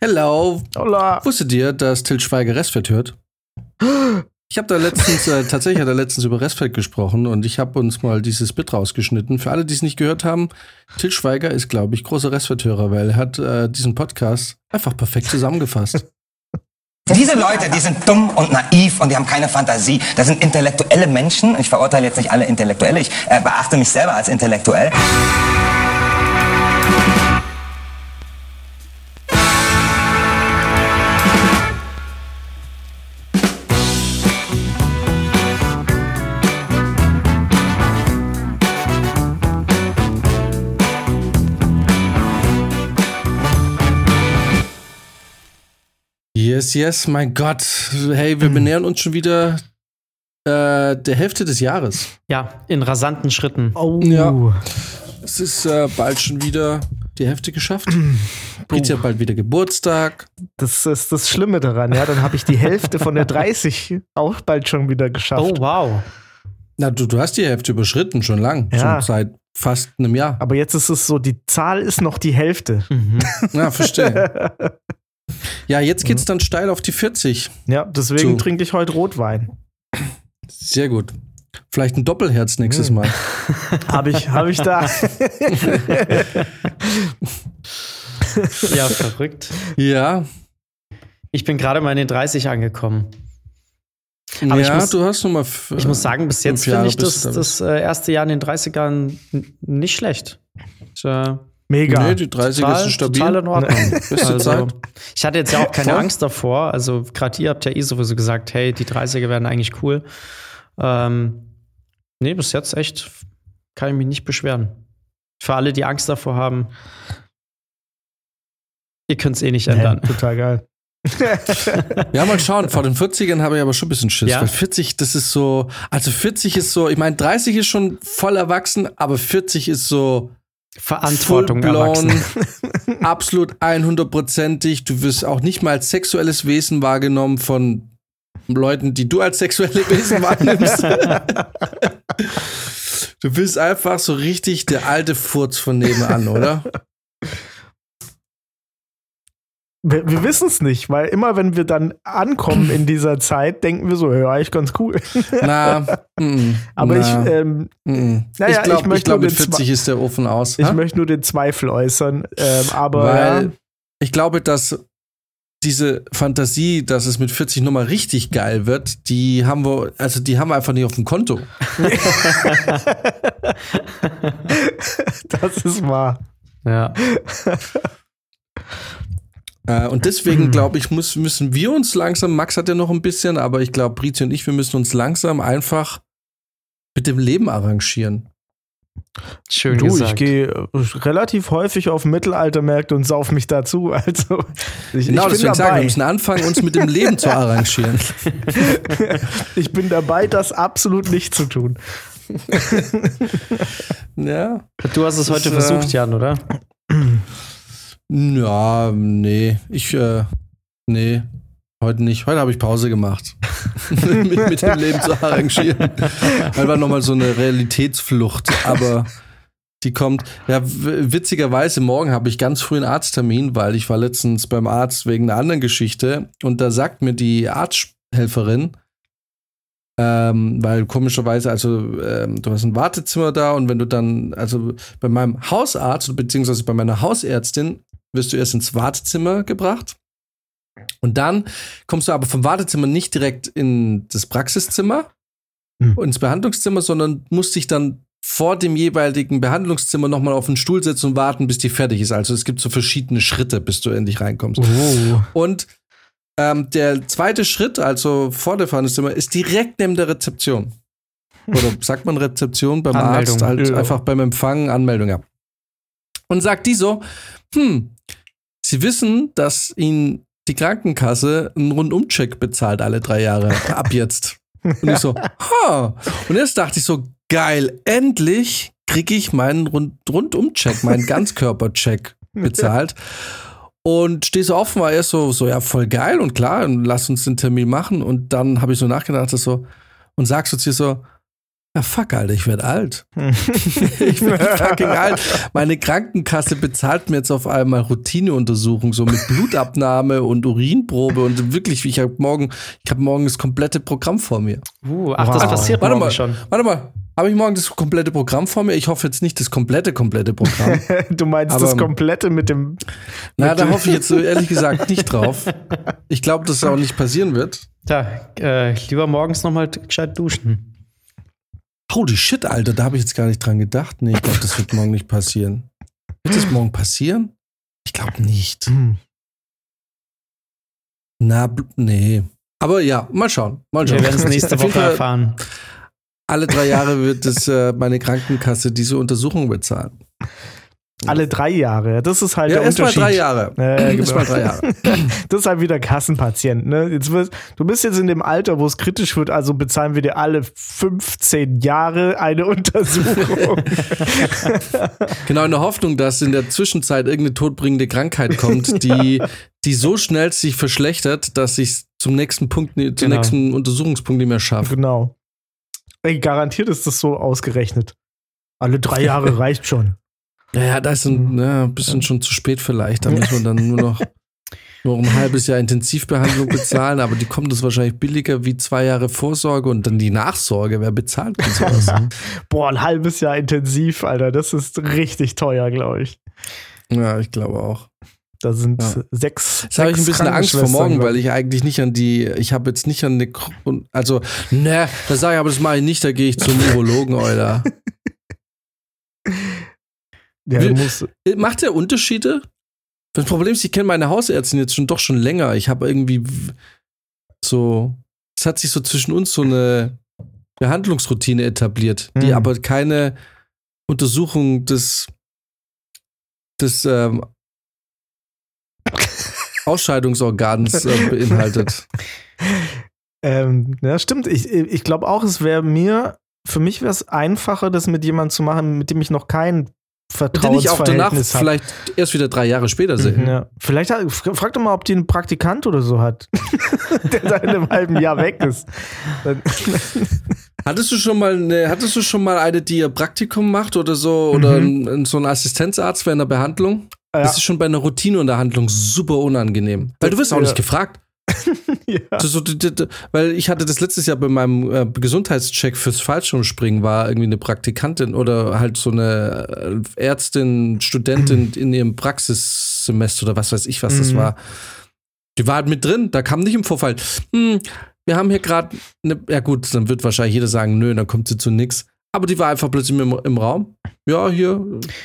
Hello. Hola. Wusstet ihr, dass Til Schweiger Restfeld hört? Ich habe da letztens, äh, tatsächlich hat er letztens über Restfeld gesprochen und ich habe uns mal dieses Bit rausgeschnitten. Für alle, die es nicht gehört haben, Til Schweiger ist, glaube ich, großer Restfeld-Hörer, weil er hat äh, diesen Podcast einfach perfekt zusammengefasst. Diese Leute, die sind dumm und naiv und die haben keine Fantasie. Das sind intellektuelle Menschen. Ich verurteile jetzt nicht alle Intellektuelle. Ich äh, beachte mich selber als intellektuell. Yes, yes, mein Gott. Hey, wir benähern uns schon wieder äh, der Hälfte des Jahres. Ja, in rasanten Schritten. Oh. Ja. Es ist äh, bald schon wieder die Hälfte geschafft. Bringt ja bald wieder Geburtstag. Das ist das Schlimme daran, ja. Dann habe ich die Hälfte von der 30 auch bald schon wieder geschafft. Oh, wow. Na, du, du hast die Hälfte überschritten, schon lang. Ja. Schon seit fast einem Jahr. Aber jetzt ist es so, die Zahl ist noch die Hälfte. Ja, verstehe. ja, jetzt geht's dann steil auf die 40. Ja, deswegen So. trinke ich heute Rotwein. Sehr gut. Vielleicht ein Doppelherz nächstes Mal. Habe ich, hab ich da. Ja, verrückt. Ja. Ich bin gerade mal in den 30 angekommen. Aber ich ja, muss- du hast noch mal. f- Ich muss sagen, bis jetzt finde ich das, da. das äh, erste Jahr in den 30ern n- nicht schlecht. Äh, Mega. Nee, die 30 total, ist stabil. total in Ordnung. Beste Zeit. Ich hatte jetzt ja auch keine Voll. Angst davor. Also, gerade ihr habt ja eh sowieso gesagt, hey, die 30er werden eigentlich cool. Ähm, nee, bis jetzt echt kann ich mich nicht beschweren. Für alle, die Angst davor haben, ihr könnt es eh nicht ändern. Ja, total geil. Ja, mal schauen. Vor den 40ern habe ich aber schon ein bisschen Schiss. Ja? Weil 40, das ist so. Also 40 ist so. Ich meine, 30 ist schon voll erwachsen, aber 40 ist so. Verantwortung erwachsen. absolut 100%ig. Du wirst auch nicht mal als sexuelles Wesen wahrgenommen von Leuten, die du als sexuelle Wesen wahrnimmst. du bist einfach so richtig der alte Furz von nebenan, oder? Wir, wir wissen es nicht, weil immer wenn wir dann ankommen in dieser Zeit, denken wir so, ja, eigentlich ganz cool. Na, mm, Aber na, ich, ähm, mm. naja, ich ich glaube, ich möchte glaub, nur mit den 40 ist der Ofen aus. ich ha? möchte nur den Zweifel äußern. Ähm, aber Weil ja, ich glaube, dass diese Fantasie, dass es mit 40 nochmal richtig geil wird, die haben wir, also die haben wir einfach nicht auf dem Konto. das ist wahr. Ja. Äh, und deswegen glaube ich, muss, müssen wir uns langsam, Max hat ja noch ein bisschen, aber ich glaube, Brizi und ich, wir müssen uns langsam einfach mit dem Leben arrangieren. Schön Du, gesagt. ich gehe äh, relativ häufig auf Mittelaltermärkte und sauf mich dazu. Also ich, Genau, ich bin deswegen sagen wir, wir dabei. müssen anfangen, uns mit dem Leben zu arrangieren. Ich bin dabei, das absolut nicht zu tun. Ja. Du hast es Das heute ist, äh, versucht, Jan, oder? Ja, nee. Ich, äh, nee. Heute nicht. Heute habe ich Pause gemacht. mit, mit dem Leben zu arrangieren. Weil war nochmal so eine Realitätsflucht. Aber die kommt. Ja, witzigerweise, morgen habe ich ganz früh einen Arzttermin, weil ich war letztens beim Arzt wegen einer anderen Geschichte. Und da sagt mir die Arzthelferin, ähm, weil komischerweise, also ähm, du hast ein Wartezimmer da und wenn du dann, also bei meinem Hausarzt beziehungsweise bei meiner Hausärztin wirst du erst ins Wartezimmer gebracht und dann kommst du aber vom Wartezimmer nicht direkt in das Praxiszimmer, Hm. ins Behandlungszimmer, sondern musst dich dann vor dem jeweiligen Behandlungszimmer nochmal auf den Stuhl setzen und warten, bis die fertig ist. Also es gibt so verschiedene Schritte, bis du endlich reinkommst. Oh. Und ähm, der zweite Schritt, also vor der Verhandlungszimmer, ist direkt neben der Rezeption. Oder sagt man Rezeption beim Anmeldung, Arzt, halt ja. einfach beim Empfang, Anmeldung, ja. Und sagt die so, hm, Sie wissen, dass Ihnen die Krankenkasse einen Rundumcheck bezahlt alle drei Jahre, ab jetzt. Und ich so, ha. Und jetzt dachte ich so, geil, endlich kriege ich meinen Rund Rundumcheck, meinen Ganzkörpercheck bezahlt. Und stehe so offen, war erst so, so, ja, voll geil und klar, und lass uns den Termin machen. Und dann habe ich so nachgedacht, dass so, und sagst du zu ihr so, Ja, fuck, Alter, ich werde alt. ich bin fucking alt. Meine Krankenkasse bezahlt mir jetzt auf einmal Routineuntersuchung, so mit Blutabnahme und Urinprobe und wirklich, ich habe morgen, ich habe morgen das komplette Programm vor mir. Uh, ach, das Wow. passiert Warte morgen mal, schon. warte mal. Habe ich morgen das komplette Programm vor mir? Ich hoffe jetzt nicht das komplette, komplette Programm. Du meinst Aber- das komplette mit dem. Na, da hoffe ich jetzt so ehrlich gesagt nicht drauf. Ich glaube, dass das auch nicht passieren wird. Ja, äh, lieber morgens nochmal gescheit duschen. Holy shit, Alter, da habe ich jetzt gar nicht dran gedacht. Nee, ich glaube, das wird morgen nicht passieren. Wird das morgen passieren? Ich glaube nicht. Hm. Na, nee. Aber ja, mal schauen. Mal schauen. Wir werden es nächste Woche erfahren. Alle drei Jahre wird es äh, meine Krankenkasse diese Untersuchung bezahlen. Alle drei Jahre. Das ist halt Ja, der Unterschied. drei Jahre. Äh, genau. Erstmal drei Jahre. Das ist halt wieder Kassenpatient. Ne? Jetzt wirst, du bist jetzt in dem Alter, wo es kritisch wird, also bezahlen wir dir alle 15 Jahre eine Untersuchung. Genau, in der Hoffnung, dass in der Zwischenzeit irgendeine todbringende Krankheit kommt, die, die so schnell sich verschlechtert, dass ich zum nächsten Punkt, zum Genau. nächsten Untersuchungspunkt nicht mehr schaffe. genau. Ey, garantiert ist das so ausgerechnet. Alle drei Jahre reicht schon. Naja, da ist ein, ja, ein bisschen schon zu spät vielleicht. Da müssen wir dann nur noch nur ein halbes Jahr Intensivbehandlung bezahlen, aber die kommt uns wahrscheinlich billiger wie zwei Jahre Vorsorge und dann die Nachsorge. Wer bezahlt denn sowas? Boah, ein halbes Jahr intensiv, Alter. Das ist richtig teuer, glaube ich. ja, ich glaube auch. Da sind Ja. sechs. Jetzt habe ich ein bisschen Angst vor morgen, weil ich eigentlich nicht an die, ich habe jetzt nicht an eine, also, ne, da sage ich, aber das mache ich nicht, da gehe ich zum Urologen, Alter. Du Will- musst, Macht der Unterschiede? Das Problem ist, ich kenne meine Hausärztin jetzt schon doch schon länger. Ich habe irgendwie so, es hat sich so zwischen uns so eine Behandlungsroutine etabliert, die Hm. aber keine Untersuchung des, des ähm, Ausscheidungsorgans äh, beinhaltet. ähm, ja, stimmt. Ich, ich glaube auch, es wäre mir, für mich wäre es einfacher, das mit jemandem zu machen, mit dem ich noch kein Den ich auch danach Vertrauensverhältnis habe. vielleicht erst wieder drei Jahre später sehe. Ja. Vielleicht hat, frag doch mal, ob die einen Praktikant oder so hat, der seit einem halben Jahr weg ist. Hattest du schon mal eine, hattest du schon mal eine, die ihr Praktikum macht oder so oder Mhm. so ein Assistenzarzt während der Behandlung? Ja. Das ist schon bei einer Routineunterhandlung super unangenehm. Weil du wirst auch nicht gefragt. ja. So, weil ich hatte das letztes Jahr bei meinem äh, Gesundheitscheck fürs Fallschirmspringen war irgendwie eine Praktikantin oder halt so eine äh, Ärztin, Studentin in ihrem Praxissemester oder was weiß ich, was das Mhm. war. Die war halt mit drin, da kam nicht im Vorfall. Hm, wir haben hier gerade eine, ja gut, dann wird wahrscheinlich jeder sagen, nö, dann kommt sie zu nix. Aber die war einfach plötzlich im, im Raum. Ja, hier.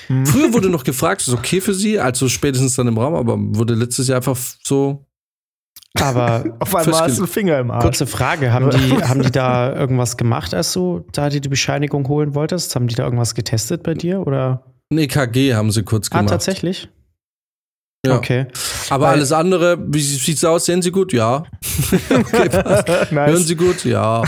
Mhm. Früher wurde noch gefragt, ist okay für sie, also spätestens dann im Raum, aber wurde letztes Jahr einfach so Aber Auf einmal hast du einen Finger im Arsch. kurze Frage, haben die, haben die da irgendwas gemacht, als du da die, die Bescheinigung holen wolltest? Haben die da irgendwas getestet bei dir? Oder? ein EKG haben sie kurz Ah, gemacht. tatsächlich? Ja. Okay. Aber Weil- alles andere, wie sieht's aus? Sehen Sie gut? Ja. okay, nice. Hören Sie gut? Ja.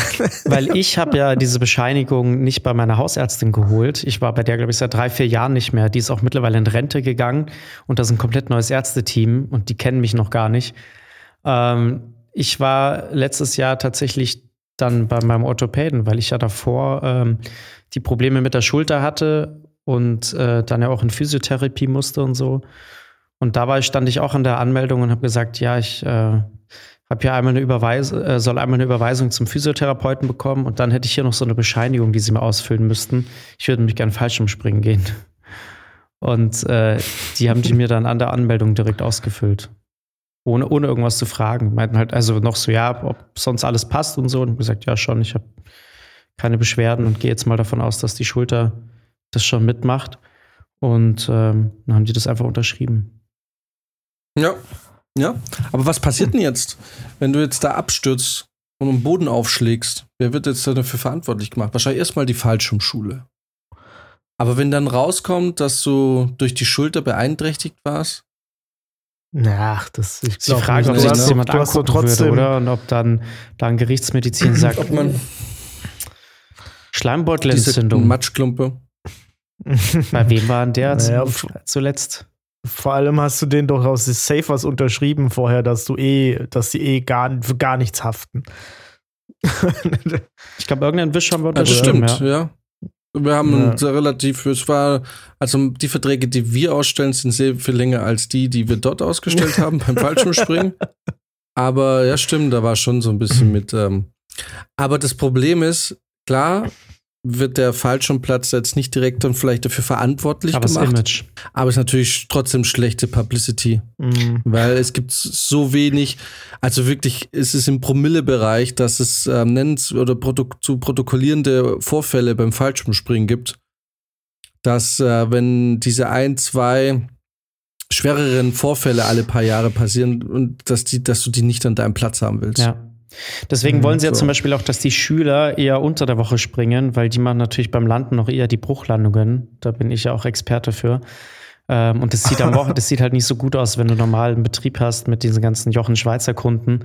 Weil ich habe ja diese Bescheinigung nicht bei meiner Hausärztin geholt. Ich war bei der, glaube ich, seit drei, vier Jahren nicht mehr. Die ist auch mittlerweile in Rente gegangen und das ist ein komplett neues Ärzteteam und die kennen mich noch gar nicht. Ähm, ich war letztes Jahr tatsächlich dann bei meinem Orthopäden, weil ich ja davor ähm, die Probleme mit der Schulter hatte und äh, dann ja auch in Physiotherapie musste und so. Und dabei stand ich auch an der Anmeldung und habe gesagt, ja, ich äh, habe hier einmal eine Überweisung, äh, soll einmal eine Überweisung zum Physiotherapeuten bekommen und dann hätte ich hier noch so eine Bescheinigung, die sie mir ausfüllen müssten. Ich würde mich gerne Fallschirmspringen gehen. Und äh, die haben die mir dann an der Anmeldung direkt ausgefüllt. Ohne, ohne irgendwas zu fragen. Meinten halt also noch so, ja, ob sonst alles passt und so. Und gesagt, ja, schon, ich habe keine Beschwerden und gehe jetzt mal davon aus, dass die Schulter das schon mitmacht. Und ähm, dann haben die das einfach unterschrieben. Ja. Ja. Aber was passiert denn jetzt, wenn du jetzt da abstürzt und im Boden aufschlägst? Wer wird jetzt dafür verantwortlich gemacht? Wahrscheinlich erstmal die Fallschirmschule. Aber wenn dann rauskommt, dass du durch die Schulter beeinträchtigt warst, Ach, das ich ist die Frage, ob sich das jemand du hast doch angucken würde, trotzdem- oder? Und ob dann, dann Gerichtsmedizin sagt, ob man Schleimbeutelentzündung. Matschklumpe. Bei wem war denn der Naja, zu- zuletzt? Vor allem hast du den doch aus des Safe was unterschrieben vorher, dass du eh, dass die eh gar, für gar nichts haften. ich glaube, irgendein Wisch haben wir Das unterschrieben. stimmt, ja. Wir haben Ja. relativ, es war, also die Verträge, die wir ausstellen, sind sehr viel länger als die, die wir dort ausgestellt haben beim Fallschirmspringen. Aber ja, stimmt, da war schon so ein bisschen mit. Ähm, aber das Problem ist, klar, wird der Fallschirmplatz jetzt nicht direkt dann vielleicht dafür verantwortlich Aber das gemacht. Image. Aber es ist natürlich trotzdem schlechte Publicity. Mhm. Weil es gibt so wenig, also wirklich, es ist im Promillebereich, dass es ähm, nennens oder protok zu protokollierende Vorfälle beim Fallschirmspringen gibt, dass äh, wenn diese ein, zwei schwereren Vorfälle alle paar Jahre passieren und dass die, dass du die nicht an deinem Platz haben willst. Ja. Deswegen Mhm, wollen sie ja so. zum Beispiel auch, dass die Schüler eher unter der Woche springen, weil die machen natürlich beim Landen noch eher die Bruchlandungen. Da bin ich ja auch Experte für. Ähm, und das sieht am Wochen, das sieht halt nicht so gut aus, wenn du normal einen Betrieb hast mit diesen ganzen Jochen Schweizer Kunden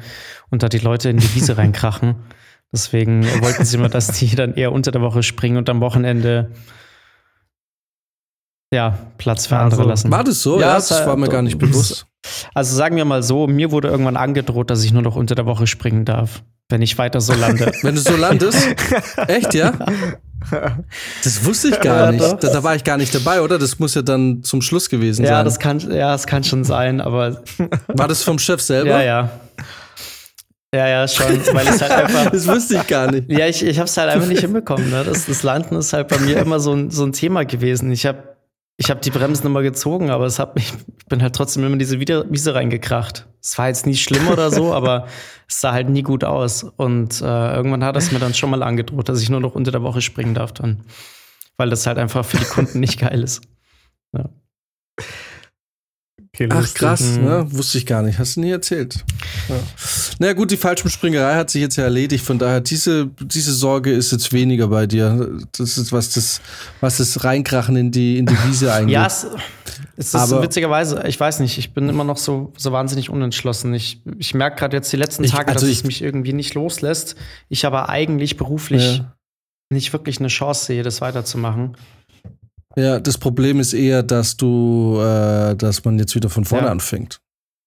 und da die Leute in die Wiese reinkrachen. Deswegen wollten sie immer, dass die dann eher unter der Woche springen und am Wochenende ja, Platz für andere so. lassen. War das so? Ja, Ja, das war mir gar nicht bewusst. Also sagen wir mal so, mir wurde irgendwann angedroht, dass ich nur noch unter der Woche springen darf, wenn ich weiter so lande. Wenn du so landest? Echt, ja? Das wusste ich gar nicht. Da, da war ich gar nicht dabei, oder? Das muss ja dann zum Schluss gewesen ja, sein. das kann, ja, das kann schon sein, aber war das vom Chef selber? ja, ja. Ja, ja, schon, weil halt einfach. Das wusste ich gar nicht. Ja, ich, ich habe es halt einfach nicht hinbekommen. Ne? Das, das Landen ist halt bei mir immer so ein, so ein Thema gewesen. Ich habe ich hab die Bremsen immer gezogen, aber es hat mich, ich bin halt trotzdem immer in diese Wiese reingekracht. Es war jetzt nie schlimm oder so, aber es sah halt nie gut aus. Und äh, irgendwann hat es mir dann schon mal angedroht, dass ich nur noch unter der Woche springen darf dann. Weil das halt einfach für die Kunden nicht geil ist. Okay, Ach krass, Mhm. ne? wusste ich gar nicht. Hast du nie erzählt. Ja. Na naja, gut, die Fallschirmspringerei hat sich jetzt ja erledigt. Von daher, diese, diese Sorge ist jetzt weniger bei dir. Das ist, was das, was das Reinkrachen in die, in die Wiese eingeht. Ja, es, es ist Aber- witzigerweise, ich weiß nicht, ich bin immer noch so, so wahnsinnig unentschlossen. Ich, ich merke gerade jetzt die letzten Ich- Tage, also dass ich- es mich irgendwie nicht loslässt. Ich aber eigentlich beruflich Ja. nicht wirklich eine Chance sehe, das weiterzumachen. Ja, das Problem ist eher, dass du, äh, dass man jetzt wieder von vorne Ja. anfängt.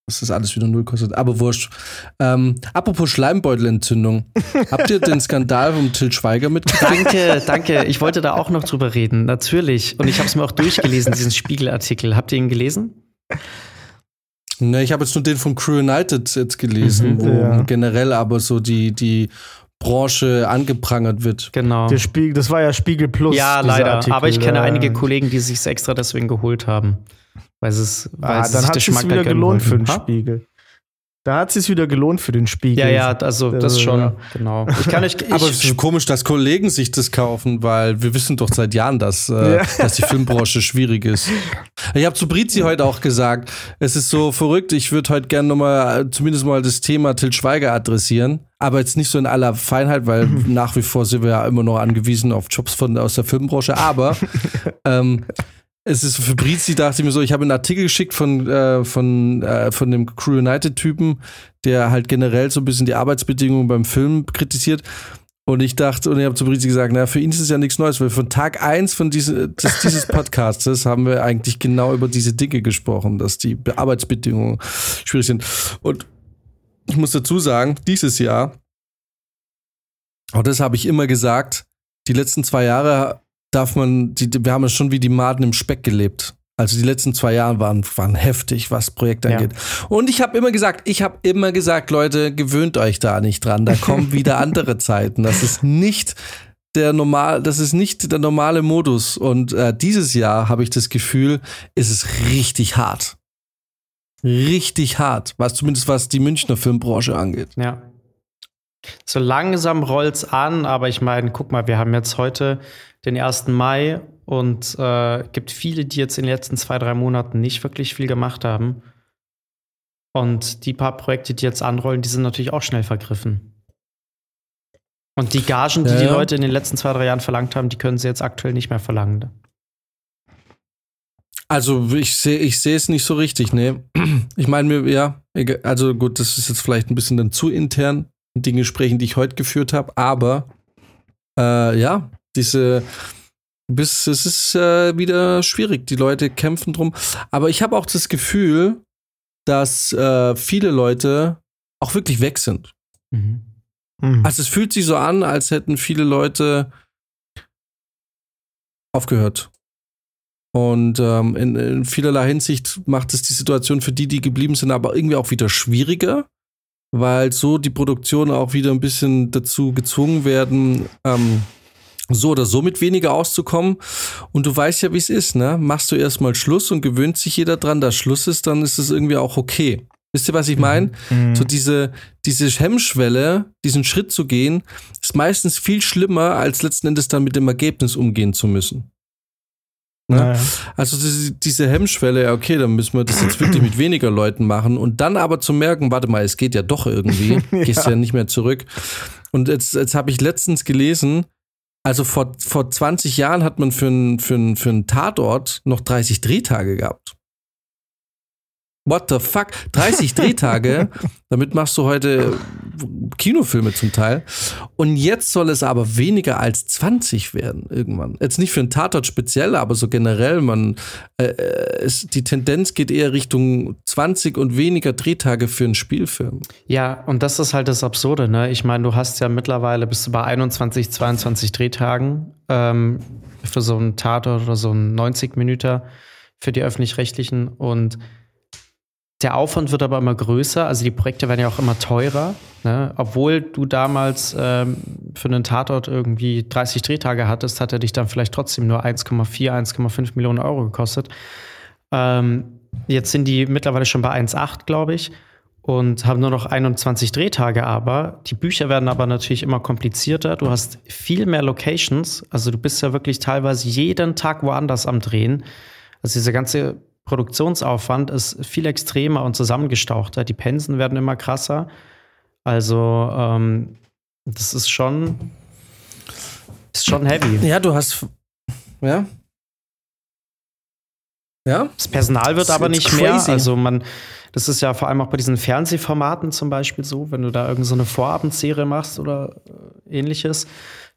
Dass das alles wieder null kostet. Aber wurscht. Ähm, apropos Schleimbeutelentzündung. Habt ihr den Skandal um Till Schweiger mitgekriegt? Danke, danke. Ich wollte da auch noch drüber reden, natürlich. Und ich habe es mir auch durchgelesen, diesen Spiegelartikel. Habt ihr ihn gelesen? Ne, ich habe jetzt nur den von Crew United jetzt gelesen, Mhm, wo ja. generell aber so die, die Branche angeprangert wird. Genau. Der Spiegel, das war ja Spiegel Plus. Ja, leider. Artikel. aber ich kenne Ja. einige Kollegen, die sich extra deswegen geholt haben. Weil es, weil Ah, sie dann sich hat es Geschmack wieder gönnen gelohnt für den? Spiegel. Da hat es wieder gelohnt für den Spiegel. Ja, ja, also das Also, schon, ja. genau. Ich kann euch, ich, Aber es ist komisch, dass Kollegen sich das kaufen, weil wir wissen doch seit Jahren, dass, äh, Ja. dass die Filmbranche schwierig ist. Ich habe zu Brizi heute auch gesagt, es ist so verrückt, ich würde heute gerne nochmal zumindest mal das Thema Til Schweiger adressieren. Aber jetzt nicht so in aller Feinheit, weil nach wie vor sind wir ja immer noch angewiesen auf Jobs von, aus der Filmbranche. Aber ähm, es ist für Brizi, dachte ich mir so, ich habe einen Artikel geschickt von, äh, von, äh, von dem Crew United-Typen, der halt generell so ein bisschen die Arbeitsbedingungen beim Film kritisiert. Und ich dachte, und ich habe zu Brizi gesagt, na, für ihn ist es ja nichts Neues, weil von Tag eins von diese, des, dieses Podcastes haben wir eigentlich genau über diese Dinge gesprochen, dass die Be- Arbeitsbedingungen schwierig sind. Und ich muss dazu sagen, dieses Jahr, auch das habe ich immer gesagt, die letzten zwei Jahre darf man, die, wir haben es schon wie die Maden im Speck gelebt. Also die letzten zwei Jahre waren, waren heftig, was Projekte Ja. angeht. Und ich habe immer gesagt, ich habe immer gesagt, Leute, gewöhnt euch da nicht dran. Da kommen wieder andere Zeiten. Das ist nicht der normal, das ist nicht der normale Modus. Und äh, dieses Jahr habe ich das Gefühl, ist es richtig hart. Richtig hart, was zumindest was die Münchner Filmbranche angeht. ja. So langsam rollt's an, aber ich meine, guck mal, wir haben jetzt heute den 1. Mai und äh, gibt viele, die jetzt in den letzten zwei, drei Monaten nicht wirklich viel gemacht haben. Und die paar Projekte, die jetzt anrollen, die sind natürlich auch schnell vergriffen. Und die Gagen, die Ja, die. Leute in den letzten zwei, drei Jahren verlangt haben, die können sie jetzt aktuell nicht mehr verlangen. Also ich sehe ich sehe es nicht so richtig, ne. Ich meine mir, ja, also gut, das ist jetzt vielleicht ein bisschen dann zu intern in den Gesprächen, die ich heute geführt habe, aber äh, ja, diese bis es ist äh, wieder schwierig. Die Leute kämpfen drum. Aber ich habe auch das Gefühl, dass äh, viele Leute auch wirklich weg sind. Mhm. Mhm. Also es fühlt sich so an, als hätten viele Leute aufgehört. Und ähm, in, in, vielerlei Hinsicht macht es die Situation für die, die geblieben sind, aber irgendwie auch wieder schwieriger, weil so die Produktionen auch wieder ein bisschen dazu gezwungen werden, ähm, so oder so mit weniger auszukommen. Und du weißt ja, wie es ist, ne? Machst du erstmal Schluss und gewöhnt sich jeder dran, dass Schluss ist, dann ist es irgendwie auch okay. Wisst ihr, was ich meine? Mhm. So diese, diese Hemmschwelle, diesen Schritt zu gehen, ist meistens viel schlimmer, als letzten Endes dann mit dem Ergebnis umgehen zu müssen. Ne? Naja. Also diese, Hemmschwelle, ja, okay, dann müssen wir das jetzt wirklich mit weniger Leuten machen und dann aber zu merken, warte mal, es geht ja doch irgendwie, ja. gehst ja nicht mehr zurück. Und jetzt, jetzt habe ich letztens gelesen, also vor, vor 20 Jahren hat man für einen für für Tatort noch 30 Drehtage gehabt. What the fuck? 30 Drehtage, damit machst du heute Kinofilme zum Teil. Und jetzt soll es aber weniger als 20 werden irgendwann. Jetzt nicht für einen Tatort speziell, aber so generell, man, äh, es, die Tendenz geht eher Richtung 20 und weniger Drehtage für einen Spielfilm. Ja, und das ist halt das Absurde, ne? Ich meine, du hast ja mittlerweile bist du bei 21, 22 Drehtagen ähm, für so einen Tatort oder so einen 90 Minüter für die öffentlich-rechtlichen und der Aufwand wird aber immer größer, also die Projekte werden ja auch immer teurer. Ne? Obwohl du damals ähm, für einen Tatort irgendwie 30 Drehtage hattest, hat er dich dann vielleicht trotzdem nur 1,4, 1,5 Millionen Euro gekostet. Ähm, jetzt sind die mittlerweile schon bei 1,8, glaube ich, und haben nur noch 21 Drehtage aber. Die Bücher werden aber natürlich immer komplizierter. Du hast viel mehr Locations, also du bist ja wirklich teilweise jeden Tag woanders am Drehen. Also diese ganze Produktionsaufwand ist viel extremer und zusammengestauchter. Die Pensen werden immer krasser. Also, ähm, das ist schon, ist schon heavy. Ja, du hast, ja. Ja. Das Personal wird aber nicht crazy. mehr. Also man, das ist ja vor allem auch bei diesen Fernsehformaten zum Beispiel so, wenn du da irgendeine so Vorabendserie machst oder äh, ähnliches,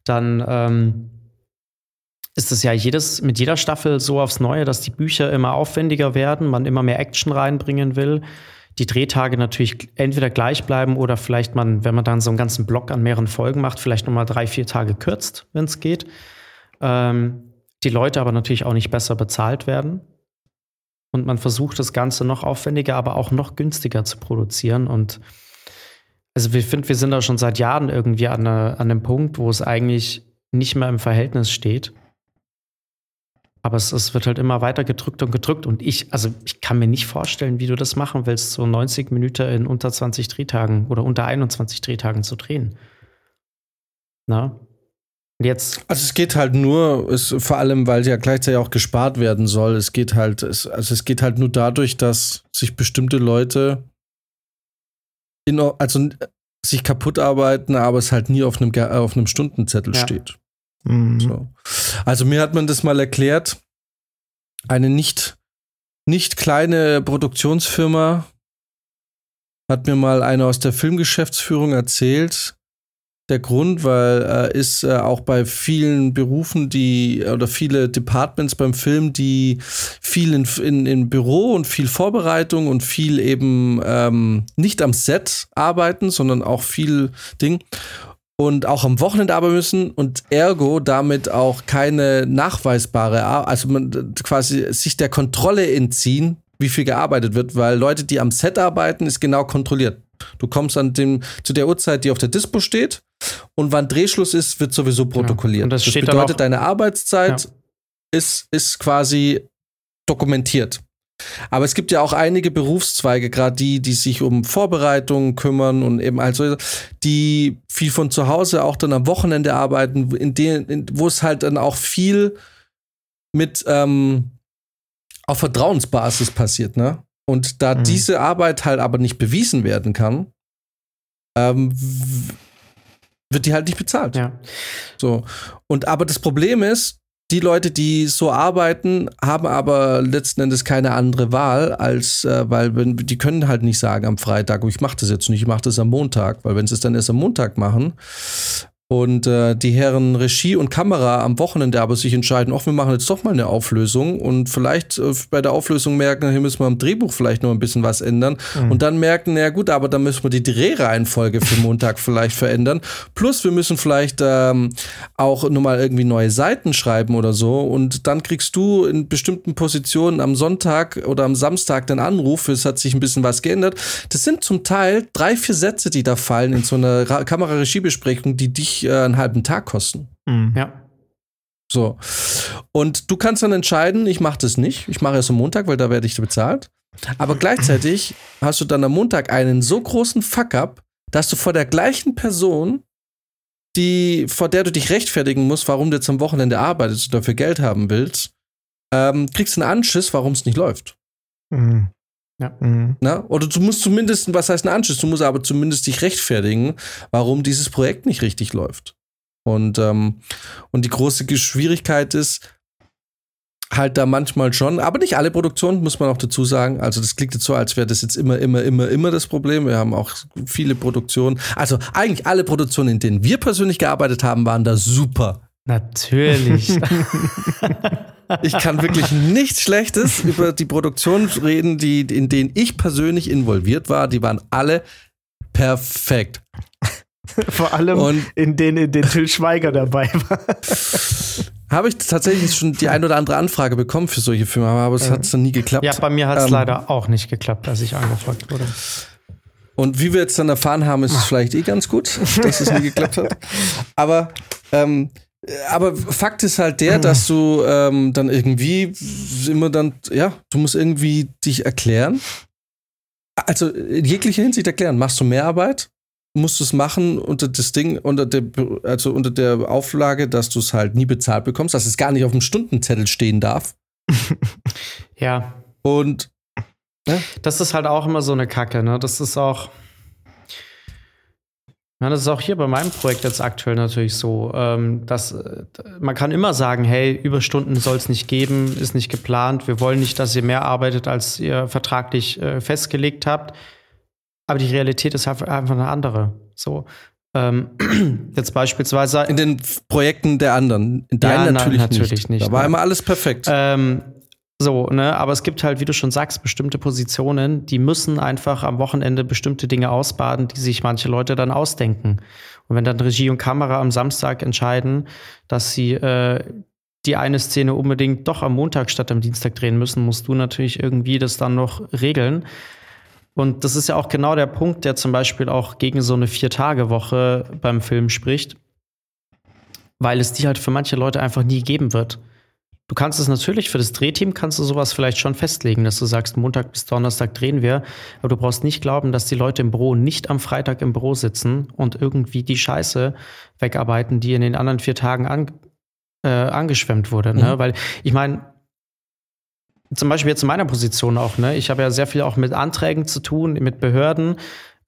dann ähm, ist es ja jedes, mit jeder Staffel so aufs Neue, dass die Bücher immer aufwendiger werden, man immer mehr Action reinbringen will. Die Drehtage natürlich entweder gleich bleiben oder vielleicht man, wenn man dann so einen ganzen Block an mehreren Folgen macht, vielleicht nochmal drei, vier Tage kürzt, wenn es geht. Ähm, die Leute aber natürlich auch nicht besser bezahlt werden. Und man versucht das Ganze noch aufwendiger, aber auch noch günstiger zu produzieren. Und also wir finden, wir sind da schon seit Jahren irgendwie an, eine, an einem Punkt, wo es eigentlich nicht mehr im Verhältnis steht. Aber es, es, wird halt immer weiter gedrückt und gedrückt. Und ich, also ich kann mir nicht vorstellen, wie du das machen willst, so 90 Minuten in unter 20 Drehtagen oder unter 21 Drehtagen zu drehen. Na? Und jetzt. Also es geht halt nur, es, vor allem, weil ja gleichzeitig auch gespart werden soll. Es geht halt, es, also es geht halt nur dadurch, dass sich bestimmte Leute in, also sich kaputt arbeiten, aber es halt nie auf einem, auf einem Stundenzettel ja. steht. Mhm. So. Also mir hat man das mal erklärt. Eine nicht, nicht kleine Produktionsfirma hat mir mal eine aus der Filmgeschäftsführung erzählt. Der Grund, weil äh, ist äh, auch bei vielen Berufen, die oder viele Departments beim Film, die viel in, in, in Büro und viel Vorbereitung und viel eben ähm, nicht am Set arbeiten, sondern auch viel Ding und auch am Wochenende arbeiten müssen und ergo damit auch keine nachweisbare, also man quasi sich der Kontrolle entziehen, wie viel gearbeitet wird, weil Leute, die am Set arbeiten, ist genau kontrolliert. Du kommst an dem, zu der Uhrzeit, die auf der Dispo steht und wann Drehschluss ist, wird sowieso genau. protokolliert. Ja. Und das, das bedeutet, deine Arbeitszeit ja. ist, ist quasi dokumentiert. Aber es gibt ja auch einige Berufszweige, gerade die, die sich um Vorbereitungen kümmern und eben also die viel von zu Hause auch dann am Wochenende arbeiten, in denen, wo es halt dann auch viel mit ähm, auf Vertrauensbasis passiert, ne? Und da mhm. diese Arbeit halt aber nicht bewiesen werden kann, ähm, wird die halt nicht bezahlt. Ja. So. Und aber das Problem ist, die Leute, die so arbeiten, haben aber letzten Endes keine andere Wahl, als äh, weil die können halt nicht sagen am Freitag, oh, ich mache das jetzt nicht, ich mache das am Montag, weil wenn sie es dann erst am Montag machen, und äh, die Herren Regie und Kamera am Wochenende aber sich entscheiden, ach, wir machen jetzt doch mal eine Auflösung und vielleicht äh, bei der Auflösung merken, hier müssen wir am Drehbuch vielleicht noch ein bisschen was ändern mhm. und dann merken, na gut, aber dann müssen wir die Drehreihenfolge für Montag vielleicht verändern. Plus wir müssen vielleicht ähm, auch nochmal irgendwie neue Seiten schreiben oder so und dann kriegst du in bestimmten Positionen am Sonntag oder am Samstag den Anruf, es hat sich ein bisschen was geändert. Das sind zum Teil drei, vier Sätze, die da fallen in so einer Kameraregiebesprechung, die dich äh, einen halben Tag kosten. Mhm. Ja. So. Und du kannst dann entscheiden, ich mache das nicht. Ich mache es am Montag, weil da werde ich bezahlt. Aber gleichzeitig hast du dann am Montag einen so großen Fuck-up, dass du vor der gleichen Person, die, vor der du dich rechtfertigen musst, warum du jetzt am Wochenende arbeitest und dafür Geld haben willst, ähm, kriegst einen Anschiss, warum es nicht läuft. Mhm. Ja. Mhm. Na? Oder du musst zumindest, was heißt ein Anschluss? Du musst aber zumindest dich rechtfertigen, warum dieses Projekt nicht richtig läuft. Und, ähm, und die große Schwierigkeit ist halt da manchmal schon, aber nicht alle Produktionen, muss man auch dazu sagen. Also das klingt jetzt so, als wäre das jetzt immer, immer, immer, immer das Problem. Wir haben auch viele Produktionen. Also eigentlich alle Produktionen, in denen wir persönlich gearbeitet haben, waren da super. Natürlich. Ich kann wirklich nichts Schlechtes über die Produktion reden, die, in denen ich persönlich involviert war. Die waren alle perfekt. Vor allem Und in denen in den Till Schweiger dabei war. Habe ich tatsächlich schon die ein oder andere Anfrage bekommen für solche Filme, aber es hat dann nie geklappt. Ja, bei mir hat es ähm, leider auch nicht geklappt, als ich angefragt wurde. Und wie wir jetzt dann erfahren haben, ist es vielleicht eh ganz gut, dass es nie geklappt hat. Aber ähm, aber Fakt ist halt der, dass du ähm, dann irgendwie immer dann, ja, du musst irgendwie dich erklären. Also in jeglicher Hinsicht erklären. Machst du mehr Arbeit? Musst du es machen unter das Ding, unter der, also unter der Auflage, dass du es halt nie bezahlt bekommst, dass es gar nicht auf dem Stundenzettel stehen darf. ja. Und ja? das ist halt auch immer so eine Kacke, ne? Das ist auch. Ja, das ist auch hier bei meinem Projekt jetzt aktuell natürlich so, ähm, dass äh, man kann immer sagen, hey, Überstunden soll es nicht geben, ist nicht geplant, wir wollen nicht, dass ihr mehr arbeitet, als ihr vertraglich äh, festgelegt habt. Aber die Realität ist einfach eine andere. So. Ähm, jetzt beispielsweise. In den Projekten der anderen. In deinen ja, natürlich, nein, natürlich nicht. nicht. Da war ne? immer alles perfekt. Ähm, so, ne, aber es gibt halt, wie du schon sagst, bestimmte Positionen, die müssen einfach am Wochenende bestimmte Dinge ausbaden, die sich manche Leute dann ausdenken. Und wenn dann Regie und Kamera am Samstag entscheiden, dass sie äh, die eine Szene unbedingt doch am Montag statt am Dienstag drehen müssen, musst du natürlich irgendwie das dann noch regeln. Und das ist ja auch genau der Punkt, der zum Beispiel auch gegen so eine Vier-Tage-Woche beim Film spricht, weil es die halt für manche Leute einfach nie geben wird. Du kannst es natürlich für das Drehteam kannst du sowas vielleicht schon festlegen, dass du sagst, Montag bis Donnerstag drehen wir, aber du brauchst nicht glauben, dass die Leute im Büro nicht am Freitag im Büro sitzen und irgendwie die Scheiße wegarbeiten, die in den anderen vier Tagen an, äh, angeschwemmt wurde. Ne? Mhm. Ne? Weil ich meine, zum Beispiel jetzt in meiner Position auch, ne? Ich habe ja sehr viel auch mit Anträgen zu tun, mit Behörden.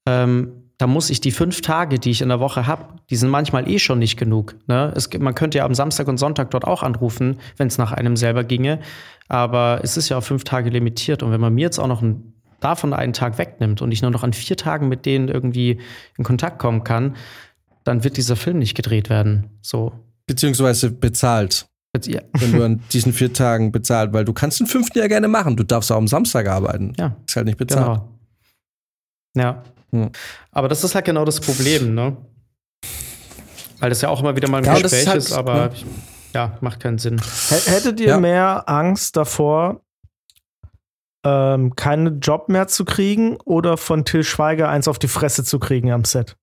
Ähm, da muss ich die fünf Tage, die ich in der Woche habe, die sind manchmal eh schon nicht genug. Ne? Es, man könnte ja am Samstag und Sonntag dort auch anrufen, wenn es nach einem selber ginge. Aber es ist ja auf fünf Tage limitiert. Und wenn man mir jetzt auch noch ein, davon einen Tag wegnimmt und ich nur noch an vier Tagen mit denen irgendwie in Kontakt kommen kann, dann wird dieser Film nicht gedreht werden. So. Beziehungsweise bezahlt. Ja. Wenn du an diesen vier Tagen bezahlt, weil du kannst den fünften ja gerne machen. Du darfst auch am Samstag arbeiten. Ja. Ist halt nicht bezahlt. Genau. Ja. Hm. Aber das ist halt genau das Problem, ne? Weil das ja auch immer wieder mal ein ja, Gespräch ist, halt, ist, aber ne? ja, macht keinen Sinn. Hättet ihr ja. mehr Angst davor, ähm, keinen Job mehr zu kriegen oder von Till Schweiger eins auf die Fresse zu kriegen am Set?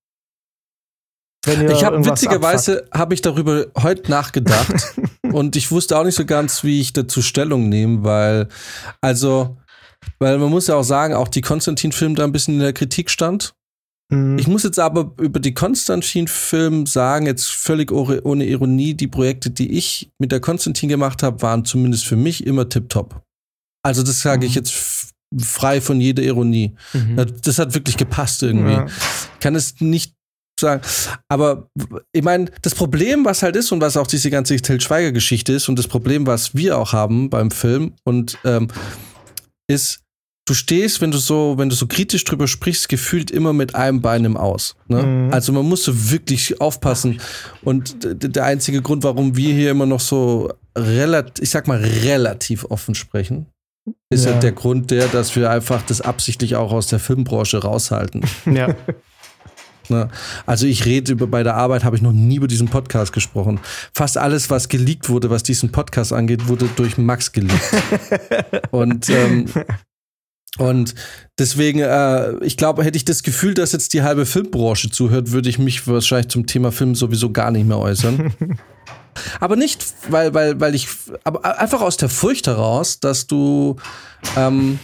ich habe witzigerweise habe ich darüber heute nachgedacht und ich wusste auch nicht so ganz, wie ich dazu Stellung nehme, weil also weil man muss ja auch sagen, auch die Konstantin-Film da ein bisschen in der Kritik stand. Mhm. Ich muss jetzt aber über die Konstantin-Film sagen, jetzt völlig ohne Ironie, die Projekte, die ich mit der Konstantin gemacht habe, waren zumindest für mich immer tipptopp. Also das sage mhm. ich jetzt frei von jeder Ironie. Mhm. Das hat wirklich gepasst irgendwie. Ja. Ich kann es nicht sagen. Aber ich meine, das Problem, was halt ist und was auch diese ganze Til Schweiger-Geschichte ist und das Problem, was wir auch haben beim Film und ähm, ist, du stehst, wenn du so, wenn du so kritisch drüber sprichst, gefühlt immer mit einem Bein im Aus. Ne? Mhm. Also man muss so wirklich aufpassen. Und der einzige Grund, warum wir hier immer noch so relativ, ich sag mal, relativ offen sprechen, ist ja. halt der Grund der, dass wir einfach das absichtlich auch aus der Filmbranche raushalten. Ja. Ne? Also ich rede über bei der Arbeit, habe ich noch nie über diesen Podcast gesprochen. Fast alles, was geleakt wurde, was diesen Podcast angeht, wurde durch Max geleakt. und ähm, und deswegen, äh, ich glaube, hätte ich das Gefühl, dass jetzt die halbe Filmbranche zuhört, würde ich mich wahrscheinlich zum Thema Film sowieso gar nicht mehr äußern. aber nicht, weil, weil, weil ich, aber einfach aus der Furcht heraus, dass du ähm,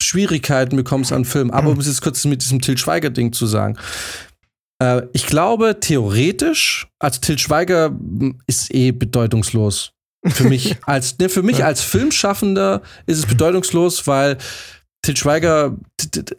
Schwierigkeiten bekommst an Filmen. Aber um es jetzt kurz mit diesem Til Schweiger-Ding zu sagen. Äh, ich glaube, theoretisch, also Til Schweiger ist eh bedeutungslos. Für mich als, ne, für mich als Filmschaffender ist es bedeutungslos, weil Til Schweiger,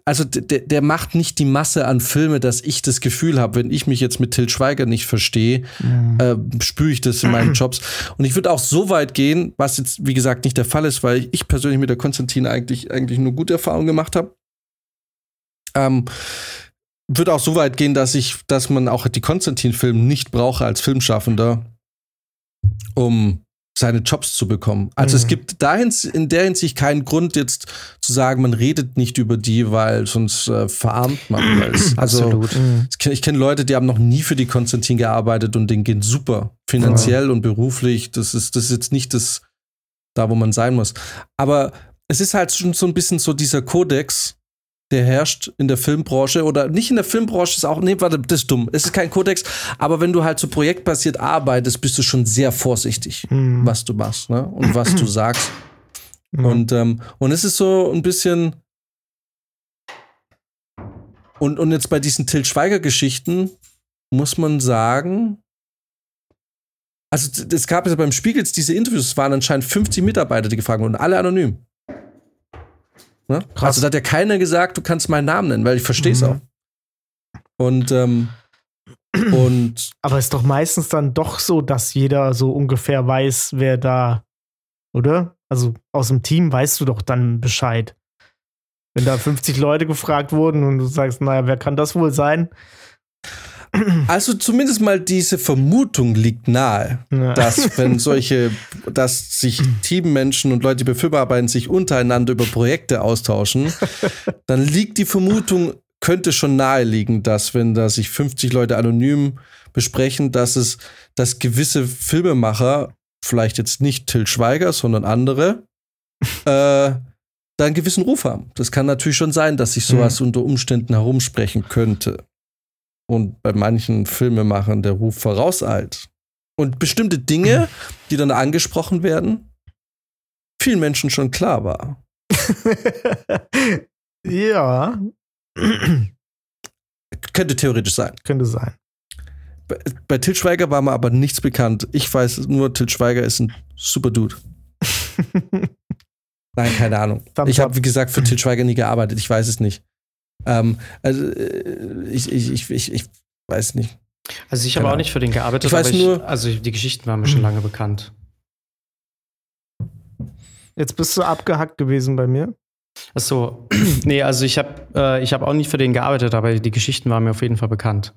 also der, der macht nicht die Masse an Filme, dass ich das Gefühl habe, wenn ich mich jetzt mit Til Schweiger nicht verstehe, mhm. äh, spüre ich das in meinen Jobs. Und ich würde auch so weit gehen, was jetzt, wie gesagt, nicht der Fall ist, weil ich persönlich mit der Konstantin eigentlich, eigentlich nur gute Erfahrungen gemacht habe. Ähm, würde auch so weit gehen, dass ich, dass man auch die Konstantin-Filme nicht brauche als Filmschaffender, um seine Jobs zu bekommen. Also mhm. es gibt dahin in der Hinsicht keinen Grund jetzt zu sagen, man redet nicht über die, weil sonst äh, verarmt man. Es, also Absolut. Mhm. ich kenne Leute, die haben noch nie für die Konstantin gearbeitet und denen geht super finanziell ja. und beruflich. Das ist das ist jetzt nicht das da, wo man sein muss. Aber es ist halt schon so ein bisschen so dieser Kodex, der herrscht in der Filmbranche oder nicht in der Filmbranche ist auch, nee, warte, das ist dumm. Es ist kein Kodex, aber wenn du halt so projektbasiert arbeitest, bist du schon sehr vorsichtig, mhm. was du machst ne? und was du sagst. Mhm. Und, ähm, und es ist so ein bisschen. Und, und jetzt bei diesen Til Schweiger-Geschichten muss man sagen, also es gab ja beim Spiegels diese Interviews, es waren anscheinend 50 Mitarbeiter, die gefragt wurden, alle anonym. Ne? Also da hat ja keiner gesagt, du kannst meinen Namen nennen, weil ich verstehe es mhm. auch. Und, ähm, und. Aber es ist doch meistens dann doch so, dass jeder so ungefähr weiß, wer da, oder? Also aus dem Team weißt du doch dann Bescheid. Wenn da 50 Leute gefragt wurden und du sagst, naja, wer kann das wohl sein? Also zumindest mal diese Vermutung liegt nahe, ja. dass wenn solche, dass sich Teammenschen und Leute, die bei Firma arbeiten, sich untereinander über Projekte austauschen, dann liegt die Vermutung, könnte schon nahe liegen, dass wenn da sich 50 Leute anonym besprechen, dass es, dass gewisse Filmemacher, vielleicht jetzt nicht Till Schweiger, sondern andere, äh, da einen gewissen Ruf haben. Das kann natürlich schon sein, dass sich sowas mhm. unter Umständen herumsprechen könnte und bei manchen Filmemachern der Ruf vorauseilt. Und bestimmte Dinge, die dann angesprochen werden, vielen Menschen schon klar war. ja. Könnte theoretisch sein. Könnte sein. Bei, bei Til Schweiger war mir aber nichts bekannt. Ich weiß nur, Til Schweiger ist ein super Dude. Nein, keine Ahnung. ich habe, wie gesagt, für Til Schweiger nie gearbeitet. Ich weiß es nicht. Ähm, also äh, ich, ich, ich, ich, ich weiß nicht. Also ich habe auch nicht für den gearbeitet, ich weiß nur, also die Geschichten waren mir schon lange bekannt. Jetzt bist du abgehackt gewesen bei mir. Ach so, nee, also ich habe äh, ich auch nicht für den gearbeitet, aber die Geschichten waren mir auf jeden Fall bekannt.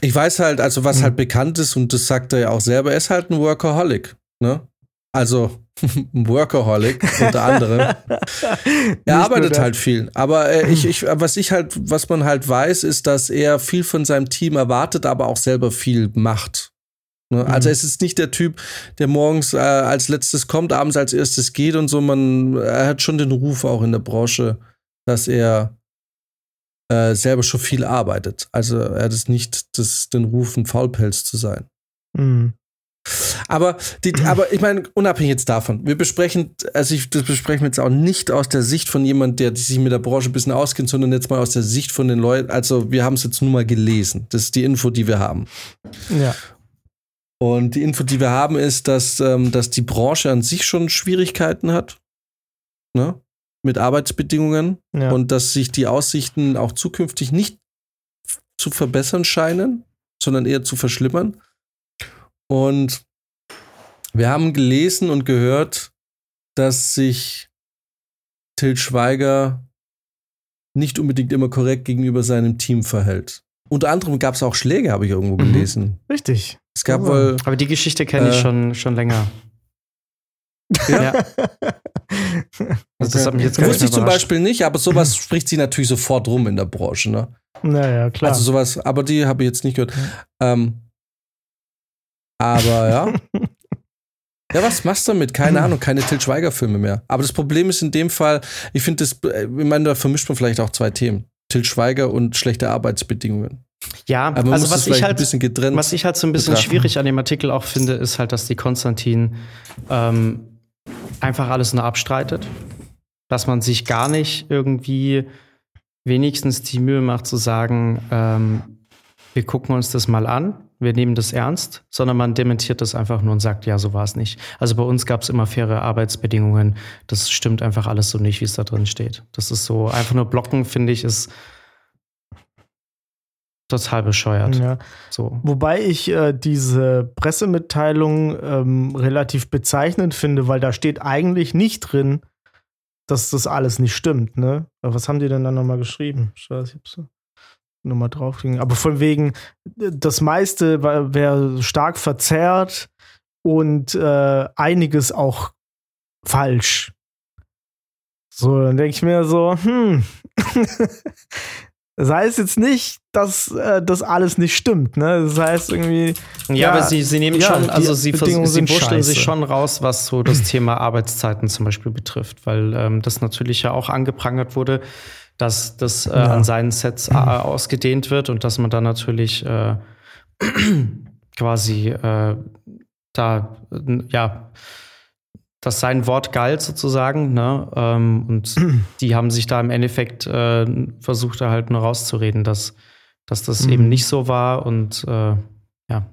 Ich weiß halt, also was mhm. halt bekannt ist und das sagt er ja auch selber, er ist halt ein Workaholic, ne? Also Workaholic unter anderem. er arbeitet halt viel. Aber äh, ich, ich, was ich halt, was man halt weiß, ist, dass er viel von seinem Team erwartet, aber auch selber viel macht. Ne? Mhm. Also es ist nicht der Typ, der morgens äh, als letztes kommt, abends als erstes geht und so. Man, er hat schon den Ruf auch in der Branche, dass er äh, selber schon viel arbeitet. Also er hat es nicht das, den Ruf, ein Faulpelz zu sein. Mhm. Aber, die, aber ich meine, unabhängig jetzt davon, wir besprechen, also ich, das besprechen wir jetzt auch nicht aus der Sicht von jemand, der sich mit der Branche ein bisschen auskennt, sondern jetzt mal aus der Sicht von den Leuten. Also, wir haben es jetzt nur mal gelesen. Das ist die Info, die wir haben. Ja. Und die Info, die wir haben, ist, dass, ähm, dass die Branche an sich schon Schwierigkeiten hat. Ne? Mit Arbeitsbedingungen. Ja. Und dass sich die Aussichten auch zukünftig nicht zu verbessern scheinen, sondern eher zu verschlimmern. Und wir haben gelesen und gehört, dass sich Till Schweiger nicht unbedingt immer korrekt gegenüber seinem Team verhält. Unter anderem gab es auch Schläge, habe ich irgendwo Mhm. gelesen. Richtig. Es gab wohl. Aber die Geschichte kenne ich Äh, schon, schon länger. Ja. Also das hat mich jetzt Wusste ich zum. Beispiel nicht, aber sowas spricht sich natürlich sofort rum in der Branche. Ne? naja, klar. Also sowas, aber die habe ich jetzt nicht gehört. Ähm, aber ja. Ja, was machst du damit? Keine Ahnung, keine Til Schweiger-Filme mehr. Aber das Problem ist in dem Fall, ich finde das, äh, ich meine, da vermischt man vielleicht auch zwei Themen. Til Schweiger und schlechte Arbeitsbedingungen. Ja, Aber also was ich halt bisschen getrennt. Was ich halt so ein bisschen betrachten. schwierig an dem Artikel auch finde, ist halt, dass die Konstantin ähm, einfach alles nur abstreitet. Dass man sich gar nicht irgendwie wenigstens die Mühe macht zu sagen, ähm, wir gucken uns das mal an, wir nehmen das ernst, sondern man dementiert das einfach nur und sagt, ja, so war es nicht. Also bei uns gab es immer faire Arbeitsbedingungen. Das stimmt einfach alles so nicht, wie es da drin steht. Das ist so, einfach nur blocken, finde ich, ist total bescheuert. ja. So. Wobei ich äh, diese Pressemitteilung ähm, relativ bezeichnend finde, weil da steht eigentlich nicht drin, dass das alles nicht stimmt. Ne? Aber was haben die denn dann nochmal geschrieben? Scheiße, ich hab's nochmal draufgegangen. Aber von wegen, das meiste wäre stark verzerrt und äh, einiges auch falsch. So, dann denke ich mir so, hm. Das heißt jetzt nicht, dass äh, das alles nicht stimmt, ne? Das heißt irgendwie. Ja, aber sie, sie nehmen ja, schon, also sie, sie wurschteln sich schon raus, was so das Thema Arbeitszeiten zum Beispiel betrifft, weil ähm, das natürlich ja auch angeprangert wurde, dass das äh, Ja. an seinen Sets äh, ausgedehnt wird und dass man dann natürlich äh, quasi äh, da, äh, ja, dass sein Wort galt sozusagen, ne? Ähm, und die haben sich da im Endeffekt äh, versucht, da halt nur rauszureden, dass, dass das Mhm. eben nicht so war und ja.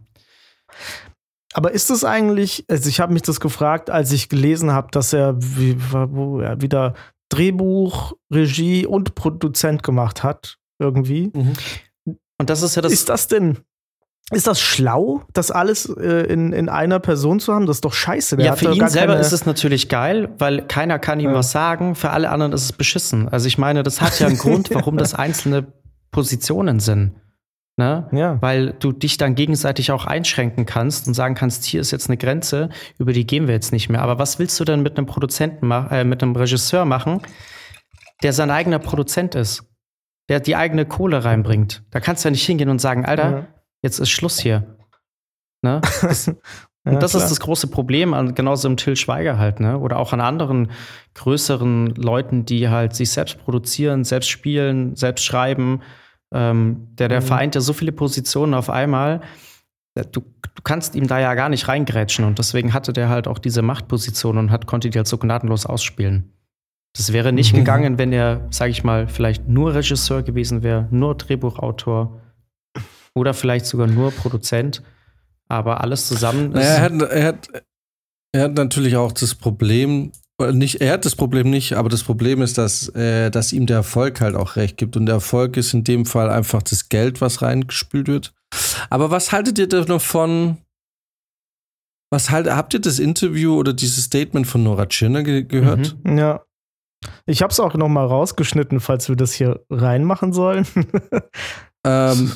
Aber ist es eigentlich, also ich habe mich das gefragt, als ich gelesen habe, dass er, wie, er wieder Drehbuch, Regie und Produzent gemacht hat, irgendwie. Und das ist ja das. ist das denn, ist das schlau, das alles äh, in, in einer Person zu haben? Das ist doch scheiße. Der ja, für ihn selber ist es natürlich geil, weil keiner kann ihm Ja. was sagen. Für alle anderen ist es beschissen. Also ich meine, das hat ja einen Grund, warum das einzelne Positionen sind. Ne? Ja. Weil du dich dann gegenseitig auch einschränken kannst und sagen kannst, hier ist jetzt eine Grenze, über die gehen wir jetzt nicht mehr. Aber was willst du denn mit einem Produzenten machen, äh, mit einem Regisseur machen, der sein eigener Produzent ist, der die eigene Kohle reinbringt? Da kannst du ja nicht hingehen und sagen, Alter, Ja. jetzt ist Schluss hier. Ne? Das, Ja, und das klar. ist das große Problem, an, genauso im Till Schweiger halt, ne? Oder auch an anderen größeren Leuten, die halt sich selbst produzieren, selbst spielen, selbst schreiben. Ähm, der, der Mhm. vereint ja so viele Positionen auf einmal. Du, du kannst ihm da ja gar nicht reingrätschen und deswegen hatte der halt auch diese Machtposition und hat, konnte die halt so gnadenlos ausspielen. Das wäre nicht Mhm. gegangen, wenn er, sag ich mal, vielleicht nur Regisseur gewesen wäre, nur Drehbuchautor oder vielleicht sogar nur Produzent. Aber alles zusammen Naja, er hat, er, hat, er hat natürlich auch das Problem, nicht, er hat das Problem nicht, aber das Problem ist, dass, äh, dass ihm der Erfolg halt auch recht gibt. Und der Erfolg ist in dem Fall einfach das Geld, was reingespült wird. Aber was haltet ihr denn davon? Was halt, habt ihr das Interview oder dieses Statement von Nora Tschirner ge gehört? Ja. Ich habe es auch noch mal rausgeschnitten, falls wir das hier reinmachen sollen. Ähm,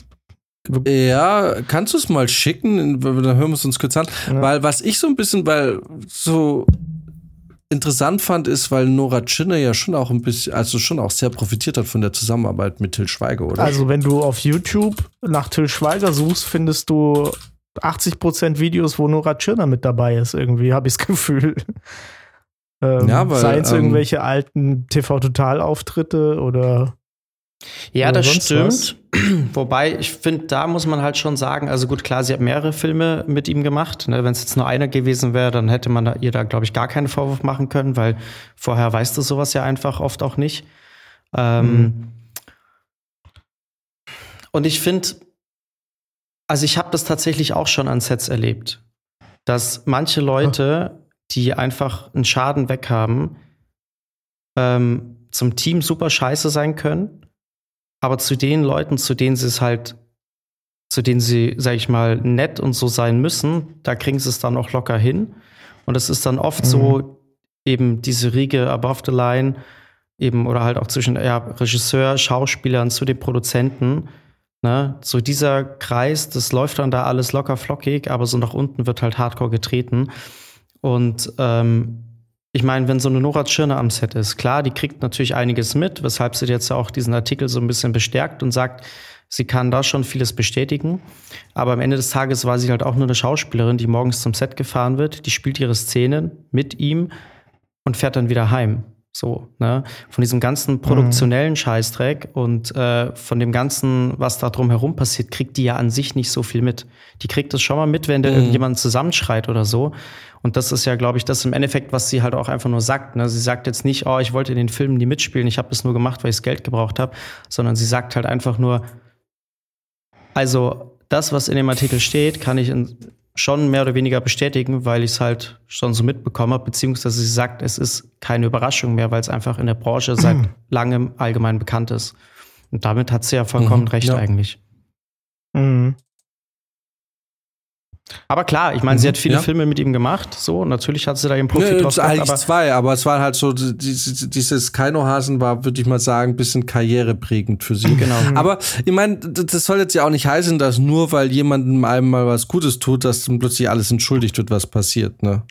ja, kannst du es mal schicken? Dann hören wir es uns kurz an. Ja. Weil was ich so ein bisschen, weil so interessant fand, ist, weil Nora Tschirner ja schon auch ein bisschen, also schon auch sehr profitiert hat von der Zusammenarbeit mit Till Schweiger, oder? Also, wenn du auf YouTube nach Till Schweiger suchst, findest du 80% Videos, wo Nora Tschirner mit dabei ist, irgendwie, habe ich das Gefühl. Ähm, Ja, weil, Seien es ähm, irgendwelche alten TV-Total-Auftritte oder. Ja, das stimmt. Wobei, ich finde, da muss man halt schon sagen, also gut, klar, sie hat mehrere Filme mit ihm gemacht. Ne? Wenn es jetzt nur einer gewesen wäre, dann hätte man da, ihr da, glaube ich, gar keinen Vorwurf machen können, weil vorher weißt du sowas ja einfach oft auch nicht. Ähm, Und ich finde, also ich habe das tatsächlich auch schon an Sets erlebt, dass manche Leute, die einfach einen Schaden weghaben, ähm, zum Team super scheiße sein können, aber zu den Leuten, zu denen sie es halt, zu denen sie, sag ich mal, nett und so sein müssen, da kriegen sie es dann auch locker hin. Und es ist dann oft so eben diese Riege above the line, eben oder halt auch zwischen ja, Regisseur, Schauspielern zu den Produzenten. Ne? So dieser Kreis, das läuft dann da alles locker flockig, aber so nach unten wird halt hardcore getreten. Und ähm, ich meine, wenn so eine Nora Tschirner am Set ist, klar, die kriegt natürlich einiges mit, weshalb sie jetzt auch diesen Artikel so ein bisschen bestärkt und sagt, sie kann da schon vieles bestätigen. Aber am Ende des Tages war sie halt auch nur eine Schauspielerin, die morgens zum Set gefahren wird, die spielt ihre Szenen mit ihm und fährt dann wieder heim. So, ne? Von diesem ganzen produktionellen Scheißdreck und äh, von dem ganzen, was da drumherum passiert, kriegt die ja an sich nicht so viel mit. Die kriegt das schon mal mit, wenn da Mhm. irgendjemand zusammenschreit oder so. Und das ist ja, glaube ich, das im Endeffekt, was sie halt auch einfach nur sagt. Ne? Sie sagt jetzt nicht, oh, ich wollte in den Filmen nie mitspielen, ich habe das nur gemacht, weil ich das Geld gebraucht habe, sondern sie sagt halt einfach nur, also das, was in dem Artikel steht, kann ich in, schon mehr oder weniger bestätigen, weil ich es halt schon so mitbekommen habe, beziehungsweise sie sagt, es ist keine Überraschung mehr, weil es einfach in der Branche seit langem allgemein bekannt ist. Und damit hat sie ja vollkommen Mhm, recht ja. eigentlich. Mhm. Aber klar, ich meine, sie Mhm, hat viele ja. Filme mit ihm gemacht, so, natürlich hat sie da ihren Profit Ja, draus es eigentlich gehabt, aber zwei, aber es war halt so, dieses, dieses Kainohasen war, würde ich mal sagen, ein bisschen karriereprägend für sie. Genau. Aber ich meine, das soll jetzt ja auch nicht heißen, dass nur weil jemandem einem mal was Gutes tut, dass dann plötzlich alles entschuldigt wird, was passiert. Ne?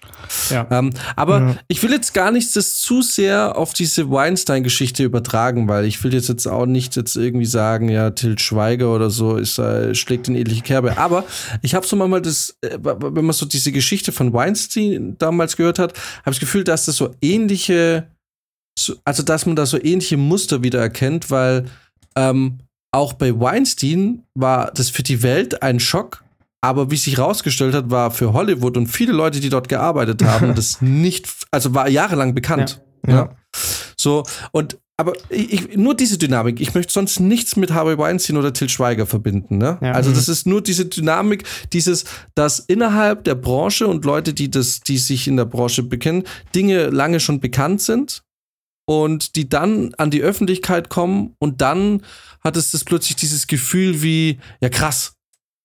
ja. Ähm, aber ich will jetzt gar nicht das zu sehr auf diese Weinstein-Geschichte übertragen, weil ich will jetzt, jetzt auch nicht jetzt irgendwie sagen, ja, Til Schweiger oder so ist, äh, schlägt in ähnliche Kerbe. Aber ich habe so mal das, äh, wenn man so diese Geschichte von Weinstein damals gehört hat, habe ich das Gefühl, dass das so ähnliche, so, also dass man da so ähnliche Muster wieder erkennt, weil ähm, auch bei Weinstein war das für die Welt ein Schock, aber wie sich rausgestellt hat, war für Hollywood und viele Leute, die dort gearbeitet haben, das nicht, also war jahrelang bekannt. Ja. Ja. So, und aber ich, nur diese Dynamik. Ich möchte sonst nichts mit Harvey Weinstein oder Till Schweiger verbinden. Ne? Ja. Also das ist nur diese Dynamik, dieses, dass innerhalb der Branche und Leute, die das, die sich in der Branche bekennen, Dinge lange schon bekannt sind und die dann an die Öffentlichkeit kommen und dann hat es das plötzlich dieses Gefühl wie, ja krass,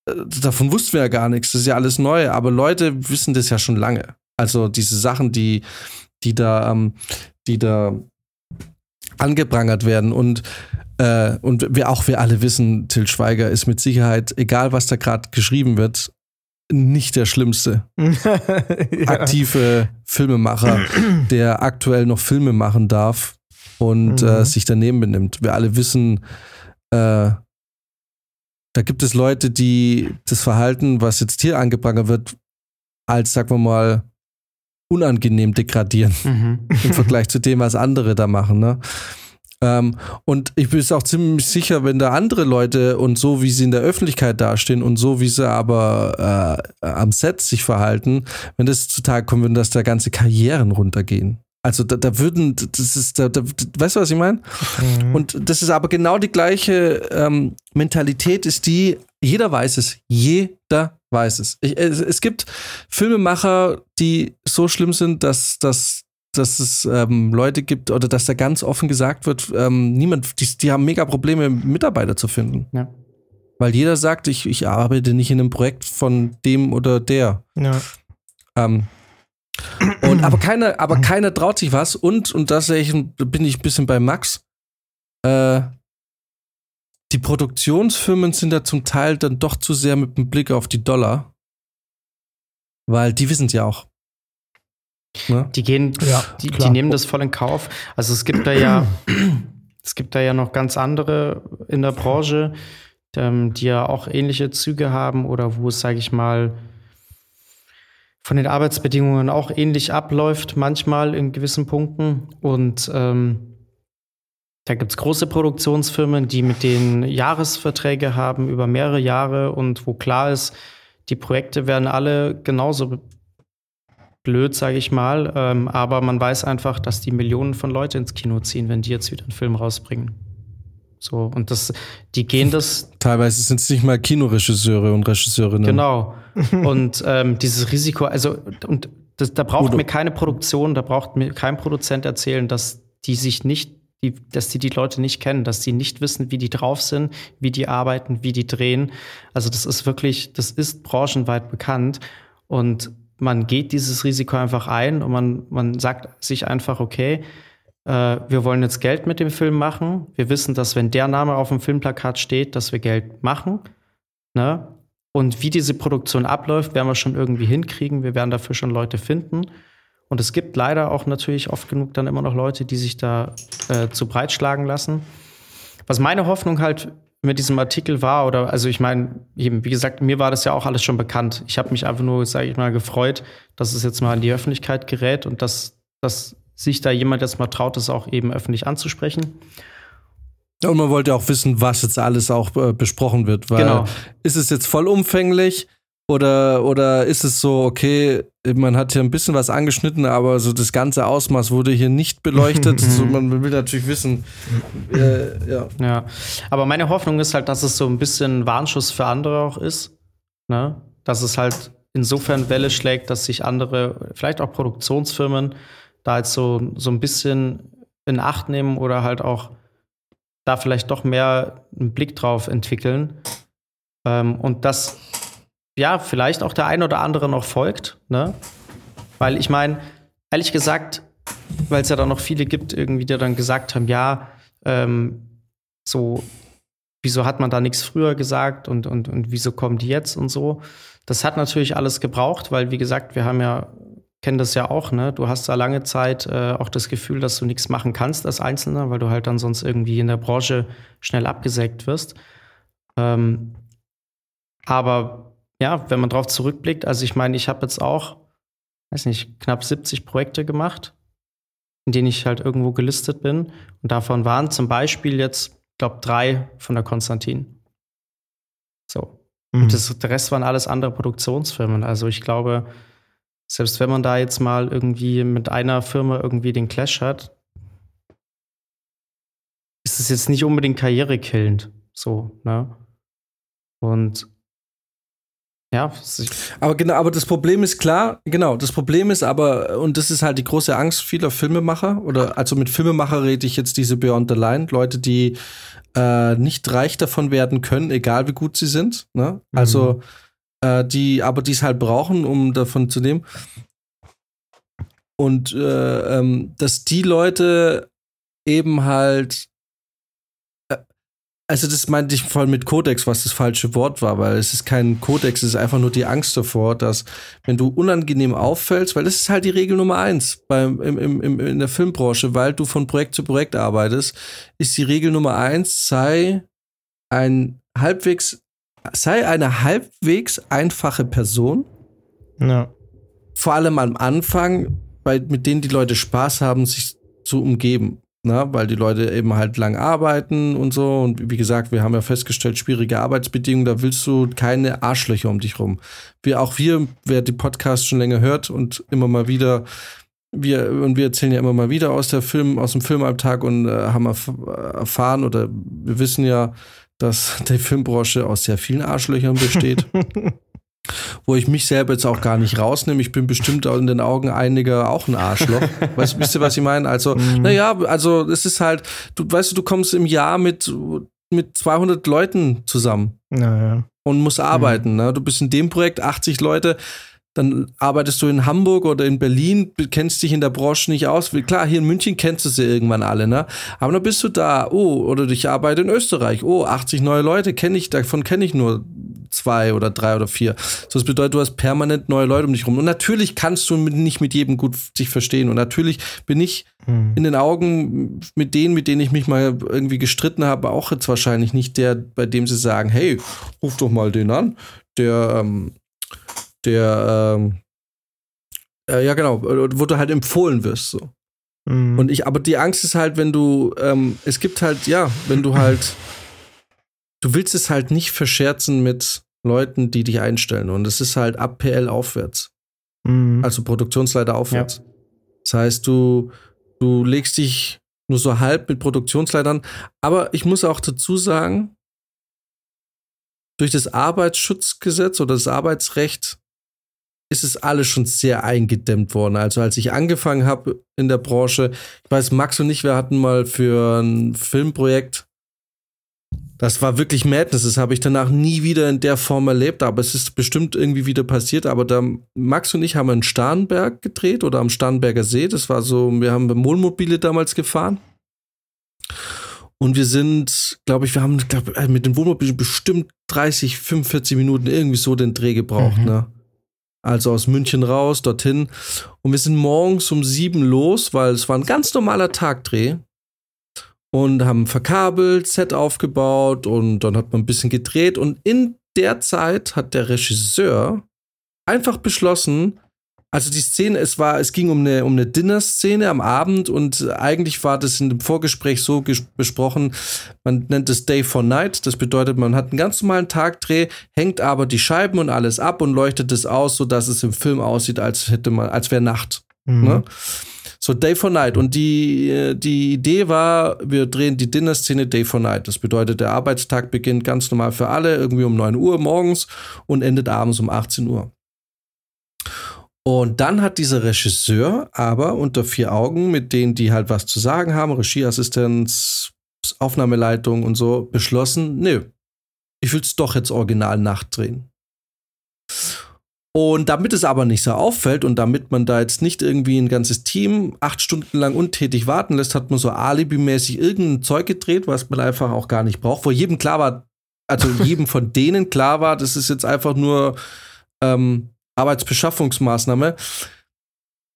äh, davon wussten wir ja gar nichts, das ist ja alles neu, aber Leute wissen das ja schon lange. Also diese Sachen, die, die da, ähm, die da angeprangert werden und äh, und wir auch wir alle wissen, Till Schweiger ist mit Sicherheit, egal was da gerade geschrieben wird, nicht der schlimmste ja. aktive Filmemacher, der aktuell noch Filme machen darf und Mhm. äh, sich daneben benimmt. Wir alle wissen, äh, da gibt es Leute, die das Verhalten, was jetzt hier angeprangert wird, als, sagen wir mal, unangenehm degradieren Mhm. im Vergleich zu dem, was andere da machen. Ne? Ähm, und ich bin auch ziemlich sicher, wenn da andere Leute und so, wie sie in der Öffentlichkeit dastehen und so, wie sie aber äh, am Set sich verhalten, wenn das zutage kommen würde, dass da ganze Karrieren runtergehen. Also da, da würden, das ist, da, da, weißt du, was ich meine? Mhm. Und das ist aber genau die gleiche ähm, Mentalität, ist die, jeder weiß es, jeder weiß es. Ich, es. Es gibt Filmemacher, die so schlimm sind, dass, dass, dass es ähm, Leute gibt oder dass da ganz offen gesagt wird, ähm, niemand, die, die haben mega Probleme, Mitarbeiter zu finden. Ja. Weil jeder sagt, ich, ich arbeite nicht in einem Projekt von dem oder der. ja. Ähm, und, aber keiner, aber keiner traut sich was und, und da bin ich ein bisschen bei Max. Äh, die Produktionsfirmen sind da zum Teil dann doch zu sehr mit dem Blick auf die Dollar. Weil die wissen es ja auch. Ne? Die gehen, Ja, die, die nehmen das voll in Kauf. Also es gibt da ja, es gibt da ja noch ganz andere in der Branche, ähm, die ja auch ähnliche Züge haben oder wo es, sage ich mal, von den Arbeitsbedingungen auch ähnlich abläuft, manchmal in gewissen Punkten. Und ähm, da gibt es große Produktionsfirmen, die mit denen Jahresverträge haben über mehrere Jahre und wo klar ist, die Projekte werden alle genauso blöd, sage ich mal. Ähm, aber man weiß einfach, dass die Millionen von Leute ins Kino ziehen, wenn die jetzt wieder einen Film rausbringen. So, und das, die gehen das Teilweise sind es nicht mal Kinoregisseure und Regisseurinnen. Genau. Und ähm, dieses Risiko, also und das, da braucht Udo. mir keine Produktion, da braucht mir kein Produzent erzählen, dass die sich nicht, die, dass die die Leute nicht kennen, dass die nicht wissen, wie die drauf sind, wie die arbeiten, wie die drehen. Also das ist wirklich, das ist branchenweit bekannt und man geht dieses Risiko einfach ein und man, man sagt sich einfach, okay, äh, wir wollen jetzt Geld mit dem Film machen. Wir wissen, dass wenn der Name auf dem Filmplakat steht, dass wir Geld machen. Ne? Und wie diese Produktion abläuft, werden wir schon irgendwie hinkriegen. Wir werden dafür schon Leute finden. Und es gibt leider auch natürlich oft genug dann immer noch Leute, die sich da äh, zu breit schlagen lassen. Was meine Hoffnung halt mit diesem Artikel war, oder also ich meine, eben, wie gesagt, mir war das ja auch alles schon bekannt. Ich habe mich einfach nur, sage ich mal, gefreut, dass es jetzt mal in die Öffentlichkeit gerät und dass, dass sich da jemand jetzt mal traut, das auch eben öffentlich anzusprechen. Und man wollte auch wissen, was jetzt alles auch äh, besprochen wird, weil Genau. ist es jetzt vollumfänglich oder, oder ist es so, okay, man hat hier ein bisschen was angeschnitten, aber so das ganze Ausmaß wurde hier nicht beleuchtet. so, man will natürlich wissen, äh, ja. Ja, aber meine Hoffnung ist halt, dass es so ein bisschen Warnschuss für andere auch ist. Ne? Dass es halt insofern Welle schlägt, dass sich andere, vielleicht auch Produktionsfirmen, da jetzt so, so ein bisschen in Acht nehmen oder halt auch da vielleicht doch mehr einen Blick drauf entwickeln. Ähm, und dass ja, vielleicht auch der ein oder andere noch folgt, ne? Weil ich meine, ehrlich gesagt, weil es ja dann noch viele gibt, irgendwie, die dann gesagt haben, ja, ähm, so, wieso hat man da nichts früher gesagt und, und, und wieso kommen die jetzt und so. Das hat natürlich alles gebraucht, weil, wie gesagt, wir haben ja, kennen das ja auch, ne? Du hast da lange Zeit äh, auch das Gefühl, dass du nichts machen kannst als Einzelner, weil du halt dann sonst irgendwie in der Branche schnell abgesägt wirst. Ähm, aber ja, wenn man drauf zurückblickt, also ich meine, ich habe jetzt auch, weiß nicht, knapp 70 Projekte gemacht, in denen ich halt irgendwo gelistet bin. Und davon waren zum Beispiel jetzt, ich glaube, drei von der Konstantin. So. Mhm. Und das, der Rest waren alles andere Produktionsfirmen. Also ich glaube, selbst wenn man da jetzt mal irgendwie mit einer Firma irgendwie den Clash hat, ist es jetzt nicht unbedingt karrierekillend. So, ne? Und ja, Aber genau, aber das Problem ist klar, genau, das Problem ist aber, und das ist halt die große Angst vieler Filmemacher, oder also mit Filmemacher rede ich jetzt diese Beyond the Line, Leute, die äh, nicht reich davon werden können, egal wie gut sie sind. Ne? Also äh, die, aber die es halt brauchen, um davon zu nehmen. Und äh, ähm, dass die Leute eben halt also das meinte ich voll mit Kodex, was das falsche Wort war, weil es ist kein Kodex, es ist einfach nur die Angst davor, dass wenn du unangenehm auffällst, weil das ist halt die Regel Nummer eins beim, im, im, im, in der Filmbranche, weil du von Projekt zu Projekt arbeitest, ist die Regel Nummer eins, sei ein halbwegs, sei eine halbwegs einfache Person, Ja. vor allem am Anfang, bei, mit denen die Leute Spaß haben, sich zu umgeben. Na, weil die Leute eben halt lang arbeiten und so. Und wie gesagt, wir haben ja festgestellt, schwierige Arbeitsbedingungen, da willst du keine Arschlöcher um dich rum. Wir, auch wir, wer die Podcasts schon länger hört und immer mal wieder, wir, und wir erzählen ja immer mal wieder aus der Film, aus dem Filmalltag und äh, haben erf erfahren oder wir wissen ja, dass die Filmbranche aus sehr vielen Arschlöchern besteht wo ich mich selber jetzt auch gar nicht rausnehme. Ich bin bestimmt in den Augen einiger auch ein Arschloch. weißt, wisst ihr, was ich meine? Also, naja, also es ist halt, du weißt du, du kommst im Jahr mit, mit 200 Leuten zusammen Naja. und musst arbeiten. Ne? Du bist in dem Projekt 80 Leute, dann arbeitest du in Hamburg oder in Berlin, kennst dich in der Branche nicht aus. Klar, hier in München kennst du sie irgendwann alle, ne? Aber dann bist du da, oh, oder ich arbeite in Österreich, oh, 80 neue Leute kenne ich, davon kenne ich nur zwei oder drei oder vier. So, das bedeutet, du hast permanent neue Leute um dich rum. Und natürlich kannst du mit, nicht mit jedem gut sich verstehen. Und natürlich bin ich Hm. in den Augen mit denen, mit denen ich mich mal irgendwie gestritten habe, auch jetzt wahrscheinlich nicht der, bei dem sie sagen, hey, ruf doch mal den an, der, ähm, der, ähm, äh, ja genau, äh, wo du halt empfohlen wirst. So. Mhm. Und ich, aber die Angst ist halt, wenn du, ähm, es gibt halt, ja, wenn du halt, du willst es halt nicht verscherzen mit Leuten, die dich einstellen. Und es ist halt ab PL aufwärts. Mhm. Also Produktionsleiter aufwärts. Das heißt, du, du legst dich nur so halb mit Produktionsleitern. Aber ich muss auch dazu sagen, durch das Arbeitsschutzgesetz oder das Arbeitsrecht ist es alles schon sehr eingedämmt worden. Also als ich angefangen habe in der Branche, ich weiß, Max und ich, wir hatten mal für ein Filmprojekt, Das war wirklich Madness. Das habe ich danach nie wieder in der Form erlebt, aber es ist bestimmt irgendwie wieder passiert. Aber da, Max und ich haben in Starnberg gedreht oder am Starnberger See. Das war so, wir haben Wohnmobile damals gefahren. Und wir sind, glaube ich, wir haben glaub, äh, mit den Wohnmobilen bestimmt 30, 45 Minuten irgendwie so den Dreh gebraucht, mhm. ne? Also aus München raus, dorthin. Und wir sind morgens um sieben los, weil es war ein ganz normaler Tagdreh und haben verkabelt, Set aufgebaut und dann hat man ein bisschen gedreht und in der Zeit hat der Regisseur einfach beschlossen, also die Szene, es war, es ging um eine, um eine Dinner-Szene am Abend und eigentlich war das in dem Vorgespräch so besprochen, man nennt es Day for Night. Das bedeutet, man hat einen ganz normalen Tagdreh, hängt aber die Scheiben und alles ab und leuchtet es aus, sodass es im Film aussieht, als hätte man, als wäre Nacht. Mhm. Ne? So Day for Night. Und die, die Idee war, wir drehen die Dinner-Szene Day for Night. Das bedeutet, der Arbeitstag beginnt ganz normal für alle, irgendwie um 9 Uhr morgens und endet abends um 18 Uhr. Und dann hat dieser Regisseur aber unter vier Augen, mit denen die halt was zu sagen haben, Regieassistenz, Aufnahmeleitung und so, beschlossen, nö, ich will es doch jetzt original nachdrehen. Und damit es aber nicht so auffällt und damit man da jetzt nicht irgendwie ein ganzes Team acht Stunden lang untätig warten lässt, hat man so alibimäßig irgendein Zeug gedreht, was man einfach auch gar nicht braucht. Wo jedem klar war, also jedem von denen klar war, das ist jetzt einfach nur ähm, Arbeitsbeschaffungsmaßnahme.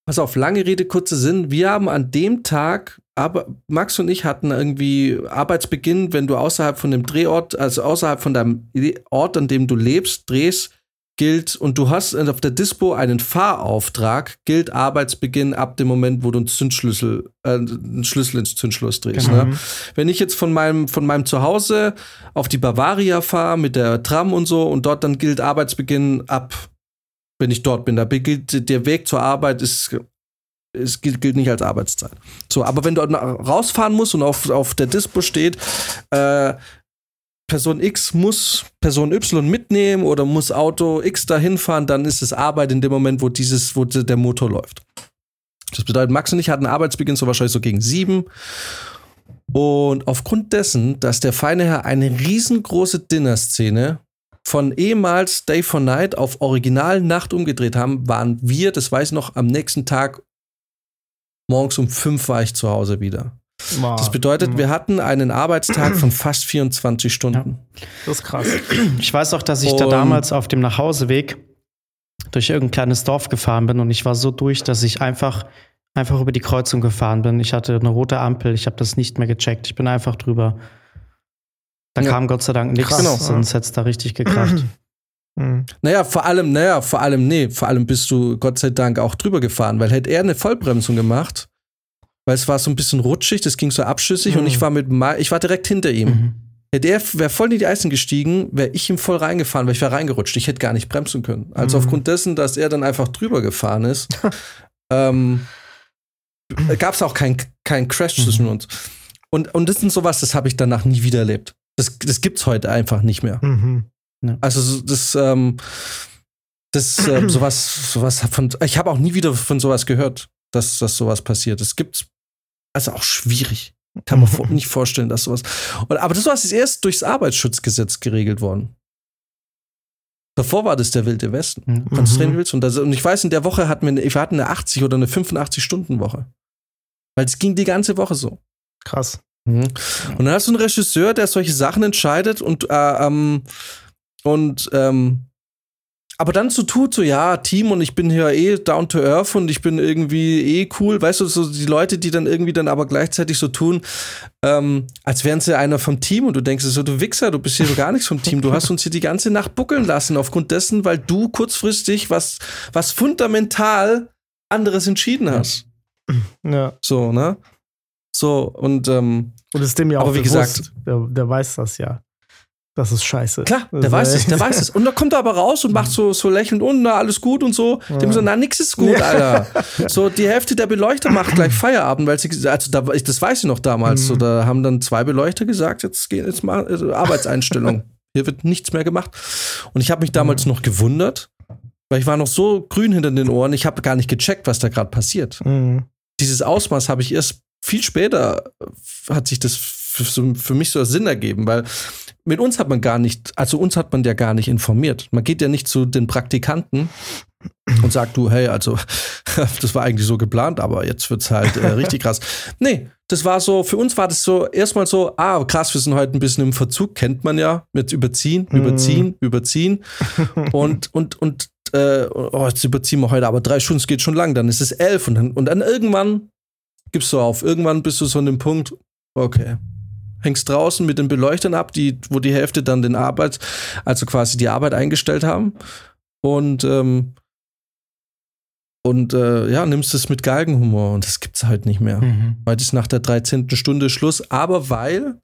Pass auf, lange Rede, kurzer Sinn. Wir haben an dem Tag, aber Max und ich hatten irgendwie Arbeitsbeginn, wenn du außerhalb von dem Drehort, also außerhalb von deinem Ort, an dem du lebst, drehst, gilt, und du hast auf der Dispo einen Fahrauftrag, gilt Arbeitsbeginn ab dem Moment, wo du einen Zündschlüssel, äh, einen Schlüssel ins Zündschloss drehst. Genau. Ne? Wenn ich jetzt von meinem, von meinem Zuhause auf die Bavaria fahre mit der Tram und so und dort dann gilt Arbeitsbeginn ab, wenn ich dort bin. Da gilt der Weg zur Arbeit ist es gilt, gilt, nicht als Arbeitszeit. So, aber wenn du rausfahren musst und auf, auf der Dispo steht, äh, Person X muss Person Y mitnehmen oder muss Auto X dahin fahren, dann ist es Arbeit in dem Moment, wo dieses, wo der Motor läuft. Das bedeutet, Max und ich hatten Arbeitsbeginn so wahrscheinlich so gegen sieben. Und aufgrund dessen, dass der feine Herr eine riesengroße Dinner-Szene von ehemals Day for Night auf Original Nacht umgedreht haben, waren wir, das weiß ich noch, am nächsten Tag morgens um fünf war ich zu Hause wieder. Das bedeutet, wir hatten einen Arbeitstag von fast 24 Stunden. Ja, das ist krass. Ich weiß auch, dass ich und da damals auf dem Nachhauseweg durch irgendein kleines Dorf gefahren bin und ich war so durch, dass ich einfach einfach über die Kreuzung gefahren bin. Ich hatte eine rote Ampel, ich habe das nicht mehr gecheckt. Ich bin einfach drüber. Da ja. kam Gott sei Dank nichts, genau. sonst hätte es da richtig gekracht. Mhm. Naja, vor allem, naja, vor allem, nee, vor allem bist du Gott sei Dank auch drüber gefahren, weil hätte er eine Vollbremsung gemacht, weil es war so ein bisschen rutschig, das ging so abschüssig mhm. und ich war mit ich war direkt hinter ihm. Mhm. Hätte er wäre voll in die Eisen gestiegen, wäre ich ihm voll reingefahren, weil ich wäre reingerutscht. Ich hätte gar nicht bremsen können. Also mhm. aufgrund dessen, dass er dann einfach drüber gefahren ist, ähm, gab es auch keinen kein Crash mhm. zwischen uns. Und, und das ist sowas, das habe ich danach nie wieder erlebt. Das, das gibt's heute einfach nicht mehr. Mhm. Ja. Also das, ähm, das äh, sowas, sowas von. Ich habe auch nie wieder von sowas gehört, dass, dass sowas passiert. Es gibt also auch schwierig. Kann man nicht vorstellen, dass sowas. Und, aber das war erst durchs Arbeitsschutzgesetz geregelt worden. Davor war das der Wilde Westen. Mhm. Kannst du drehen willst. Und, das, und ich weiß, in der Woche hatten wir, wir hatten eine 80 oder eine 85-Stunden-Woche. Weil es ging die ganze Woche so. Krass. Mhm. Und dann hast du einen Regisseur, der solche Sachen entscheidet und äh, ähm, und ähm, aber dann so tut, so ja, Team und ich bin hier eh down to earth und ich bin irgendwie eh cool, weißt du, so die Leute, die dann irgendwie dann aber gleichzeitig so tun, ähm, als wären sie einer vom Team und du denkst so, du Wichser, du bist hier gar nichts vom Team, du hast uns hier die ganze Nacht buckeln lassen aufgrund dessen, weil du kurzfristig was, was fundamental anderes entschieden hast. Ja. So, ne? So, und, ähm, und ist dem ja auch wie bewusst. gesagt, der, der weiß das ja. Das ist scheiße. Klar, der das weiß es, der weiß es. Und da kommt er aber raus und macht so, so lächelnd und na, alles gut und so. Ja. Dem so, na, nix ist gut, Alter. So, die Hälfte der Beleuchter macht gleich Feierabend, weil sie, also da, das weiß ich noch damals, mhm. so, da haben dann zwei Beleuchter gesagt, jetzt gehen jetzt mal also Arbeitseinstellung. Hier wird nichts mehr gemacht. Und ich habe mich damals mhm. noch gewundert, weil ich war noch so grün hinter den Ohren, ich habe gar nicht gecheckt, was da gerade passiert. Mhm. Dieses Ausmaß habe ich erst viel später, hat sich das für, mich so Sinn ergeben, weil mit uns hat man gar nicht, also uns hat man ja gar nicht informiert. Man geht ja nicht zu den Praktikanten und sagt du, hey, also das war eigentlich so geplant, aber jetzt wird's halt äh, richtig krass. Nee, das war so, für uns war das so erstmal so, ah, krass, wir sind heute ein bisschen im Verzug, kennt man ja, mit überziehen, überziehen, überziehen und, und, und, äh, oh, jetzt überziehen wir heute aber drei Stunden, es geht schon lang, dann ist es elf und dann, und dann irgendwann gibst du auf, irgendwann bist du so an dem Punkt, okay, hängst draußen mit den Beleuchtern ab, die, wo die Hälfte dann den Arbeit, also quasi die Arbeit eingestellt haben und, ähm, und äh, ja, nimmst es mit Galgenhumor und das gibt's halt nicht mehr. Mhm. Heute ist nach der 13. Stunde Schluss, aber weil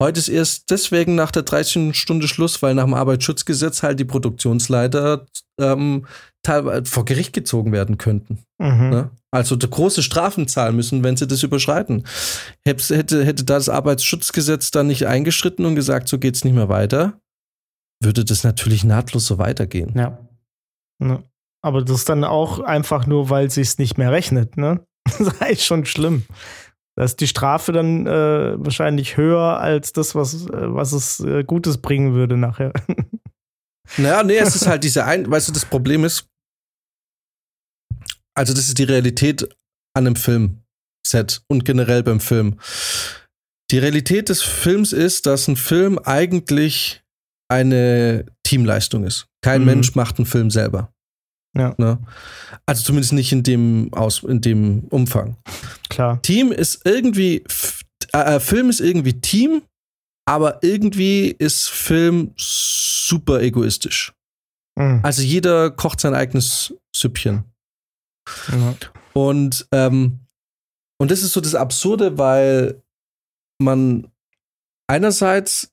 heute ist erst deswegen nach der 13. Stunde Schluss, weil nach dem Arbeitsschutzgesetz halt die Produktionsleiter ähm, teilweise vor Gericht gezogen werden könnten. Mhm. Ne? Also große Strafen zahlen müssen, wenn sie das überschreiten. Hätte, hätte, das Arbeitsschutzgesetz dann nicht eingeschritten und gesagt, so geht's nicht mehr weiter, würde das natürlich nahtlos so weitergehen. Ja. Ne. Aber das dann auch einfach nur, weil sich's nicht mehr rechnet, ne? Das ist schon schlimm. Da ist die Strafe dann äh, wahrscheinlich höher als das, was, äh, was es äh, Gutes bringen würde nachher. Naja, nee, es ist halt diese ein, weißt du, das Problem ist, also das ist die Realität an einem Filmset und generell beim Film. Die Realität des Films ist, dass ein Film eigentlich eine Teamleistung ist. Kein Mhm. Mensch macht einen Film selber. Ja. Ne? Also zumindest nicht in dem, Aus, in dem Umfang. Klar. Team ist irgendwie, F- äh, Film ist irgendwie Team, aber irgendwie ist Film super egoistisch. Mhm. Also jeder kocht sein eigenes Süppchen. Ja. Und, ähm, und das ist so das Absurde, weil man einerseits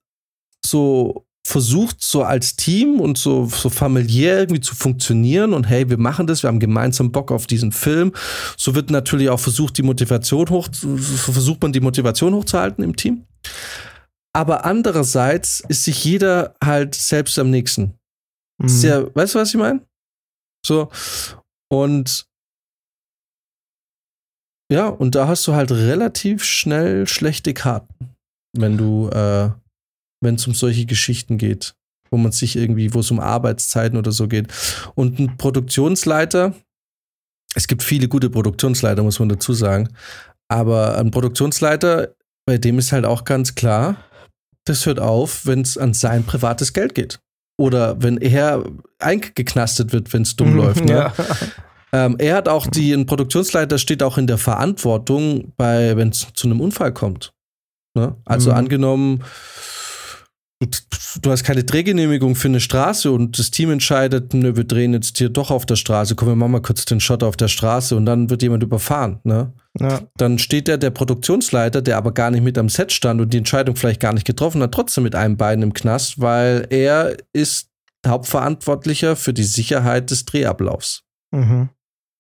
so versucht, so als Team und so, so familiär irgendwie zu funktionieren und hey, wir machen das, wir haben gemeinsam Bock auf diesen Film. So wird natürlich auch versucht, die Motivation hoch, so versucht man die Motivation hochzuhalten im Team. Aber andererseits ist sich jeder halt selbst am nächsten. Mhm. Ja, weißt du, was ich meine? So. Und ja, und da hast du halt relativ schnell schlechte Karten, wenn du, äh, wenn es um solche Geschichten geht, wo man sich irgendwie, wo es um Arbeitszeiten oder so geht. Und ein Produktionsleiter, es gibt viele gute Produktionsleiter, muss man dazu sagen, aber ein Produktionsleiter, bei dem ist halt auch ganz klar, das hört auf, wenn es an sein privates Geld geht. Oder wenn er eingeknastet wird, wenn es dumm läuft. Ne? Ja. Ähm, er hat auch die, ein Produktionsleiter steht auch in der Verantwortung, bei, wenn es zu einem Unfall kommt. Ne? Also Mhm. angenommen, du, du hast keine Drehgenehmigung für eine Straße und das Team entscheidet, nö, wir drehen jetzt hier doch auf der Straße, komm, wir machen mal kurz den Shot auf der Straße und dann wird jemand überfahren. Ne? Ja. Dann steht der, der Produktionsleiter, der aber gar nicht mit am Set stand und die Entscheidung vielleicht gar nicht getroffen hat, trotzdem mit einem Bein im Knast, weil er ist Hauptverantwortlicher für die Sicherheit des Drehablaufs. Mhm.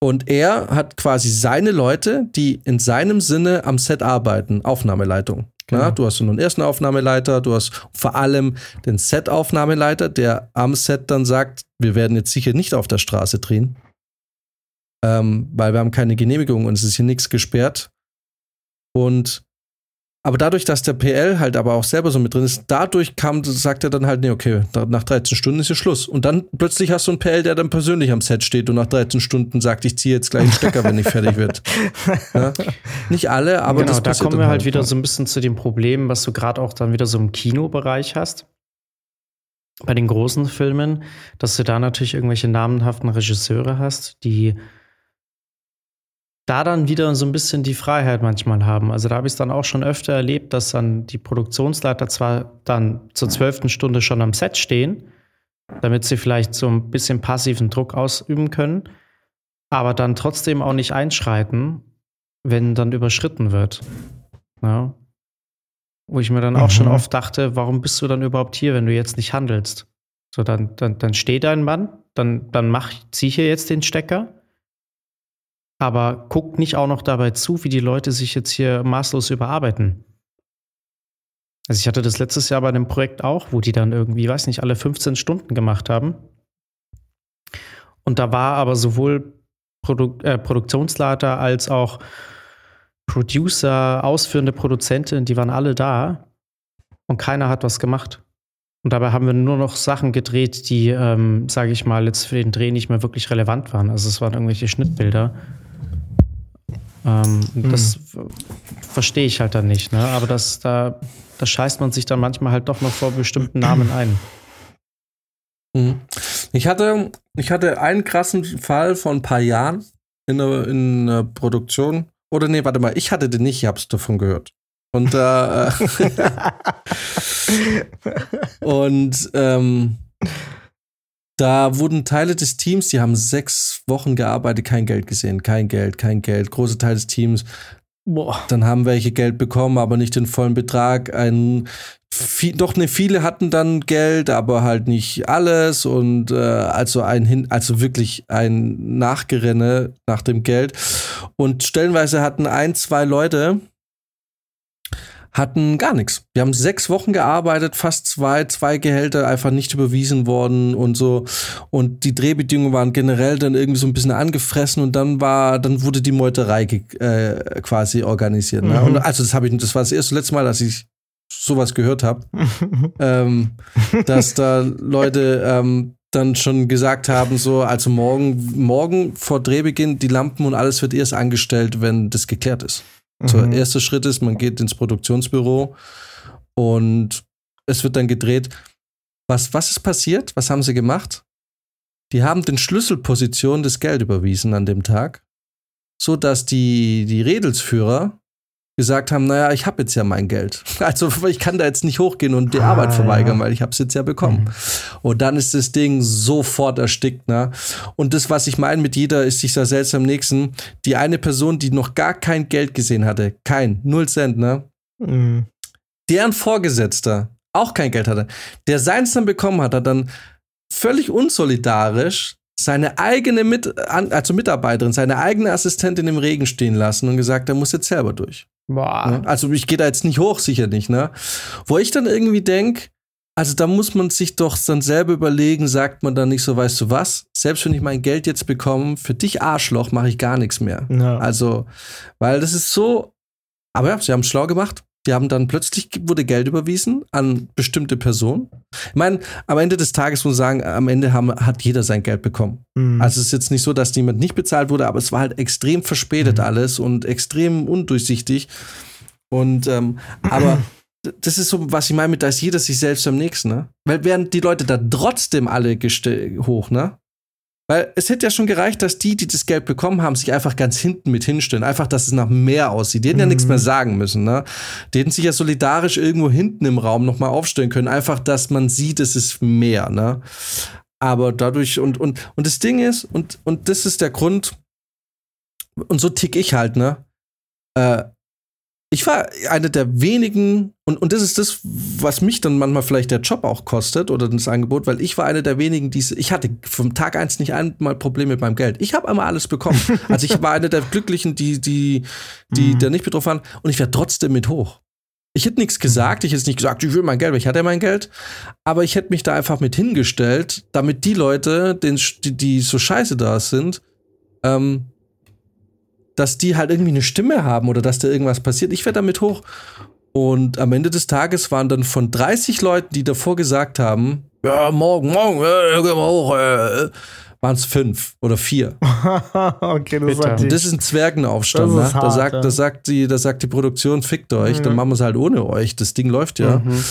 Und er hat quasi seine Leute, die in seinem Sinne am Set arbeiten, Aufnahmeleitung. Genau. Na, du hast einen ersten Aufnahmeleiter, du hast vor allem den Set-Aufnahmeleiter, der am Set dann sagt, wir werden jetzt sicher nicht auf der Straße drehen, ähm, weil wir haben keine Genehmigung und es ist hier nichts gesperrt. Und aber dadurch, dass der PL halt aber auch selber so mit drin ist, dadurch kam, sagt er dann halt, nee, okay, nach 13 Stunden ist hier Schluss. Und dann plötzlich hast du einen PL, der dann persönlich am Set steht und nach 13 Stunden sagt, ich ziehe jetzt gleich einen Stecker, wenn ich fertig wird. Ja? Nicht alle, aber genau, das da kommen wir halt wieder ne? so ein bisschen zu dem Problem, was du gerade auch dann wieder so im Kinobereich hast. Bei den großen Filmen, dass du da natürlich irgendwelche namenhaften Regisseure hast, die da dann wieder so ein bisschen die Freiheit manchmal haben. Also da habe ich es dann auch schon öfter erlebt, dass dann die Produktionsleiter zwar dann zur zwölften Stunde schon am Set stehen, damit sie vielleicht so ein bisschen passiven Druck ausüben können, aber dann trotzdem auch nicht einschreiten, wenn dann überschritten wird. Ja. Wo ich mir dann auch Mhm. schon oft dachte, warum bist du dann überhaupt hier, wenn du jetzt nicht handelst? So, dann, dann, dann steht dein Mann, dann, dann mach, zieh hier jetzt den Stecker. Aber guck nicht auch noch dabei zu, wie die Leute sich jetzt hier maßlos überarbeiten. Also ich hatte das letztes Jahr bei einem Projekt auch, wo die dann irgendwie, weiß nicht, alle 15 Stunden gemacht haben. Und da war aber sowohl Produ äh, Produktionsleiter als auch Producer, ausführende Produzentin, die waren alle da und keiner hat was gemacht. Und dabei haben wir nur noch Sachen gedreht, die, ähm, sage ich mal, jetzt für den Dreh nicht mehr wirklich relevant waren. Also es waren irgendwelche Schnittbilder. Ähm, mhm. Das verstehe ich halt dann nicht. Ne? Aber das, da, da scheißt man sich dann manchmal halt doch noch vor bestimmten Namen ein. Mhm. Ich hatte, ich hatte einen krassen Fall vor ein paar Jahren in der, in Produktion. Oder nee, warte mal, ich hatte den nicht, ich hab's davon gehört. Und äh, und ähm, da wurden Teile des Teams, die haben sechs Wochen gearbeitet, kein Geld gesehen, kein Geld, kein Geld. Große Teil des Teams. Boah. Dann haben welche Geld bekommen, aber nicht den vollen Betrag. Ein, viel, doch ne, viele hatten dann Geld, aber halt nicht alles und äh, also ein hin, also wirklich ein Nachgerenne nach dem Geld. Und stellenweise hatten ein, zwei Leute, hatten gar nichts. Wir haben sechs Wochen gearbeitet, fast zwei, zwei Gehälter einfach nicht überwiesen worden und so. Und die Drehbedingungen waren generell dann irgendwie so ein bisschen angefressen und dann war, dann wurde die Meuterei äh, quasi organisiert. Ne? Mhm. Und also das habe ich, das war das erste letzte Mal, dass ich sowas gehört habe, ähm, dass da Leute ähm, dann schon gesagt haben, so, also morgen, morgen vor Drehbeginn, die Lampen und alles wird erst angestellt, wenn das geklärt ist. So, mhm. der erste Schritt ist, man geht ins Produktionsbüro und es wird dann gedreht. Was, was ist passiert? Was haben sie gemacht? Die haben den Schlüsselposition des Geld überwiesen an dem Tag, so dass die, die Redelsführer gesagt haben, naja, ich habe jetzt ja mein Geld. Also ich kann da jetzt nicht hochgehen und die ah, Arbeit verweigern, ja. weil ich habe es jetzt ja bekommen. Mhm. Und dann ist das Ding sofort erstickt. Ne? Und das, was ich meine mit jeder, ist sich da selbst am nächsten. Die eine Person, die noch gar kein Geld gesehen hatte, kein, null Cent, ne? Mhm. Deren Vorgesetzter auch kein Geld hatte, der seins dann bekommen hat, hat dann völlig unsolidarisch seine eigene Mit also Mitarbeiterin, seine eigene Assistentin im Regen stehen lassen und gesagt, er muss jetzt selber durch. Boah. Ne? Also ich gehe da jetzt nicht hoch, sicher nicht, ne? Wo ich dann irgendwie denke, also da muss man sich doch dann selber überlegen, sagt man dann nicht so, weißt du was, selbst wenn ich mein Geld jetzt bekomme, für dich Arschloch mache ich gar nichts mehr. Ja. Also, weil das ist so, aber ja, sie haben es schlau gemacht. Die haben dann plötzlich wurde Geld überwiesen an bestimmte Personen. Ich meine, am Ende des Tages muss man sagen, am Ende haben, hat jeder sein Geld bekommen. Mhm. Also es ist jetzt nicht so, dass niemand nicht bezahlt wurde, aber es war halt extrem verspätet mhm. alles und extrem undurchsichtig. Und ähm, aber das ist so, was ich meine mit, da ist jeder sich selbst am nächsten, ne? Weil während die Leute da trotzdem alle hoch, ne? Weil es hätte ja schon gereicht, dass die, die das Geld bekommen haben, sich einfach ganz hinten mit hinstellen. Einfach, dass es nach mehr aussieht. Die hätten mhm. ja nichts mehr sagen müssen. Ne? Die hätten sich ja solidarisch irgendwo hinten im Raum nochmal aufstellen können. Einfach, dass man sieht, es ist mehr. Ne? Aber dadurch, und, und, und das Ding ist, und, und das ist der Grund, und so tick ich halt, ne? Äh, ich war einer der wenigen, und, und das ist das, was mich dann manchmal vielleicht der Job auch kostet oder das Angebot, weil ich war einer der wenigen, die ich hatte vom Tag eins nicht einmal Probleme mit meinem Geld. Ich habe einmal alles bekommen. also ich war einer der Glücklichen, die, die, die mhm. da nicht betroffen waren, und ich wäre trotzdem mit hoch. Ich hätte nichts gesagt, ich hätte nicht gesagt, ich will mein Geld, weil ich hatte ja mein Geld, aber ich hätte mich da einfach mit hingestellt, damit die Leute, die, die so scheiße da sind, ähm, dass die halt irgendwie eine Stimme haben oder dass da irgendwas passiert. Ich werde damit hoch. Und am Ende des Tages waren dann von 30 Leuten, die davor gesagt haben, ja, morgen, morgen, äh, gehen wir hoch, äh, waren es fünf oder vier. okay, das, und das ist ein Zwergenaufstand. Ne? Hart, da, sagt, ja. da, sagt die, da sagt die Produktion, fickt euch, mhm. dann machen wir es halt ohne euch. Das Ding läuft ja. Mhm.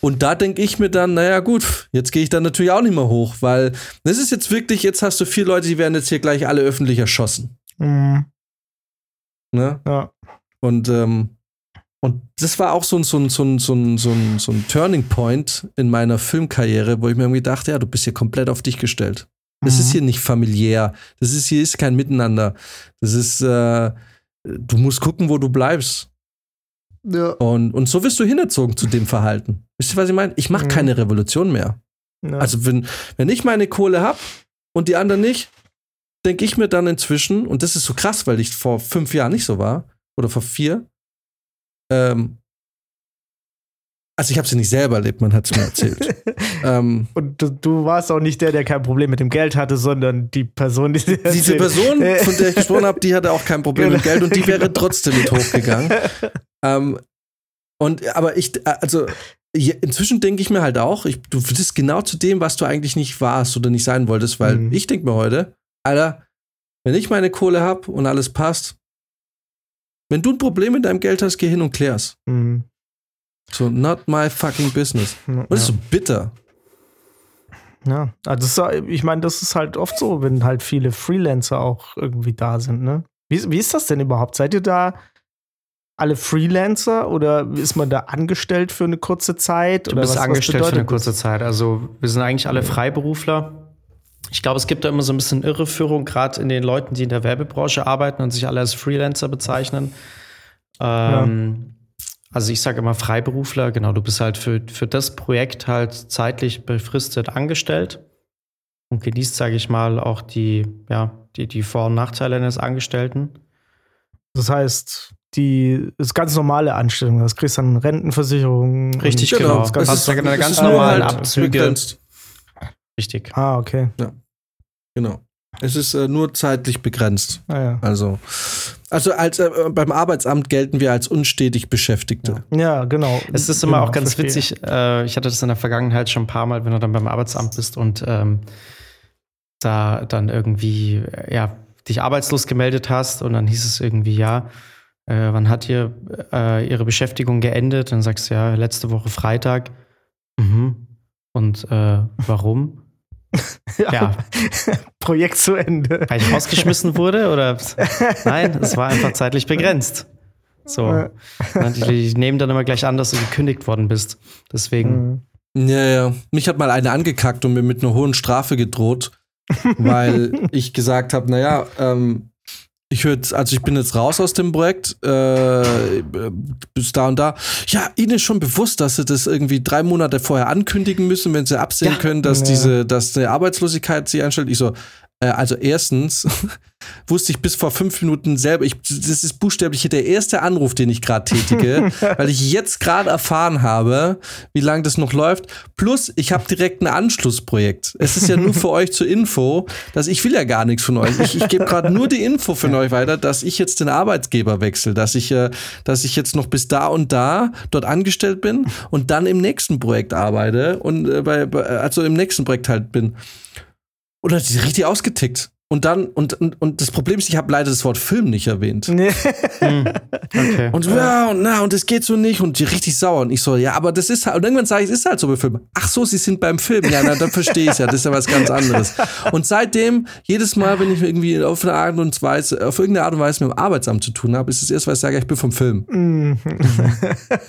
Und da denke ich mir dann, naja, gut, jetzt gehe ich dann natürlich auch nicht mehr hoch, weil das ist jetzt wirklich, jetzt hast du vier Leute, die werden jetzt hier gleich alle öffentlich erschossen. Mhm. Ne? Ja. Und, ähm, und das war auch so ein, so ein, so ein, so ein, so ein, so ein Turning Point in meiner Filmkarriere, wo ich mir irgendwie dachte, ja, du bist hier komplett auf dich gestellt. Das mhm. ist hier nicht familiär. Das ist hier ist kein Miteinander. Das ist, äh, du musst gucken, wo du bleibst. Ja. Und, und so wirst du hinerzogen zu dem Verhalten. Wisst ihr, was ich meine? Ich mache mhm. keine Revolution mehr. Ja. Also, wenn, wenn ich meine Kohle habe und die anderen nicht, denke ich mir dann inzwischen, und das ist so krass, weil ich vor fünf Jahren nicht so war, oder vor vier, ähm, Also ich habe sie nicht selber erlebt, man hat es mir erzählt. ähm, Und du, du warst auch nicht der, der kein Problem mit dem Geld hatte, sondern die Person, die dir diese Person, von der ich gesprochen habe, die hatte auch kein Problem mit Genau. Geld und die wäre trotzdem mit hochgegangen. ähm, und aber ich, also inzwischen denke ich mir halt auch, ich, du bist genau zu dem, was du eigentlich nicht warst oder nicht sein wolltest, weil Mhm. ich denke mir heute, Alter, wenn ich meine Kohle hab und alles passt, wenn du ein Problem mit deinem Geld hast, geh hin und klär's. Mhm. So, not my fucking business. Und das ist so bitter. Ja, also das ist, ich meine, das ist halt oft so, wenn halt viele Freelancer auch irgendwie da sind, ne? Wie, wie ist das denn überhaupt? Seid ihr da alle Freelancer oder ist man da angestellt für eine kurze Zeit? Du oder bist was, was angestellt für eine kurze? Zeit. Also wir sind eigentlich alle Freiberufler. Ich glaube, es gibt da immer so ein bisschen Irreführung, gerade in den Leuten, die in der Werbebranche arbeiten und sich alle als Freelancer bezeichnen. Ähm, Also ich sage immer Freiberufler, genau, du bist halt für, für das Projekt halt zeitlich befristet angestellt und genießt, sage ich mal, auch die, ja, die, die Vor- und Nachteile eines Angestellten. Das heißt, die ist ganz normale Anstellung. Das kriegst dann Rentenversicherung. Richtig, Genau. genau. Es Das ist- ist eine es ganz ist nur normalen halt Abzüge. begrenzt. Richtig. Ah, okay. Genau. Es ist äh, nur zeitlich begrenzt. Ah, ja. Also, also als, äh, beim Arbeitsamt gelten wir als unstetig Beschäftigte. ja, genau. Es ist immer Genau, auch ganz verstehe. witzig. Äh, ich hatte das in der Vergangenheit schon ein paar Mal, wenn du dann beim Arbeitsamt bist und ähm, da dann irgendwie, ja, dich arbeitslos gemeldet hast und dann hieß es irgendwie, ja, äh, wann hat ihr äh, ihre Beschäftigung geendet? Dann sagst du, ja, letzte Woche Freitag. Mhm. Und äh, warum? Ja, Projekt zu Ende. weil ich rausgeschmissen wurde oder? Nein, es war einfach zeitlich begrenzt. So. Die, die nehmen dann immer gleich an, dass du gekündigt worden bist. Deswegen. Mhm. Ja, ja. Mich hat mal eine angekackt und mir mit einer hohen Strafe gedroht, weil ich gesagt habe, naja, ähm, ich höre jetzt, also ich bin jetzt raus aus dem Projekt, äh, bis da und da. Ja, Ihnen ist schon bewusst, dass Sie das irgendwie drei Monate vorher ankündigen müssen, wenn Sie absehen Ja. können, dass Ja. diese, dass eine Arbeitslosigkeit Sie einstellt. Ich so, also erstens wusste ich bis vor fünf Minuten selber, ich, das ist buchstäblich der erste Anruf, den ich gerade tätige, weil ich jetzt gerade erfahren habe, wie lange das noch läuft. Plus, ich habe direkt ein Anschlussprojekt. Es ist ja nur für euch zur Info, dass ich will ja gar nichts von euch. Ich, ich gebe gerade nur die Info von euch weiter, dass ich jetzt den Arbeitsgeber wechsle, dass ich, äh, dass ich jetzt noch bis da und da dort angestellt bin und dann im nächsten Projekt arbeite und äh, bei, bei, also im nächsten Projekt halt bin. Dann hat sie richtig ausgetickt. Und dann, und, und, und das Problem ist, ich habe leider das Wort Film nicht erwähnt. Nee. Hm, okay. Und ja, und na, und das geht so nicht. Und die richtig sauer. Und ich so, ja, aber das ist halt, und irgendwann sage ich, es ist halt so bei Filmen. Ach so, sie sind beim Film. Ja, na, dann verstehe ich ja. Das ist ja was ganz anderes. Und seitdem, jedes Mal, wenn ich irgendwie auf eine Art und Weise, auf irgendeine Art und Weise mit dem Arbeitsamt zu tun habe, ist es erst, weil ich sage, ich bin vom Film. Mhm.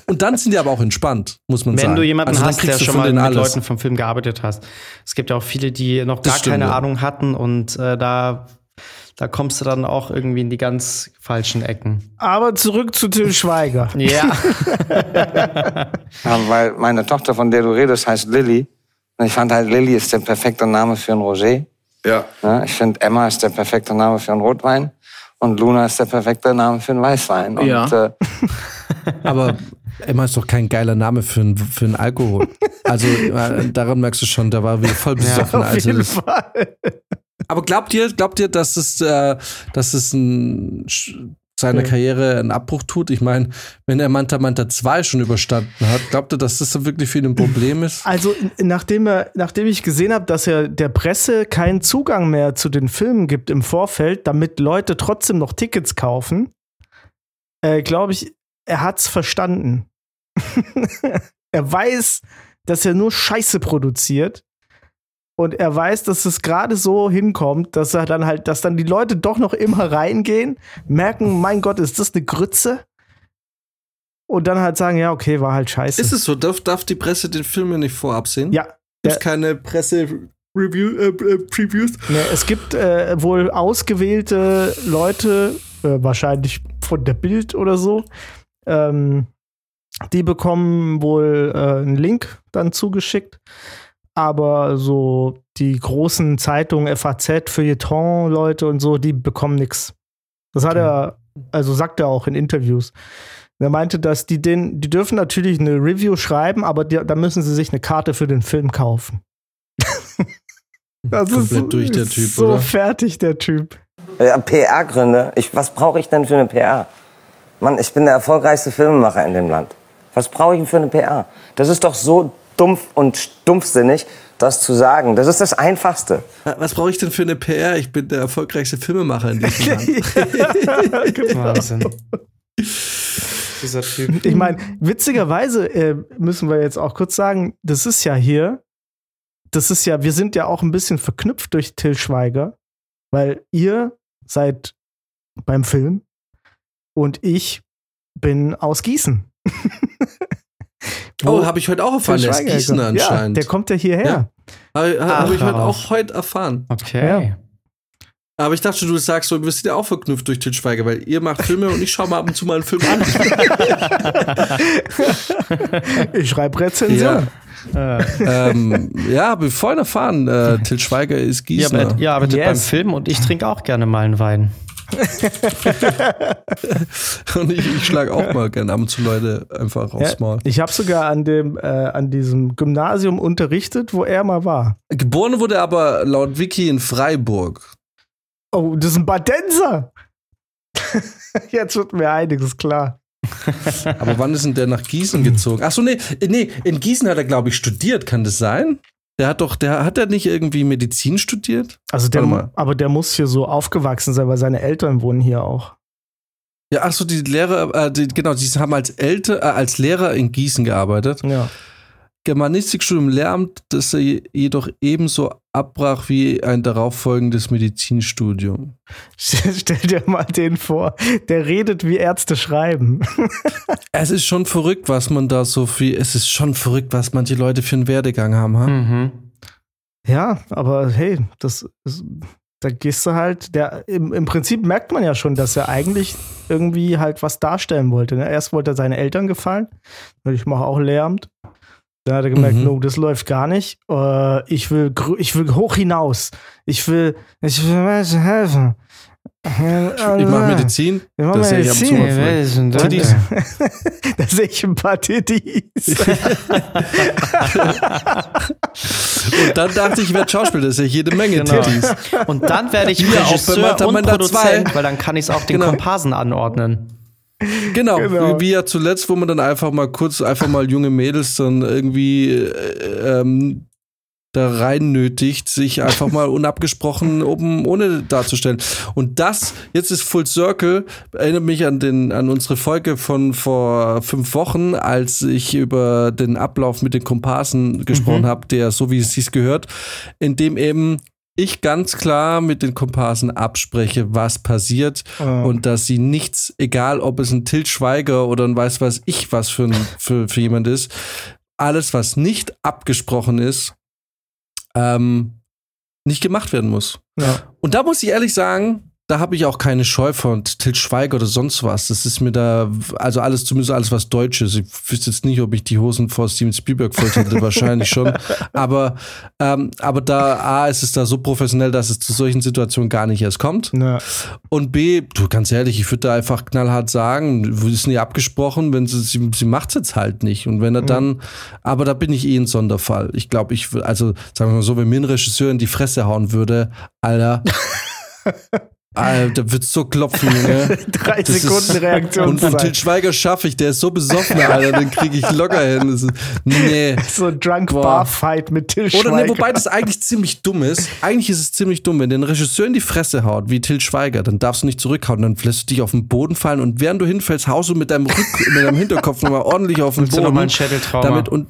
Und dann sind die aber auch entspannt, muss man Wenn sagen. du jemanden Also hast, der kriegst du schon mal mit alles. Leuten vom Film gearbeitet hast. Es gibt ja auch viele, die noch Das gar stimmt, keine ja. Ahnung hatten und äh, da, da kommst du dann auch irgendwie in die ganz falschen Ecken. Aber zurück zu Till Schweiger. Ja. Ja, weil meine Tochter, von der du redest, heißt Lilly. Und ich fand halt, Lilly ist der perfekte Name für ein Rosé. Ja. Ja, ich finde, Emma ist der perfekte Name für einen Rotwein. Und Luna ist der perfekte Name für einen Weißwein. Und, Ja. äh, Aber Emma ist doch kein geiler Name für einen für einen Alkohol. Also äh, daran merkst du schon, da war wieder voll besoffen. Auf also jeden das, Fall. Aber glaubt ihr, glaubt ihr, dass es, äh, dass es ein, seiner Ja. Karriere einen Abbruch tut? Ich meine, wenn er Manta Manta 2 schon überstanden hat, glaubt ihr, dass das so wirklich für ihn ein Problem ist? Also, nachdem, er, nachdem ich gesehen habe, dass er der Presse keinen Zugang mehr zu den Filmen gibt im Vorfeld, damit Leute trotzdem noch Tickets kaufen, äh, glaube ich, er hat's verstanden. er weiß, dass er nur Scheiße produziert. Und er weiß, dass es gerade so hinkommt, dass er dann halt, dass dann die Leute doch noch immer reingehen, merken, mein Gott, ist das eine Grütze? Und dann halt sagen, ja, okay, war halt scheiße. Ist es so? Darf, darf die Presse den Film ja nicht vorab sehen? Ja, Gibt keine Presse-Review, äh, äh, Previews? Ne, es gibt äh, wohl ausgewählte Leute, äh, wahrscheinlich von der Bild oder so, ähm, die bekommen wohl äh, einen Link dann zugeschickt. Aber so die großen Zeitungen, FAZ, Feuilleton-Leute und so, die bekommen nichts. Das hat er, also sagt er auch in Interviews. Der meinte, dass die den, die dürfen natürlich eine Review schreiben, aber die, da müssen sie sich eine Karte für den Film kaufen. das Komplett ist, durch der ist Typ, so oder? fertig, der Typ. Ja, PR-Gründe. Ich, was brauche ich denn für eine PR? Mann, ich bin der erfolgreichste Filmemacher in dem Land. Was brauche ich denn für eine PR? Das ist doch so dumpf und stumpfsinnig, das zu sagen. Das ist das Einfachste. Was brauche ich denn für eine PR? Ich bin der erfolgreichste Filmemacher in diesem Land. Wahnsinn. Dieser Typ. Ich meine, witzigerweise äh, müssen wir jetzt auch kurz sagen, das ist ja hier, das ist ja, wir sind ja auch ein bisschen verknüpft durch Till Schweiger, weil ihr seid beim Film und ich bin aus Gießen. Oh, habe ich heute auch erfahren. Der ist Gießener herkommt. Ja, anscheinend. der kommt ja hierher. Ja. Habe hab ich heute auch heute erfahren. Okay. Aber ich dachte, du sagst so, wir sind ja auch verknüpft durch Til Schweiger, weil ihr macht Filme und ich schaue mal ab und zu mal einen Film an. Ich schreibe Rezension. ähm, ja, habe ich vorhin erfahren, äh, Til Schweiger ist Gießener. arbeitet, ihr arbeitet Yes. beim Film und ich trinke auch gerne mal einen Wein. Und ich, ich schlage auch mal gerne ab und zu Leute einfach aufs Ja, Maul. ich habe sogar an dem, äh, an diesem Gymnasium unterrichtet, wo er mal war. Geboren wurde er aber laut Wiki in Freiburg. Oh, das ist ein Badenser. Jetzt wird mir einiges klar. Aber wann ist denn der nach Gießen gezogen? Ach so, nee, nee, in Gießen hat er, glaube ich, studiert. Kann das sein? Der hat doch, der hat er nicht irgendwie Medizin studiert? Also der, aber der muss hier so aufgewachsen sein, weil seine Eltern wohnen hier auch. Ja, ach so, die Lehrer, äh, die, genau, die haben als Elter, äh, als Lehrer in Gießen gearbeitet. Ja. Germanistikstudium Lehramt, das er je- jedoch ebenso abbrach wie ein darauffolgendes Medizinstudium. Stell dir mal den vor, der redet wie Ärzte schreiben. Es ist schon verrückt, was man da so viel, es ist schon verrückt, was manche Leute für einen Werdegang haben. Ha? Mhm. Ja, aber hey, das ist, da gehst du halt, der, im, im Prinzip merkt man ja schon, dass er eigentlich irgendwie halt was darstellen wollte. Ne? Erst wollte er seinen Eltern gefallen, weil ich mache auch Lehramt. Dann hat er gemerkt, Mhm. no, das läuft gar nicht. Äh, ich, will, ich will hoch hinaus. Ich will, ich will Menschen helfen. Ich mache Medizin. Ich mach das sehe ich ab und. Tiddies. da sehe ich ein paar Titties. Und dann dachte ich, ich werde Schauspieler, das ist ja jede Menge Genau. Titties. Und dann werde ich auch Regisseur Manta und Manta Produzent, 2. weil dann kann ich es auch den Genau. Komparsen anordnen. Genau, Genau. wie ja zuletzt, wo man dann einfach mal kurz, einfach mal junge Mädels dann irgendwie äh, ähm, da rein nötigt, sich einfach mal unabgesprochen oben ohne darzustellen. Und das, jetzt ist Full Circle, erinnert mich an, den, an unsere Folge von vor fünf Wochen, als ich über den Ablauf mit den Komparsen gesprochen habe, der so wie es sich gehört, in dem eben ich ganz klar mit den Komparsen abspreche, was passiert Ah. und dass sie nichts, egal ob es ein Til Schweiger oder ein weiß was ich was für, ein, für, für jemand ist, alles, was nicht abgesprochen ist, ähm, nicht gemacht werden muss. Ja. Und da muss ich ehrlich sagen, da habe ich auch keine Scheu von Til Schweiger oder sonst was. Das ist mir da, also alles, zumindest alles was Deutsches. Ich wüsste jetzt nicht, ob ich die Hosen vor Steven Spielberg voll hätte, wahrscheinlich schon. Aber, ähm, aber da, A, ist es da so professionell, dass es zu solchen Situationen gar nicht erst kommt. Ja. Und B, du ganz ehrlich, ich würde da einfach knallhart sagen, sind ja abgesprochen, wenn sie, sie, sie macht es jetzt halt nicht. Und wenn er dann, aber da bin ich eh ein Sonderfall. Ich glaube, ich also sagen wir mal so, wenn mir ein Regisseur in die Fresse hauen würde, Alter. Alter, da wird's so klopfen, Junge. Drei Das ist- Sekunden Und, und Til. Schweiger schaffe ich, der ist so besoffen, Alter, den kriege ich locker hin. Ist, nee. So ein Drunk Boah. Bar Fight mit Till Oder Schweiger. ne, wobei das eigentlich ziemlich dumm ist. Eigentlich ist es ziemlich dumm, wenn der Regisseur in die Fresse haut, wie Till Schweiger, dann darfst du nicht zurückhauen, dann lässt du dich auf den Boden fallen und während du hinfällst, haust du mit deinem, Rück mit deinem Hinterkopf nochmal ordentlich auf den Willst du Boden. noch mal ein damit und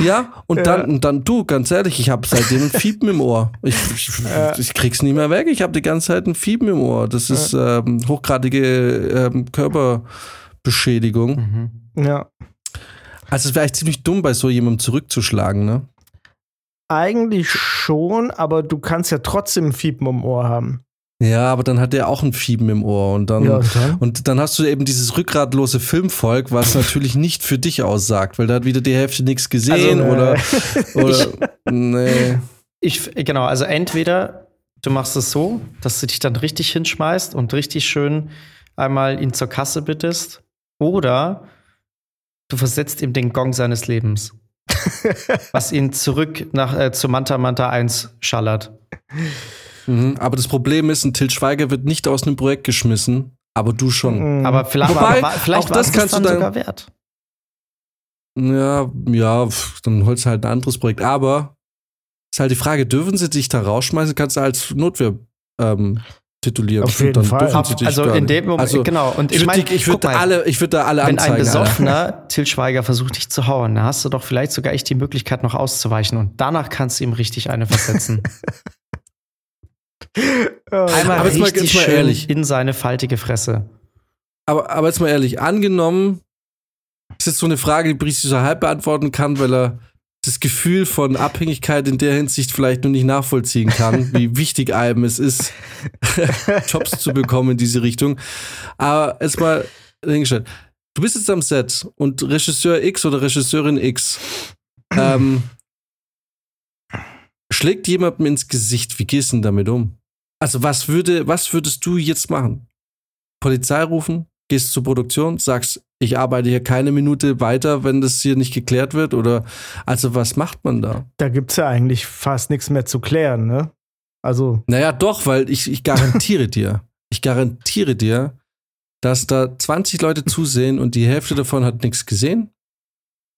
ja, und dann, und dann du, ganz ehrlich, ich habe seitdem ein Fiepen im Ohr. Ich, ich, ich krieg's nicht mehr weg. Ich habe die ganze Zeit ein Fiepen im Ohr. Das ist ähm, hochgradige ähm, Körperbeschädigung. Mhm. ja. Also es wäre echt ziemlich dumm, bei so jemandem zurückzuschlagen, ne? Eigentlich schon, aber du kannst ja trotzdem ein Fiepen im Ohr haben. Ja, aber dann hat er auch ein Fiepen im Ohr und dann, Ja, und dann? und dann hast du eben dieses rückgratlose Filmvolk, was natürlich nicht für dich aussagt, weil da hat wieder die Hälfte nichts gesehen Also, oder, äh, oder nee. Ich, genau, also entweder du machst es so, dass du dich dann richtig hinschmeißt und richtig schön einmal ihn zur Kasse bittest Oder du versetzt ihm den Gong seines Lebens. was ihn zurück nach, äh, zu Manta Manta 1 schallert. Mhm. Aber das Problem ist, ein Till Schweiger wird nicht aus einem Projekt geschmissen, aber du schon. Mhm. Aber vielleicht, Wobei, war, vielleicht auch das es kannst du dann dann- sogar wert. Ja, ja, pf, dann holst du halt ein anderes Projekt. Aber ist halt die Frage, dürfen sie dich da rausschmeißen? Kannst du als Notwehr ähm, titulieren? Auf jeden dann Fall. dürfen sie dich Also in dem Moment, Also, genau. Und ich ich würde meine, ich würd guck mal, alle, ich würd da alle wenn ein anzeigen. Alter. besoffener Till Schweiger versucht, dich zu hauen, dann hast du doch vielleicht sogar echt die Möglichkeit, noch auszuweichen. Und danach kannst du ihm richtig eine versetzen. Einmal Aber jetzt mal- richtig jetzt mal schön ehrlich. in seine faltige Fresse. Aber, aber jetzt mal ehrlich, angenommen, ist jetzt so eine Frage, die Brice so halb beantworten kann, weil er das Gefühl von Abhängigkeit in der Hinsicht vielleicht nur nicht nachvollziehen kann, wie wichtig einem es ist, Jobs zu bekommen in diese Richtung. Aber jetzt mal hingestellt. Du bist jetzt am Set und Regisseur X oder Regisseurin X ähm, schlägt jemandem ins Gesicht. Wie gehst du denn damit um? Also, was würde, was würdest du jetzt machen? Polizei rufen, gehst zur Produktion, sagst, ich arbeite hier keine Minute weiter, wenn das hier nicht geklärt wird? Oder also was macht man da? Da gibt es ja eigentlich fast nichts mehr zu klären, ne? Also, Naja, doch, weil ich, ich garantiere dir, ich garantiere dir, dass da 20 Leute zusehen und die Hälfte davon hat nichts gesehen,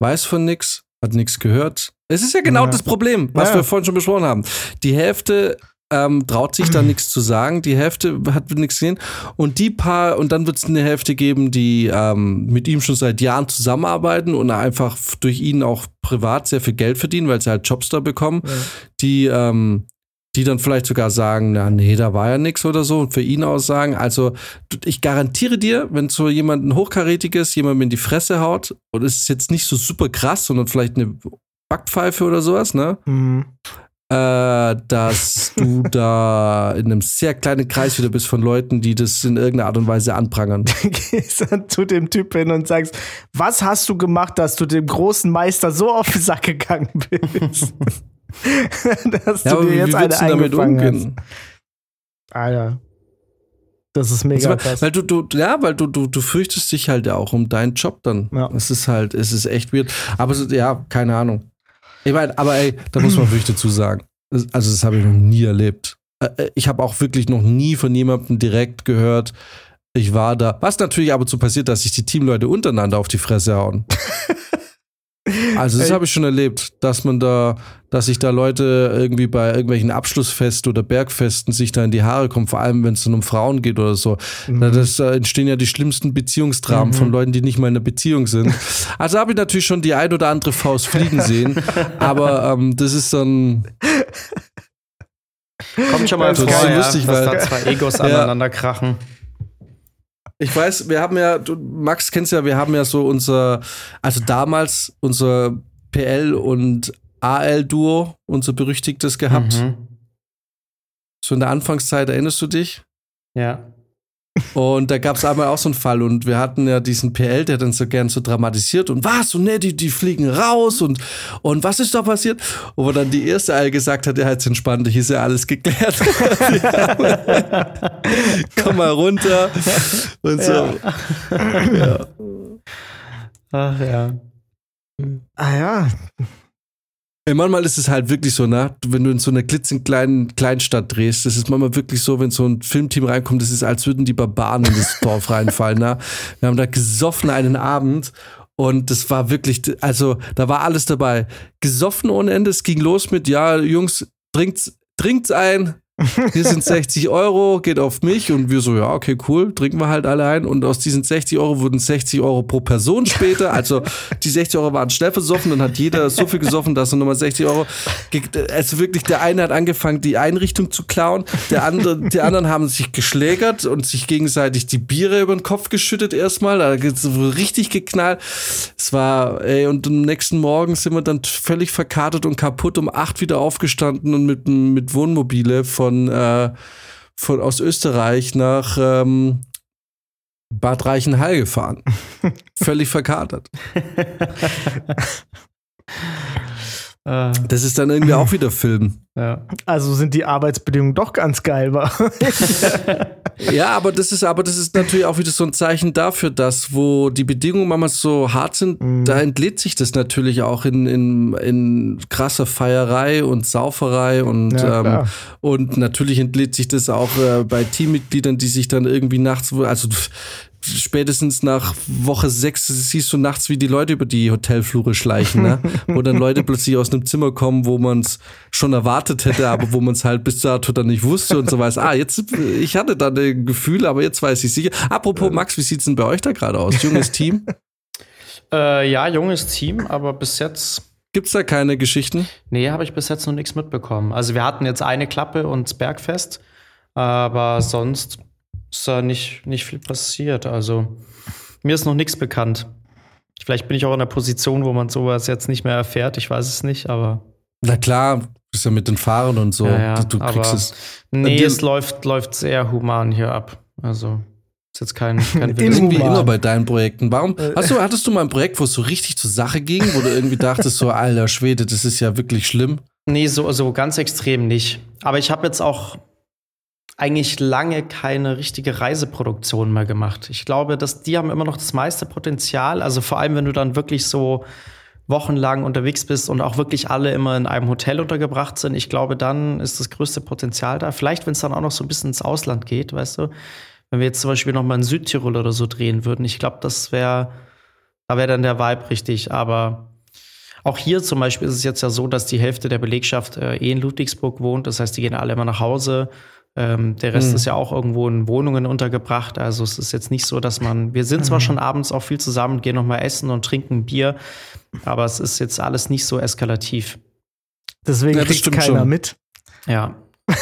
weiß von nichts, hat nichts gehört. Es ist ja genau Ja. das Problem, was Ja. wir vorhin schon besprochen haben. Die Hälfte ähm, traut sich da nichts zu sagen, die Hälfte hat nichts gesehen und die paar, und dann wird es eine Hälfte geben, die ähm, mit ihm schon seit Jahren zusammenarbeiten und einfach durch ihn auch privat sehr viel Geld verdienen, weil sie halt Jobs da bekommen, die ähm, die dann vielleicht sogar sagen, na nee, da war ja nichts oder so und für ihn aussagen. Also ich garantiere dir, wenn so jemand ein hochkarätiges, jemand in die Fresse haut und es ist jetzt nicht so super krass, sondern vielleicht eine Backpfeife oder sowas, ne? hm. Äh, dass du da in einem sehr kleinen Kreis wieder bist von Leuten, die das in irgendeiner Art und Weise anprangern. gehst dann zu dem Typ hin und sagst, was hast du gemacht, dass du dem großen Meister so auf den Sack gegangen bist? dass Ja, du aber dir jetzt eine eingefangen hast. Alter. Das ist mega krass. Weil du, du, ja, weil du, du, du fürchtest dich halt auch um deinen Job dann. Ja. Es ist halt, es ist echt weird. Aber so, ja, keine Ahnung. Ich meine, aber ey, da muss man wirklich dazu sagen. Also, das habe ich noch nie erlebt. Äh, äh, Ich habe auch wirklich noch nie von jemandem direkt gehört, ich war da. Was natürlich ab und zu passiert, dass sich die Teamleute untereinander auf die Fresse hauen. Also das habe ich schon erlebt, dass man da, dass sich da Leute irgendwie bei irgendwelchen Abschlussfesten oder Bergfesten sich da in die Haare kommen, vor allem wenn es dann um Frauen geht oder so. Da das, äh, entstehen ja die schlimmsten Beziehungsdramen von Leuten, die nicht mal in einer Beziehung sind. Also habe ich natürlich schon die ein oder andere Faust fliegen sehen, aber ähm, das ist dann, Kommt schon mal vor, geil, ja, lustig, dass weil- da zwei Egos aneinander krachen. Ich weiß, wir haben ja, du, Max kennst ja, wir haben ja so unser, also damals unser PL und AL-Duo, unser berüchtigtes gehabt. Mhm. So in der Anfangszeit, erinnerst du dich? Ja. Und da gab es einmal auch so einen Fall und wir hatten ja diesen PL, der dann so gern so dramatisiert und was und ne, die, die fliegen raus und, und was ist da passiert? Und wo dann die erste Eil gesagt hat, ja, jetzt entspannt, hier ist ja alles geklärt. Komm mal runter und so. Ach ja. ah ja, Ey, manchmal ist es halt wirklich so, ne? Wenn du in so einer klitzenkleinen Kleinstadt drehst, das ist manchmal wirklich so, wenn so ein Filmteam reinkommt, das ist, als würden die Barbaren in das Dorf reinfallen, ne? Wir haben da gesoffen einen Abend und das war wirklich, also da war alles dabei. Gesoffen ohne Ende, es ging los mit, ja, Jungs, trinkt's, trinkt's ein. Hier sind 60 Euro, geht auf mich und wir so, ja, okay, cool, trinken wir halt alle ein. Und aus diesen 60 Euro wurden 60 Euro pro Person später. Also die 60 Euro waren schnell versoffen, dann hat jeder so viel gesoffen, dass er nochmal 60 Euro. Also wirklich, der eine hat angefangen, die Einrichtung zu klauen, der andere, die anderen haben sich geschlägert und sich gegenseitig die Biere über den Kopf geschüttet erstmal. Da so richtig geknallt. Es war, ey, und am nächsten Morgen sind wir dann völlig verkartet und kaputt um acht wieder aufgestanden und mit, mit Wohnmobile von, äh, von aus Österreich nach ähm, Bad Reichenhall gefahren. Völlig verkatert. Äh, Das ist dann irgendwie auch wieder Film. ja. Also sind die Arbeitsbedingungen doch ganz geil, wa? Ja, aber das ist, aber das ist natürlich auch wieder so ein Zeichen dafür, dass, wo die Bedingungen manchmal so hart sind, Mhm. da entlädt sich das natürlich auch in, in, in krasser Feierei und Sauferei und, Ja, ähm, und natürlich entlädt sich das auch äh, bei Teammitgliedern, die sich dann irgendwie nachts, wo- also spätestens nach Woche sechs siehst du nachts, wie die Leute über die Hotelflure schleichen, ne? wo dann Leute plötzlich aus einem Zimmer kommen, wo man es schon erwartet hätte, aber wo man es halt bis dato dann nicht wusste und so weiß. Ah, jetzt, ich hatte da ein Gefühl, aber jetzt weiß ich sicher. Apropos Max, wie sieht's denn bei euch da gerade aus? Junges Team? Äh, ja, junges Team, aber bis jetzt Gibt's da keine Geschichten? Nee, habe ich bis jetzt noch nichts mitbekommen. Also wir hatten jetzt eine Klappe und das Bergfest, aber sonst ist da nicht, nicht viel passiert. Also mir ist noch nichts bekannt. Vielleicht bin ich auch in einer Position, wo man sowas jetzt nicht mehr erfährt. Ich weiß es nicht, aber Na klar, bist ja mit den Fahrern und so. Ja, ja, du kriegst aber- es. nee, dir- es läuft, läuft sehr human hier ab. Also ist jetzt kein, kein. Irgendwie immer bei deinen Projekten. Warum? Hast du, hattest du mal ein Projekt, wo es so richtig zur Sache ging, wo du irgendwie dachtest, so, alter Schwede, das ist ja wirklich schlimm? Nee, so, so ganz extrem nicht. Aber ich habe jetzt auch eigentlich lange keine richtige Reiseproduktion mehr gemacht. Ich glaube, dass die haben immer noch das meiste Potenzial. Also vor allem, wenn du dann wirklich so wochenlang unterwegs bist und auch wirklich alle immer in einem Hotel untergebracht sind. Ich glaube, dann ist das größte Potenzial da. Vielleicht, wenn es dann auch noch so ein bisschen ins Ausland geht, weißt du? Wenn wir jetzt zum Beispiel noch mal in Südtirol oder so drehen würden. Ich glaube, das wäre, da wäre dann der Vibe richtig. Aber auch hier zum Beispiel ist es jetzt ja so, dass die Hälfte der Belegschaft äh, eh in Ludwigsburg wohnt. Das heißt, die gehen alle immer nach Hause. Ähm, der Rest Mhm. ist ja auch irgendwo in Wohnungen untergebracht. Also es ist jetzt nicht so, dass man. Wir sind zwar schon abends auch viel zusammen, gehen noch mal essen und trinken Bier, aber es ist jetzt alles nicht so eskalativ. Deswegen Ja, kriegt keiner schon. mit. Ja.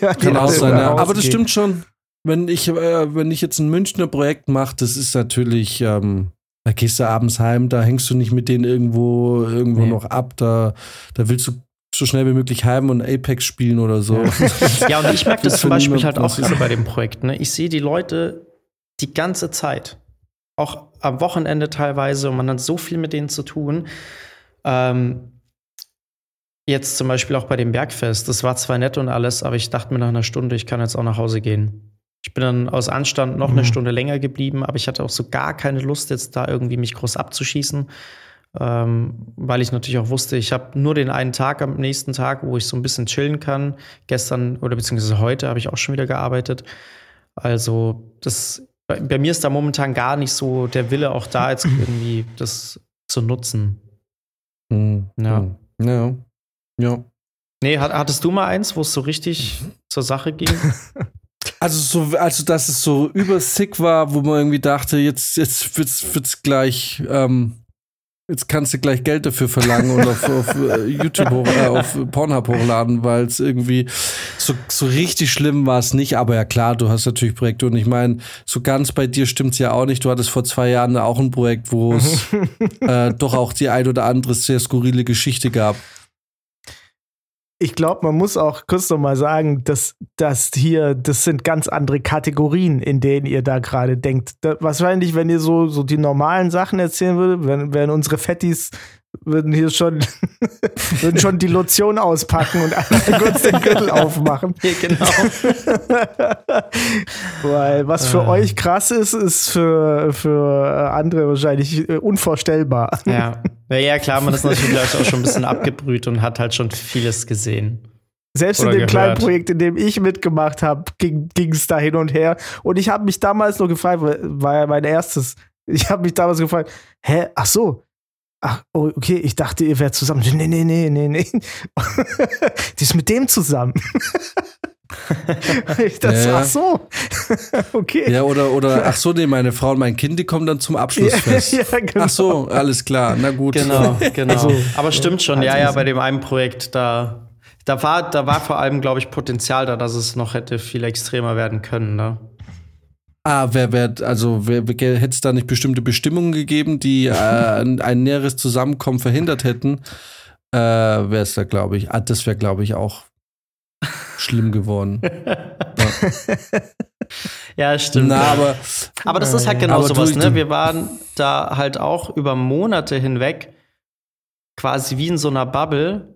Ja, die Kann auch sein, ja. Aber das stimmt schon. Wenn ich, äh, wenn ich jetzt ein Münchner Projekt mache, das ist natürlich, ähm, da gehst du abends heim, da hängst du nicht mit denen irgendwo, irgendwo Nee. noch ab, da, da willst du so schnell wie möglich heim und Apex spielen oder so. Ja, und ich merke das zum Beispiel halt auch gerade bei dem Projekt. Ne? Ich sehe die Leute die ganze Zeit. Auch am Wochenende teilweise und man hat so viel mit denen zu tun. Ähm, jetzt zum Beispiel auch bei dem Bergfest. Das war zwar nett und alles, aber ich dachte mir nach einer Stunde, ich kann jetzt auch nach Hause gehen. Ich bin dann aus Anstand noch eine Mhm. Stunde länger geblieben, aber ich hatte auch so gar keine Lust, jetzt da irgendwie mich groß abzuschießen. Ähm, weil ich natürlich auch wusste, ich habe nur den einen Tag am nächsten Tag, wo ich so ein bisschen chillen kann. Gestern oder beziehungsweise heute habe ich auch schon wieder gearbeitet. Also das bei, bei mir ist da momentan gar nicht so der Wille auch da, jetzt irgendwie das zu nutzen. Hm, Ja. Ja. Ja. Nee, hat, hattest du mal eins, wo es so richtig zur Sache ging? Also so, also dass es so übersick war, wo man irgendwie dachte, jetzt, jetzt wird's, wird's gleich, ähm, jetzt kannst du gleich Geld dafür verlangen und auf, auf äh, YouTube hoch, äh, auf Pornhub hochladen, weil es irgendwie so, so richtig schlimm war es nicht. Aber ja klar, du hast natürlich Projekte und ich meine, so ganz bei dir stimmt's ja auch nicht. Du hattest vor zwei Jahren auch ein Projekt, wo es äh, doch auch die ein oder andere sehr skurrile Geschichte gab. Ich glaube, man muss auch kurz noch mal sagen, dass das hier, das sind ganz andere Kategorien, in denen ihr da gerade denkt. Da, wahrscheinlich, wenn ihr so, so die normalen Sachen erzählen würdet, wären, wären unsere Fettis würden hier schon, würden schon die Lotion auspacken und kurz den Gürtel aufmachen. genau. Weil was für Ah. euch krass ist, ist für, für andere wahrscheinlich äh, unvorstellbar. Ja. ja, ja, klar, man ist natürlich auch schon ein bisschen abgebrüht und hat halt schon vieles gesehen. Selbst Oder in dem kleinen gehört. Projekt, in dem ich mitgemacht habe, ging es da hin und her. Und ich habe mich damals nur gefragt, weil- war ja mein erstes. Ich habe mich damals gefragt, hä, ach so. Ach, oh, okay, ich dachte, ihr wärt zusammen. Nee, nee, nee, nee, nee. Die ist mit dem zusammen. ich dachte, Ja. ach so. okay. Ja, oder, oder, ach so, nee, meine Frau und mein Kind, die kommen dann zum Abschlussfest. Ja, genau. Ach so, alles klar, na gut. Genau, genau. Also, Aber stimmt schon, ja, also ja, ist- bei dem einen Projekt, da, da, war, da war vor allem, glaube ich, Potenzial da, dass es noch hätte viel extremer werden können. Ne? Ah, wer, wer, also wer, wer hätte es da nicht bestimmte Bestimmungen gegeben, die äh, ein, ein näheres Zusammenkommen verhindert hätten, äh, wäre es da, glaube ich. Ah, das wäre, glaube ich, auch schlimm geworden. Ja, stimmt. Na, ja. aber Aber das ist halt genau sowas, ne? Wir waren da halt auch über Monate hinweg quasi wie in so einer Bubble.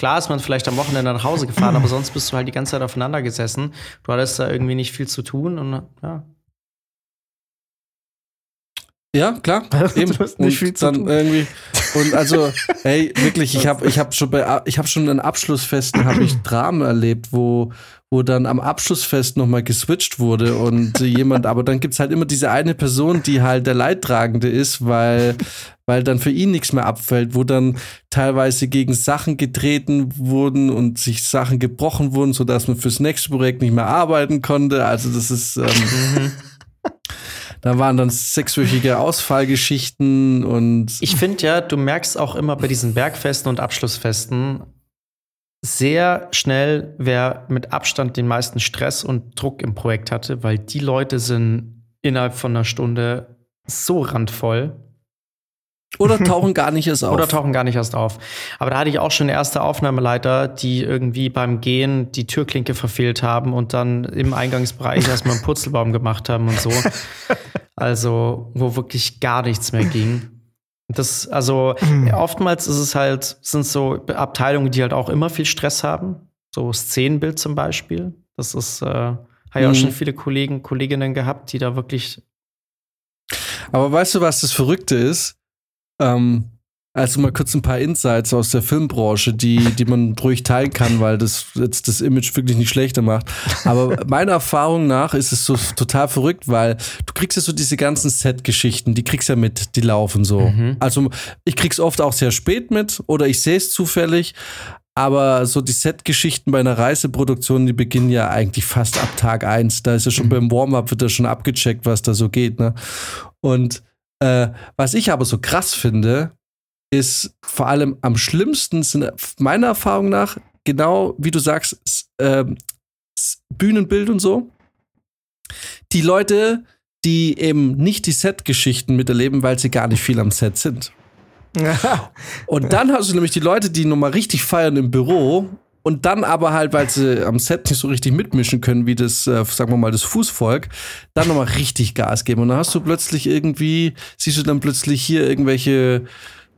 Klar ist man vielleicht am Wochenende nach Hause gefahren, aber sonst bist du halt die ganze Zeit aufeinander gesessen. Du hattest da irgendwie nicht viel zu tun und ja. Ja, klar. Eben. Nicht viel und zu dann tun. irgendwie und also, hey, wirklich, ich habe ich hab schon bei ich habe schon an Abschlussfesten habe ich Dramen erlebt, wo wo dann am Abschlussfest noch mal geswitcht wurde und jemand, aber dann gibt's halt immer diese eine Person, die halt der Leidtragende ist, weil weil dann für ihn nichts mehr abfällt, wo dann teilweise gegen Sachen getreten wurden und sich Sachen gebrochen wurden, sodass man fürs nächste Projekt nicht mehr arbeiten konnte. Also das ist ähm, da waren dann sechswöchige Ausfallgeschichten und Ich finde ja, du merkst auch immer bei diesen Bergfesten und Abschlussfesten sehr schnell, wer mit Abstand den meisten Stress und Druck im Projekt hatte, weil die Leute sind innerhalb von einer Stunde so randvoll oder tauchen gar nicht erst auf. oder tauchen gar nicht erst auf. Aber da hatte ich auch schon erste Aufnahmeleiter, die irgendwie beim Gehen die Türklinke verfehlt haben und dann im Eingangsbereich erstmal einen Purzelbaum gemacht haben und so. Also, wo wirklich gar nichts mehr ging. Das, also, oftmals ist es halt, sind so Abteilungen, die halt auch immer viel Stress haben. So Szenenbild zum Beispiel. Das ist, äh, habe ich auch Mhm. schon viele Kollegen, Kolleginnen gehabt, die da wirklich Aber weißt du, was das Verrückte ist? Ähm, also mal kurz ein paar Insights aus der Filmbranche, die, die man ruhig teilen kann, weil das jetzt das Image wirklich nicht schlechter macht. Aber meiner Erfahrung nach ist es so total verrückt, weil du kriegst ja so diese ganzen Set-Geschichten, die kriegst ja mit, die laufen so. Mhm. Also ich krieg's oft auch sehr spät mit oder ich sehe es zufällig. Aber so die Set-Geschichten bei einer Reiseproduktion, die beginnen ja eigentlich fast ab Tag eins. Da ist ja schon beim Warm-up, wird ja schon abgecheckt, was da so geht. Ne? Und äh, was ich aber so krass finde, ist vor allem am schlimmsten sind meiner Erfahrung nach, genau wie du sagst, s- Bühnenbild und so. Die Leute, die eben nicht die Set-Geschichten miterleben, weil sie gar nicht viel am Set sind. Und dann hast du nämlich die Leute, die nochmal richtig feiern im Büro und dann aber halt, weil sie am Set nicht so richtig mitmischen können, wie das, äh, sagen wir mal, das Fußvolk, dann nochmal richtig Gas geben. Und dann hast du plötzlich irgendwie, siehst du dann plötzlich hier irgendwelche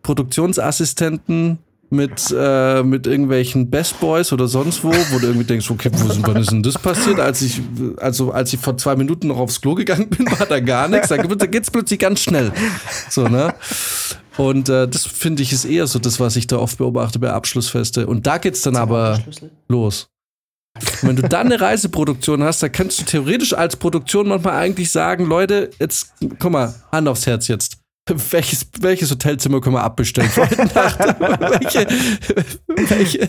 Produktionsassistenten mit, äh, mit irgendwelchen Best Boys oder sonst wo, wo du irgendwie denkst, okay, wo sind, wann ist denn das passiert? Als ich, also als ich vor zwei Minuten noch aufs Klo gegangen bin, war da gar nichts. Da, da geht's plötzlich ganz schnell. So, ne? Und äh, das finde ich ist eher so das, was ich da oft beobachte bei Abschlussfeste. Und da geht's dann aber los. Und wenn du dann eine Reiseproduktion hast, da kannst du theoretisch als Produktion manchmal eigentlich sagen, Leute, jetzt, guck mal, Hand aufs Herz jetzt. Welches, welches Hotelzimmer können wir abbestellen für heute Nacht? welche, welche,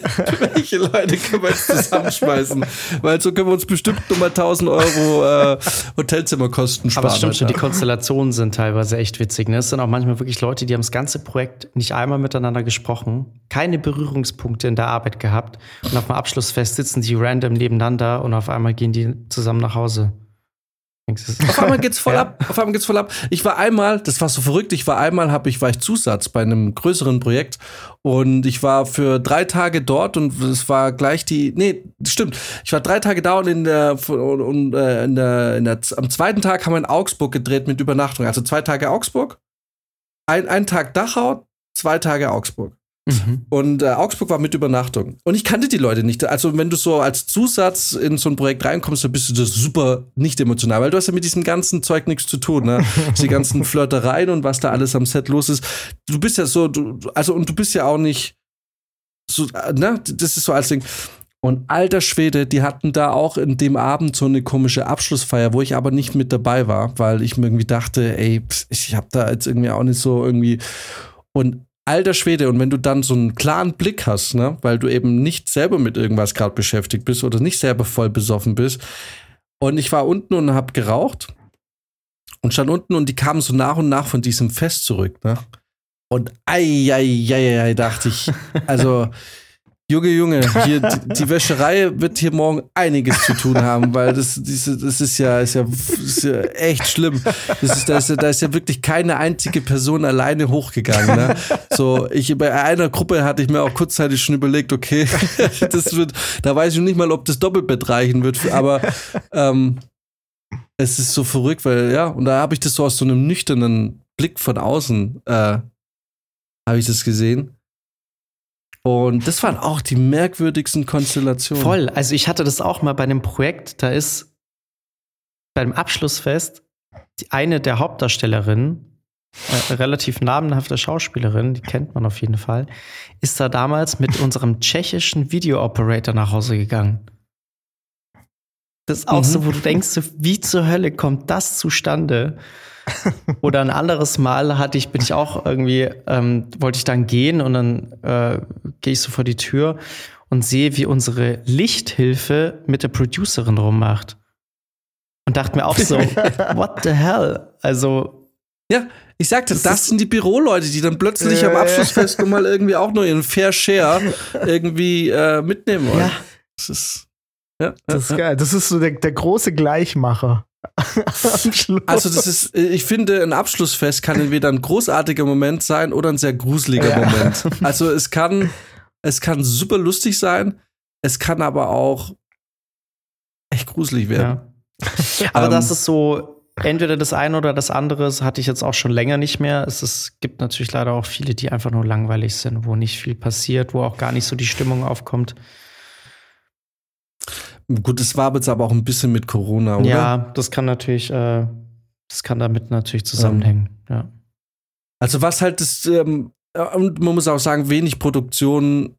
welche Leute können wir jetzt zusammenschmeißen? Weil so können wir uns bestimmt nochmal 1000 Euro äh, Hotelzimmerkosten sparen. Aber stimmt schon, die. Konstellationen sind teilweise echt witzig. Ne? Es sind auch manchmal wirklich Leute, die haben das ganze Projekt nicht einmal miteinander gesprochen, keine Berührungspunkte in der Arbeit gehabt und auf dem Abschlussfest sitzen die random nebeneinander und auf einmal gehen die zusammen nach Hause. Auf einmal geht's voll Ja. ab. Auf einmal geht's voll ab. Ich war einmal, das war so verrückt, ich war einmal, hab ich, war ich Zusatz bei einem größeren Projekt und ich war für drei Tage dort und es war gleich die, nee, stimmt. Ich war drei Tage da und in der, und, und, äh, in der, in der, am zweiten Tag haben wir in Augsburg gedreht mit Übernachtung. Also zwei Tage Augsburg, ein, ein Tag Dachau, zwei Tage Augsburg. Mhm. Und äh, Augsburg war mit Übernachtung. Und ich kannte die Leute nicht. Also, wenn du so als Zusatz in so ein Projekt reinkommst, dann bist du das super nicht emotional, weil du hast ja mit diesem ganzen Zeug nichts zu tun, ne? Die ganzen Flirtereien und was da alles am Set los ist. Du bist ja so, du, also, und du bist ja auch nicht so, äh, ne? Das ist so als Ding. Und alter Schwede, die hatten da auch in dem Abend so eine komische Abschlussfeier, wo ich aber nicht mit dabei war, weil ich mir irgendwie dachte, ey, ich hab da jetzt irgendwie auch nicht so irgendwie. Und alter Schwede, und wenn du dann so einen klaren Blick hast, ne, weil du eben nicht selber mit irgendwas gerade beschäftigt bist oder nicht selber voll besoffen bist. Und ich war unten und hab geraucht und stand unten und die kamen so nach und nach von diesem Fest zurück, ne? Und ei, ei, ei, ei, dachte ich, also Junge, Junge, hier, die, Wäscherei wird hier morgen einiges zu tun haben, weil das, diese, das ist ja, ist ja, ist ja echt schlimm. Das ist, da, ist ja, da ist ja wirklich keine einzige Person alleine hochgegangen. Ne? So, ich bei einer Gruppe hatte ich mir auch kurzzeitig schon überlegt, okay, das wird, da weiß ich nicht mal, ob das Doppelbett reichen wird, aber ähm, es ist so verrückt, weil ja, und da habe ich das so aus so einem nüchternen Blick von außen, äh, habe ich das gesehen. Und das waren auch die merkwürdigsten Konstellationen. Voll. Also ich hatte das auch mal bei einem Projekt, da ist beim Abschlussfest die eine der Hauptdarstellerinnen, äh, relativ namenhafte Schauspielerin, die kennt man auf jeden Fall, ist da damals mit unserem tschechischen Video-Operator nach Hause gegangen. Das ist auch Mhm. so, wo du denkst, so, wie zur Hölle kommt das zustande? Oder ein anderes Mal hatte ich, bin ich auch irgendwie, ähm, wollte ich dann gehen und dann äh, gehe ich so vor die Tür und sehe, wie unsere Lichthilfe mit der Producerin rummacht. Und dachte mir auch so, what the hell? Also, Ja, ich sagte, das, Das sind die Büroleute, die dann plötzlich Ja, am. Abschlussfest nochmal irgendwie auch nur ihren Fair Share irgendwie äh, mitnehmen wollen. ja, Das ist. Ja, Das ist geil. Das ist so der, der große Gleichmacher. Also, das ist, ich finde, ein Abschlussfest kann entweder ein großartiger Moment sein oder ein sehr gruseliger Ja. Moment. Also, es kann, es kann super lustig sein, es kann aber auch echt gruselig werden. ja. Aber Ähm, das ist so, entweder das eine oder das andere, das hatte ich jetzt auch schon länger nicht mehr. Es ist, gibt natürlich leider auch viele, die einfach nur langweilig sind, wo nicht viel passiert, wo auch gar nicht so die Stimmung aufkommt. Gut, es war jetzt aber auch ein bisschen mit Corona, oder? Ja, das kann natürlich, äh, das kann damit natürlich zusammenhängen. Ja. Also was halt das, ähm, äh, und man muss auch sagen, wenig Produktionen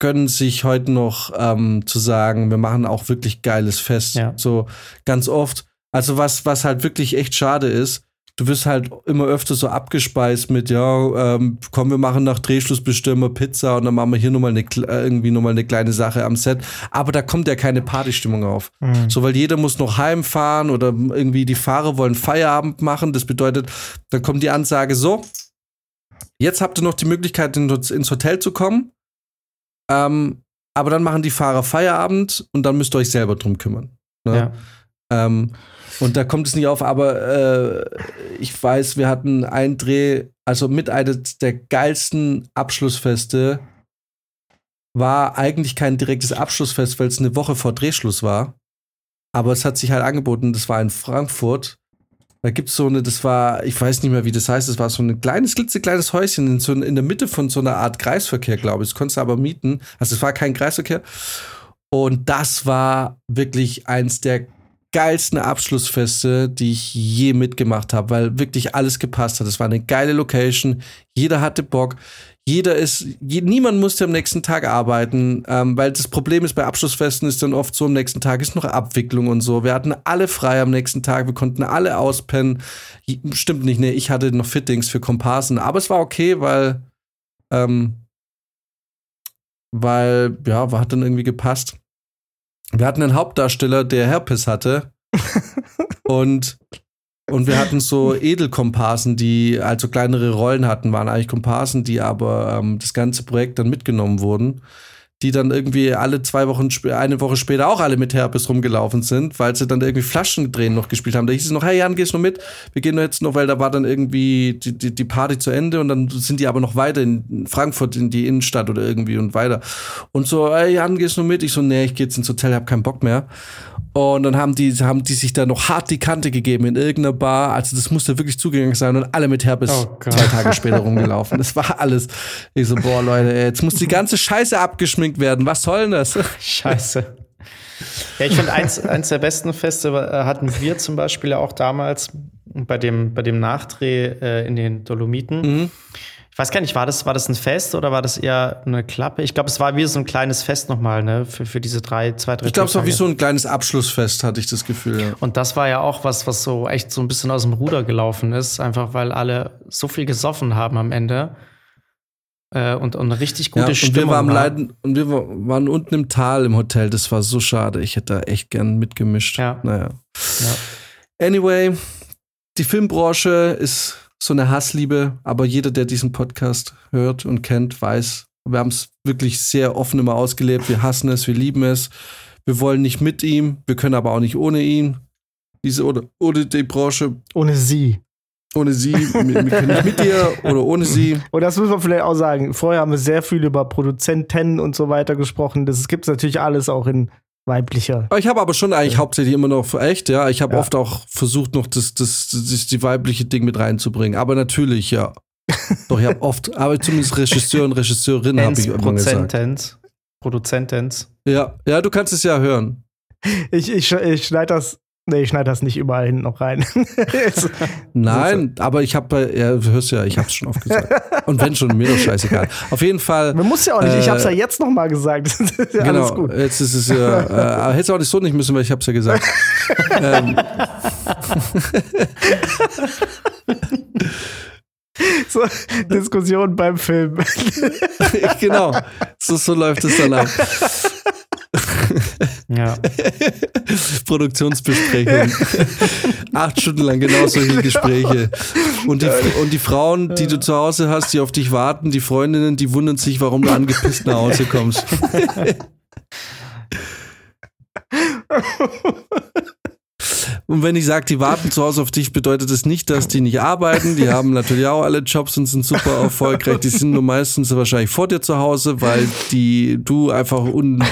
gönnen sich heute noch ähm, zu sagen, wir machen auch wirklich geiles Fest. Ja. So ganz oft. Also was, was halt wirklich echt schade ist, du wirst halt immer öfter so abgespeist mit, ja, ähm, komm, wir machen nach Drehschluss bestimmen wir Pizza und dann machen wir hier nochmal eine, äh, irgendwie nochmal eine kleine Sache am Set. Aber da kommt ja keine Partystimmung auf. Mhm. So, weil jeder muss noch heimfahren oder irgendwie die Fahrer wollen Feierabend machen. Das bedeutet, dann kommt die Ansage so, jetzt habt ihr noch die Möglichkeit, in- ins Hotel zu kommen. Ähm, aber dann machen die Fahrer Feierabend und dann müsst ihr euch selber drum kümmern. Ne? Ja. Ähm, und da kommt es nicht auf, aber äh, ich weiß, wir hatten einen Dreh, also mit eines der geilsten Abschlussfeste war eigentlich kein direktes Abschlussfest, weil es eine Woche vor Drehschluss war. Aber es hat sich halt angeboten, das war in Frankfurt. Da gibt es so eine, das war, ich weiß nicht mehr, wie das heißt, das war so ein kleines, klitzekleines Häuschen in, so, in der Mitte von so einer Art Kreisverkehr, glaube ich. Das konntest du aber mieten. Also es war kein Kreisverkehr. Und das war wirklich eins der geilsten Abschlussfeste, die ich je mitgemacht habe, weil wirklich alles gepasst hat. Es war eine geile Location, jeder hatte Bock, jeder ist, je, niemand musste am nächsten Tag arbeiten, ähm, weil das Problem ist bei Abschlussfesten ist dann oft so, am nächsten Tag ist noch Abwicklung und so. Wir hatten alle frei am nächsten Tag, wir konnten alle auspennen. Stimmt nicht, nee, ich hatte noch Fittings für Komparsen, aber es war okay, weil, ähm, weil, ja, hat dann irgendwie gepasst. Wir hatten einen Hauptdarsteller, der Herpes hatte. und, und wir hatten so Edelkomparsen, die also kleinere Rollen hatten, waren eigentlich Komparsen, die aber ähm, das ganze Projekt dann mitgenommen wurden. Die dann irgendwie alle zwei Wochen, eine Woche später auch alle mit Herpes rumgelaufen sind, weil sie dann irgendwie Flaschendrehen noch gespielt haben. Da hieß es noch, hey Jan, gehst du mit? Wir gehen jetzt noch, weil da war dann irgendwie die, die, die Party zu Ende und dann sind die aber noch weiter in Frankfurt in die Innenstadt oder irgendwie und weiter. Und so, ey Jan, gehst du mit? Ich so, nee, ich geh jetzt ins Hotel, hab keinen Bock mehr. Und dann haben die, haben die sich da noch hart die Kante gegeben in irgendeiner Bar. Also das musste wirklich zugegangen sein und alle mit Herpes Oh zwei Tage später rumgelaufen. Das war alles. Ich so, boah, Leute, ey, jetzt muss die ganze Scheiße abgeschminkt werden. Was soll denn das? Scheiße. Ja, ich finde, eins, eins der besten Feste äh, hatten wir zum Beispiel auch damals bei dem, bei dem Nachdreh äh, in den Dolomiten. Mhm. Ich weiß gar nicht, war das, war das ein Fest oder war das eher eine Klappe? Ich glaube, es war wie so ein kleines Fest nochmal, ne? Für, für diese drei, zwei, drei Ich glaube, es war wie so ein kleines Abschlussfest, hatte ich das Gefühl. Ja. Und das war ja auch was, was so echt so ein bisschen aus dem Ruder gelaufen ist, einfach weil alle so viel gesoffen haben am Ende. Äh, und, und eine richtig gute Ja, und Stimmung. wir waren war. leiden, und wir wa- waren unten im Tal im Hotel. Das war so schade. Ich hätte da echt gern mitgemischt. Ja. Naja. Ja. Anyway, die Filmbranche ist so eine Hassliebe, aber jeder, der diesen Podcast hört und kennt, weiß, wir haben es wirklich sehr offen immer ausgelebt. Wir hassen es, wir lieben es. Wir wollen nicht mit ihm, wir können aber auch nicht ohne ihn. Diese oder ohne die Branche, Ohne sie. ohne sie, wir, wir können nicht mit dir oder ohne sie. Und das muss man vielleicht auch sagen. Vorher haben wir sehr viel über Produzenten und so weiter gesprochen. Das gibt es natürlich alles auch in weiblicher. Ich habe aber schon eigentlich hauptsächlich immer noch echt, ja. Ich habe Ja. oft auch versucht, noch das, das, das, die weibliche Ding mit reinzubringen. Aber natürlich, ja. Doch, ich habe oft, aber zumindest Regisseur und Regisseurin habe ich immer gesagt. Produzentens. Produzentens. Ja, ja, du kannst es ja hören. Ich, ich, ich schneide das. Nee, ich schneide das nicht überall hinten noch rein. Nein, aber ich habe, ja, du hörst ja, ich habe es schon oft gesagt. Und wenn schon, mir doch scheißegal. Auf jeden Fall. Man muss ja auch nicht, ich Äh, habe es ja jetzt noch mal gesagt. Ja genau, alles gut. jetzt ist es ja, äh, hätte es auch nicht so nicht müssen, weil ich habe es ja gesagt. ähm, So, Diskussion beim Film. genau, so, so läuft es dann ab. Ja. Produktionsbesprechung. Acht Stunden lang genau solche Gespräche. Und die, und die Frauen, die du zu Hause hast, die auf dich warten, die Freundinnen, die wundern sich, warum du angepisst nach Hause kommst. Und wenn ich sage, die warten zu Hause auf dich, bedeutet das nicht, dass die nicht arbeiten. Die haben natürlich auch alle Jobs und sind super erfolgreich. Die sind nur meistens wahrscheinlich vor dir zu Hause, weil die du einfach un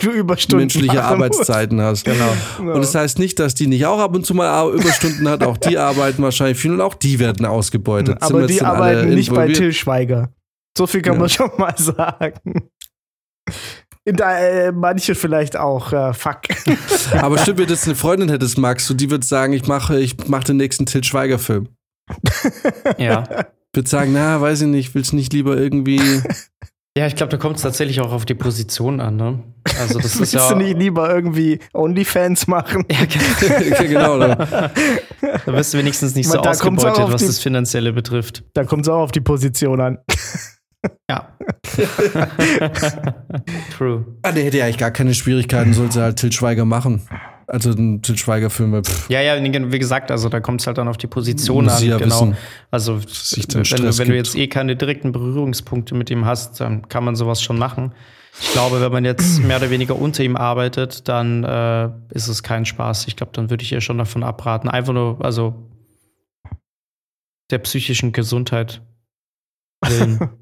du Überstunden menschliche machen Arbeitszeiten hast. Genau. Und das heißt nicht, dass die nicht auch ab und zu mal Überstunden hat. Auch die arbeiten wahrscheinlich viel und auch die werden ausgebeutet. Aber die arbeiten nicht bei? Till Schweiger. So viel kann Ja. man schon mal sagen. In der, äh, manche vielleicht auch. Äh, fuck. Aber stimmt, wenn du jetzt eine Freundin hättest, Max, und die würde sagen, ich mache ich mach den nächsten Til Schweiger-Film. Ja. Würde sagen, na, weiß ich nicht, willst nicht lieber irgendwie. Ja, ich glaube, da kommt es tatsächlich auch auf die Position an, ne? Also das ist Willst ja. du nicht lieber irgendwie Onlyfans machen? Ja, genau. Dann. Da wirst du wenigstens nicht so Man, da auch ausgebeutet, was die- das Finanzielle betrifft. Da kommt es auch auf die Position an. Ja. True. Ah, der hätte ja eigentlich gar keine Schwierigkeiten, sollte halt Til Schweiger machen. Also ein Til Schweiger-Film. pff, Ja, ja, wie gesagt, also da kommt es halt dann auf die Position Muss an. sie ja genau. wissen, also wenn, du, wenn du jetzt eh keine direkten Berührungspunkte mit ihm hast, dann kann man sowas schon machen. Ich glaube, wenn man jetzt mehr oder weniger unter ihm arbeitet, dann äh, ist es kein Spaß. Ich glaube, dann würde ich ihr schon davon abraten. Einfach nur, also der psychischen Gesundheit willen.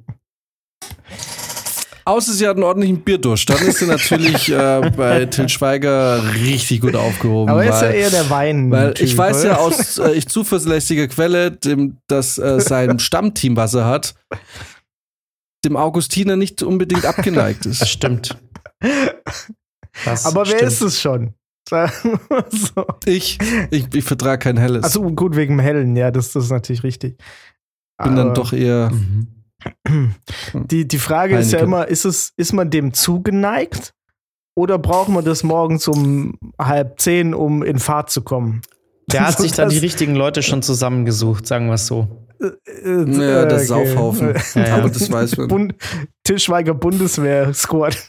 Außer sie hat einen ordentlichen Bierdurst. Dann ist sie natürlich äh, bei Til Schweiger richtig gut aufgehoben. Aber er ist ja weil- eher der Wein. Weil ich weiß ja aus äh, ich zuverlässiger Quelle, dem, dass äh, sein Stammteam, was er hat, dem Augustiner nicht unbedingt abgeneigt Das ist. stimmt. Das Aber wer stimmt. ist es schon? So. Ich, ich, ich vertrage kein Helles. Also gut wegen dem Hellen, ja, das, das ist natürlich richtig. bin dann Aber doch eher. Mhm. Die, die Frage ist ja Heineken. immer, ist, es, ist man dem zugeneigt oder braucht man das morgens um halb zehn, um in Fahrt zu kommen? Der hat sich dann die richtigen Leute schon zusammengesucht, sagen wir es so. Äh, Ja, der okay. Saufhaufen. Ja. Aber das weiß man. Bund Tischweiger Bundeswehr-Squad.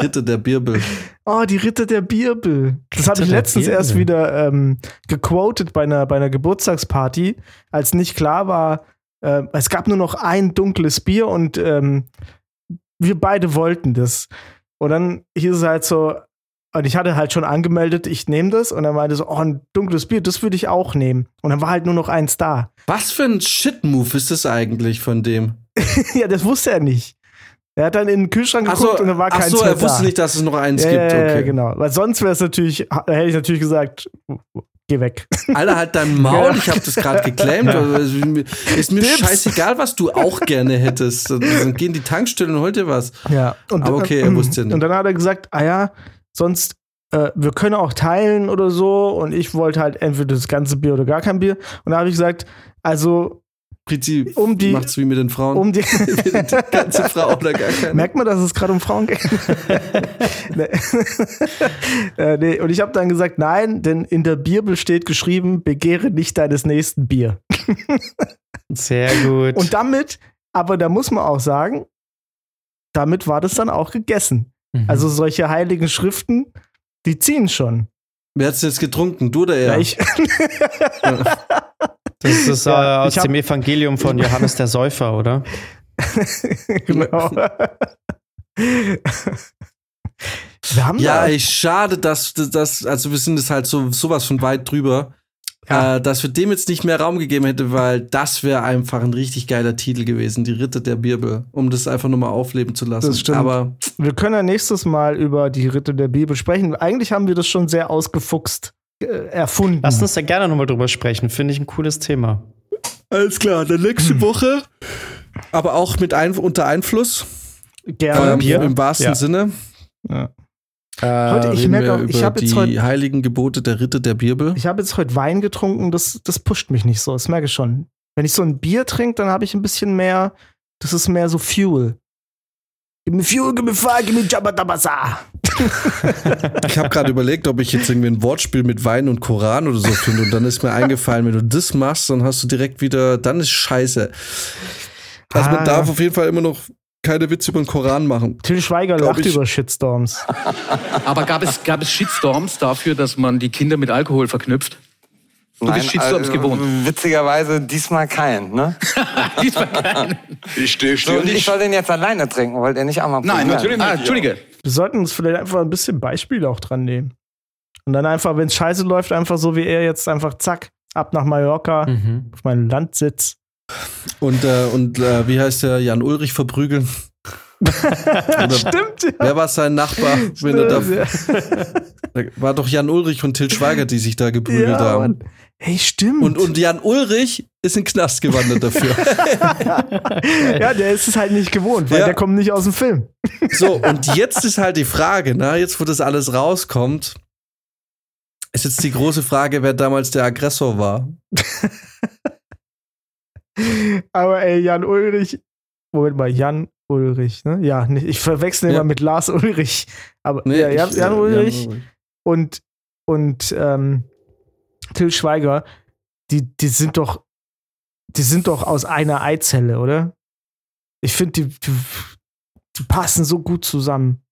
Ritter der Birbel. oh, die Ritter der Birbel. Das habe ich letztens Birbel. erst wieder ähm, gequotet bei einer, bei einer Geburtstagsparty, als nicht klar war, äh, es gab nur noch ein dunkles Bier und ähm, wir beide wollten das. Und dann hieß es halt so, und ich hatte halt schon angemeldet, ich nehme das. Und dann meinte so, oh, ein dunkles Bier, das würde ich auch nehmen. Und dann war halt nur noch eins da. Was für ein Shit-Move ist das eigentlich von dem? ja, das wusste er nicht. Er hat dann in den Kühlschrank Ach geguckt so, und da war ach keins so er wusste da. nicht, dass es noch eins ja, gibt. ja, Okay. genau. Weil sonst wäre es natürlich, hätte ich natürlich gesagt, geh weg. Alter, halt dein Maul, Ja. ich habe das gerade geclaimt. Also, Ist mir Dips. scheißegal, was du auch gerne hättest. Dann geh in die Tankstelle und hol dir was. Ja. Und, Aber okay, er wusste ja nicht. Und dann hat er gesagt, ah ja, sonst, äh, wir können auch teilen oder so. Und ich wollte halt entweder das ganze Bier oder gar kein Bier. Und da habe ich gesagt, also Prinzip Um die- macht's wie mit den Frauen. um die die ganze Frau oder gar keine. Merkt man, dass es gerade um Frauen geht? nee. äh, nee. Und ich habe dann gesagt, nein, denn in der Bibel steht geschrieben, begehre nicht deines nächsten Bier. Sehr gut. Und damit, aber da muss man auch sagen, damit war das dann auch gegessen. Mhm. Also solche heiligen Schriften, die ziehen schon. Wer hat's jetzt getrunken? Du oder er? Ja, ich, das ist Ja, äh, aus hab- dem Evangelium von Johannes der Säufer, oder? genau. Wir haben Ja, da, ey, schade, dass das, also wir sind es halt so sowas von weit drüber, Ja. äh, dass wir dem jetzt nicht mehr Raum gegeben hätte, weil das wäre einfach ein richtig geiler Titel gewesen, die Ritter der Bibel, um das einfach nochmal aufleben zu lassen. Das stimmt. Aber wir können ja nächstes Mal über die Ritter der Bibel sprechen. Eigentlich haben wir das schon sehr ausgefuchst, äh, erfunden. Lass uns da gerne nochmal drüber sprechen. Finde ich ein cooles Thema. Alles klar, dann nächste Woche. Aber auch mit ein, unter Einfluss. Gerne. Ähm, Bier? Im wahrsten Ja. Sinne. Ja. Heute, ich merke auch, ich über hab jetzt die heute- heiligen Gebote der Ritter der Bibel. Ich habe jetzt heute Wein getrunken, das, das pusht mich nicht so, das merke ich schon. Wenn ich so ein Bier trinke, dann habe ich ein bisschen mehr, das ist mehr so Fuel. Gib mir Fuel, gib mir Fire, gib mir Jabba Dabasa. Ich habe gerade überlegt, ob ich jetzt irgendwie ein Wortspiel mit Wein und Koran oder so finde. Und dann ist mir eingefallen, wenn du das machst, dann hast du direkt wieder, dann ist scheiße. Also Ah, man darf ja. auf jeden Fall immer noch keine Witze über den Koran machen. Till Schweiger Glaub lacht ich. über Shitstorms. Aber gab es, gab es Shitstorms dafür, dass man die Kinder mit Alkohol verknüpft? Du bist Shitstorms gewohnt. Witzigerweise diesmal kein, ne? Diesmal kein. Ich stehe So, und ich soll den jetzt alleine trinken, wollt ihr nicht einmal Nein, probieren? natürlich nicht. Ah, Entschuldige. Wir sollten uns vielleicht einfach ein bisschen Beispiele auch dran nehmen. Und dann einfach, wenn es scheiße läuft, einfach so wie er jetzt einfach zack, ab nach Mallorca, Mhm. auf meinen Landsitz. Und, äh, und äh, wie heißt der Jan Ulrich verprügeln? Oder Stimmt, ja. wer war sein Nachbar? Er da, Stimmt, da war doch Jan Ulrich und Till Schweiger, die sich da ja. geprügelt ja, haben. Mann. Hey, stimmt. Und, und Jan Ulrich ist in den Knast gewandert dafür. ja, der ist es halt nicht gewohnt, weil Ja. der kommt nicht aus dem Film. So, und jetzt ist halt die Frage, ne? jetzt wo das alles rauskommt, ist jetzt die große Frage, wer damals der Aggressor war. Aber ey, Jan Ulrich, Moment mal, Jan Ulrich, ne? Ja, ich verwechsel Ja. immer mit Lars Ulrich. Aber Nee, ja, Jan, ich, Jan äh, Ulrich und, und ähm, Till Schweiger, die, die sind doch, die sind doch aus einer Eizelle, oder? Ich finde, die, die, die passen so gut zusammen.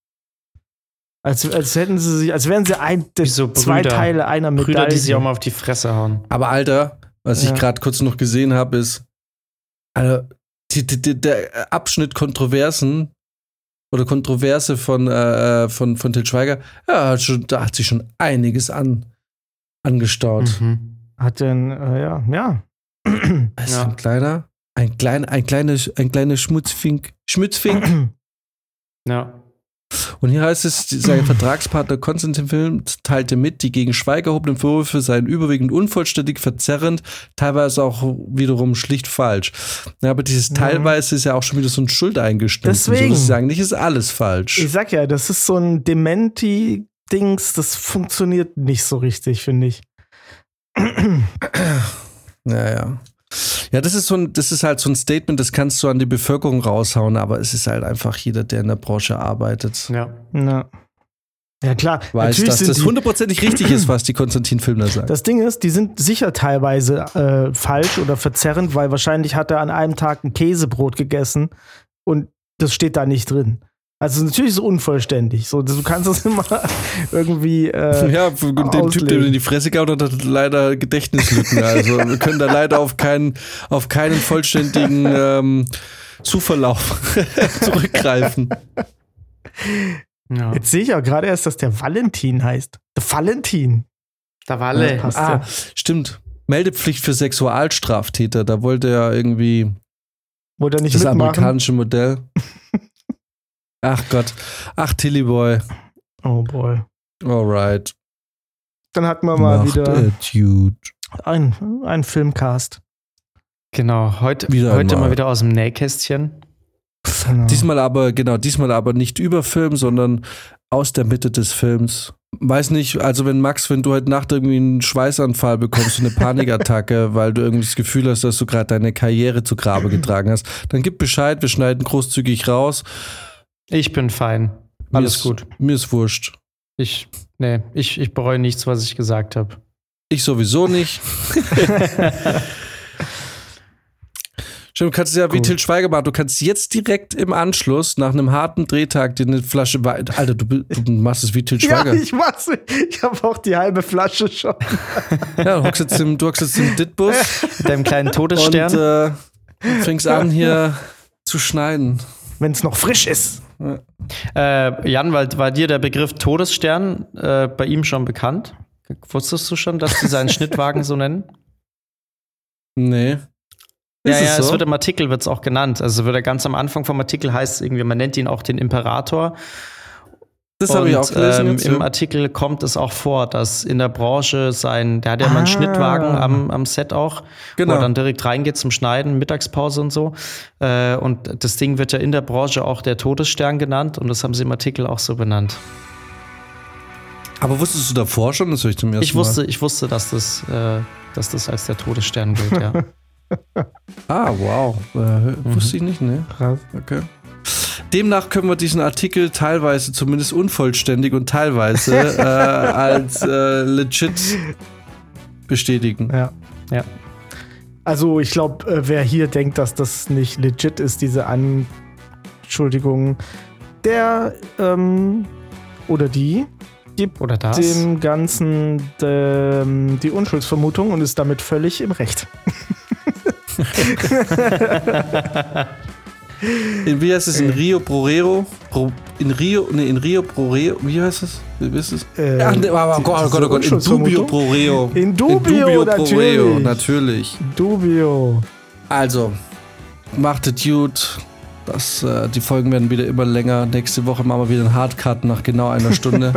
Als, als hätten sie sich, als wären sie ein, so zwei. Teile einer Medaille. Brüder, die sich auch mal auf die Fresse hauen. Aber Alter, was Ja. ich gerade kurz noch gesehen habe, ist, Alter, die, die, der Abschnitt Kontroversen oder Kontroverse von, äh, von, von Til Schweiger, ja, schon, da hat sich schon einiges an, angestaut. Mhm. Hat denn, äh, ja, ja. Ist Ja. ein kleiner, ein kleiner, ein kleiner, ein kleiner Schmutzfink, Schmutzfink. Ja. Und hier heißt es, sein Vertragspartner Konstantin Film teilte mit, die gegen Schweiger erhobenen Vorwürfe seien überwiegend unvollständig, verzerrend, teilweise auch wiederum schlicht falsch. Ja, aber dieses Mhm. teilweise ist ja auch schon wieder so ein Schuldeingeständnis. Deswegen. So, sagen, nicht ist alles falsch. Ich sag ja, das ist so ein Dementi-Dings, das funktioniert nicht so richtig, finde ich. Ja, ja. Das ist so ein, das ist halt so ein Statement, das kannst du an die Bevölkerung raushauen, aber es ist halt einfach jeder, der in der Branche arbeitet, Ja. Ja, ja klar. weiß, natürlich dass sind das hundertprozentig richtig ist, was die Konstantin Filmner sagt. das Ding ist, die sind sicher teilweise äh, falsch oder verzerrend, weil wahrscheinlich hat er an einem Tag ein Käsebrot gegessen und das steht da nicht drin. Also natürlich so unvollständig. So, du kannst das immer irgendwie. Äh, Ja, für den Typ, der auslegen. in die Fresse gehauen hat, hat leider Gedächtnislücken. Also wir können da leider auf keinen, auf keinen vollständigen ähm, Zuverlauf zurückgreifen. ja. Jetzt sehe ich ja gerade erst, dass der Valentin heißt. Der Valentin. Da war alle. Passt Ah, ja. stimmt. Meldepflicht für Sexualstraftäter. Da wollte er irgendwie Wollte er nicht das mitmachen? amerikanische Modell. Ach Gott. Ach, Tilly Boy. Oh boy. Alright. Dann hatten wir mal Macht wieder Attitude. ein, ein Filmcast. Genau. Heute, Wieder heute einmal. mal wieder aus dem Nähkästchen. Genau. Diesmal aber, genau, diesmal aber nicht über Film, sondern aus der Mitte des Films. Weiß nicht, also wenn Max, wenn du heute Nacht irgendwie einen Schweißanfall bekommst, eine Panikattacke, weil du irgendwie das Gefühl hast, dass du gerade deine Karriere zu Grabe getragen hast, dann gib Bescheid, wir schneiden großzügig raus. Ich bin fein. Alles ist, gut. Mir ist wurscht. Ich, nee, ich, ich bereue nichts, was ich gesagt habe. Ich sowieso nicht. Stimmt, du kannst es ja wie Gut. Til Schweiger machen. Du kannst jetzt direkt im Anschluss nach einem harten Drehtag dir eine Flasche Wein. Alter, du, du machst es wie Til ja, Schweiger. ich mach's. Ich habe auch die halbe Flasche schon. Ja, du hockst jetzt im, du hockst jetzt im Ditbus Mit deinem kleinen und Todesstern. äh, fängst an hier zu schneiden. Wenn es noch frisch ist. Äh, Jan, war, war dir der Begriff Todesstern äh, bei ihm schon bekannt? Wusstest du schon, dass die seinen Schnittwagen so nennen? Nee. Ja, Ist ja, es es so? wird im Artikel wird's auch genannt. Also wird er ganz am Anfang vom Artikel heißt irgendwie, man nennt ihn auch den Imperator. Das habe ich auch gelesen. Ähm, Im. Artikel kommt es auch vor, dass in der Branche sein, der hat ja mal einen Ah. Schnittwagen am, am Set auch, Genau. wo er dann direkt reingeht zum Schneiden, Mittagspause und so. Äh, und das Ding wird ja in der Branche auch der Todesstern genannt und das haben sie im Artikel auch so benannt. Aber wusstest du davor schon? Das höre ich zum ersten Ich wusste, ich wusste, dass das, äh, dass das als der Todesstern gilt, ja. Mal. Ah, wow. Äh, Wusste ich nicht, ne? Krass. Okay. Demnach können wir diesen Artikel teilweise, zumindest unvollständig und teilweise äh, als äh, legit bestätigen. Ja. ja. Also ich glaube, äh, wer hier denkt, dass das nicht legit ist, diese Anschuldigung, der ähm, oder die gibt Oder das. dem Ganzen ähm, die Unschuldsvermutung und ist damit völlig im Recht. In, wie heißt es? In Rio Brorero? Pro, in Rio, ne, in Rio Broreo, wie heißt es? Wie ist es? Äh, ja, ne, aber, oh Gott, oh Gott, oh Gott, in Dubio? Broreo. In Dubio, Broreo, natürlich. natürlich. Dubio. Also, macht es gut. Das, äh, die Folgen werden wieder immer länger. Nächste Woche machen wir wieder einen Hardcut nach genau einer Stunde.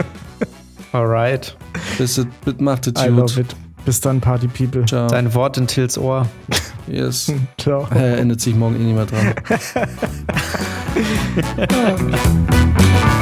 Alright. Bis es, macht es gut. it. Bis dann, Party People. Ciao. Dein Wort in Tills Ohr. Yes. Ciao. Er erinnert sich morgen eh nicht mehr dran.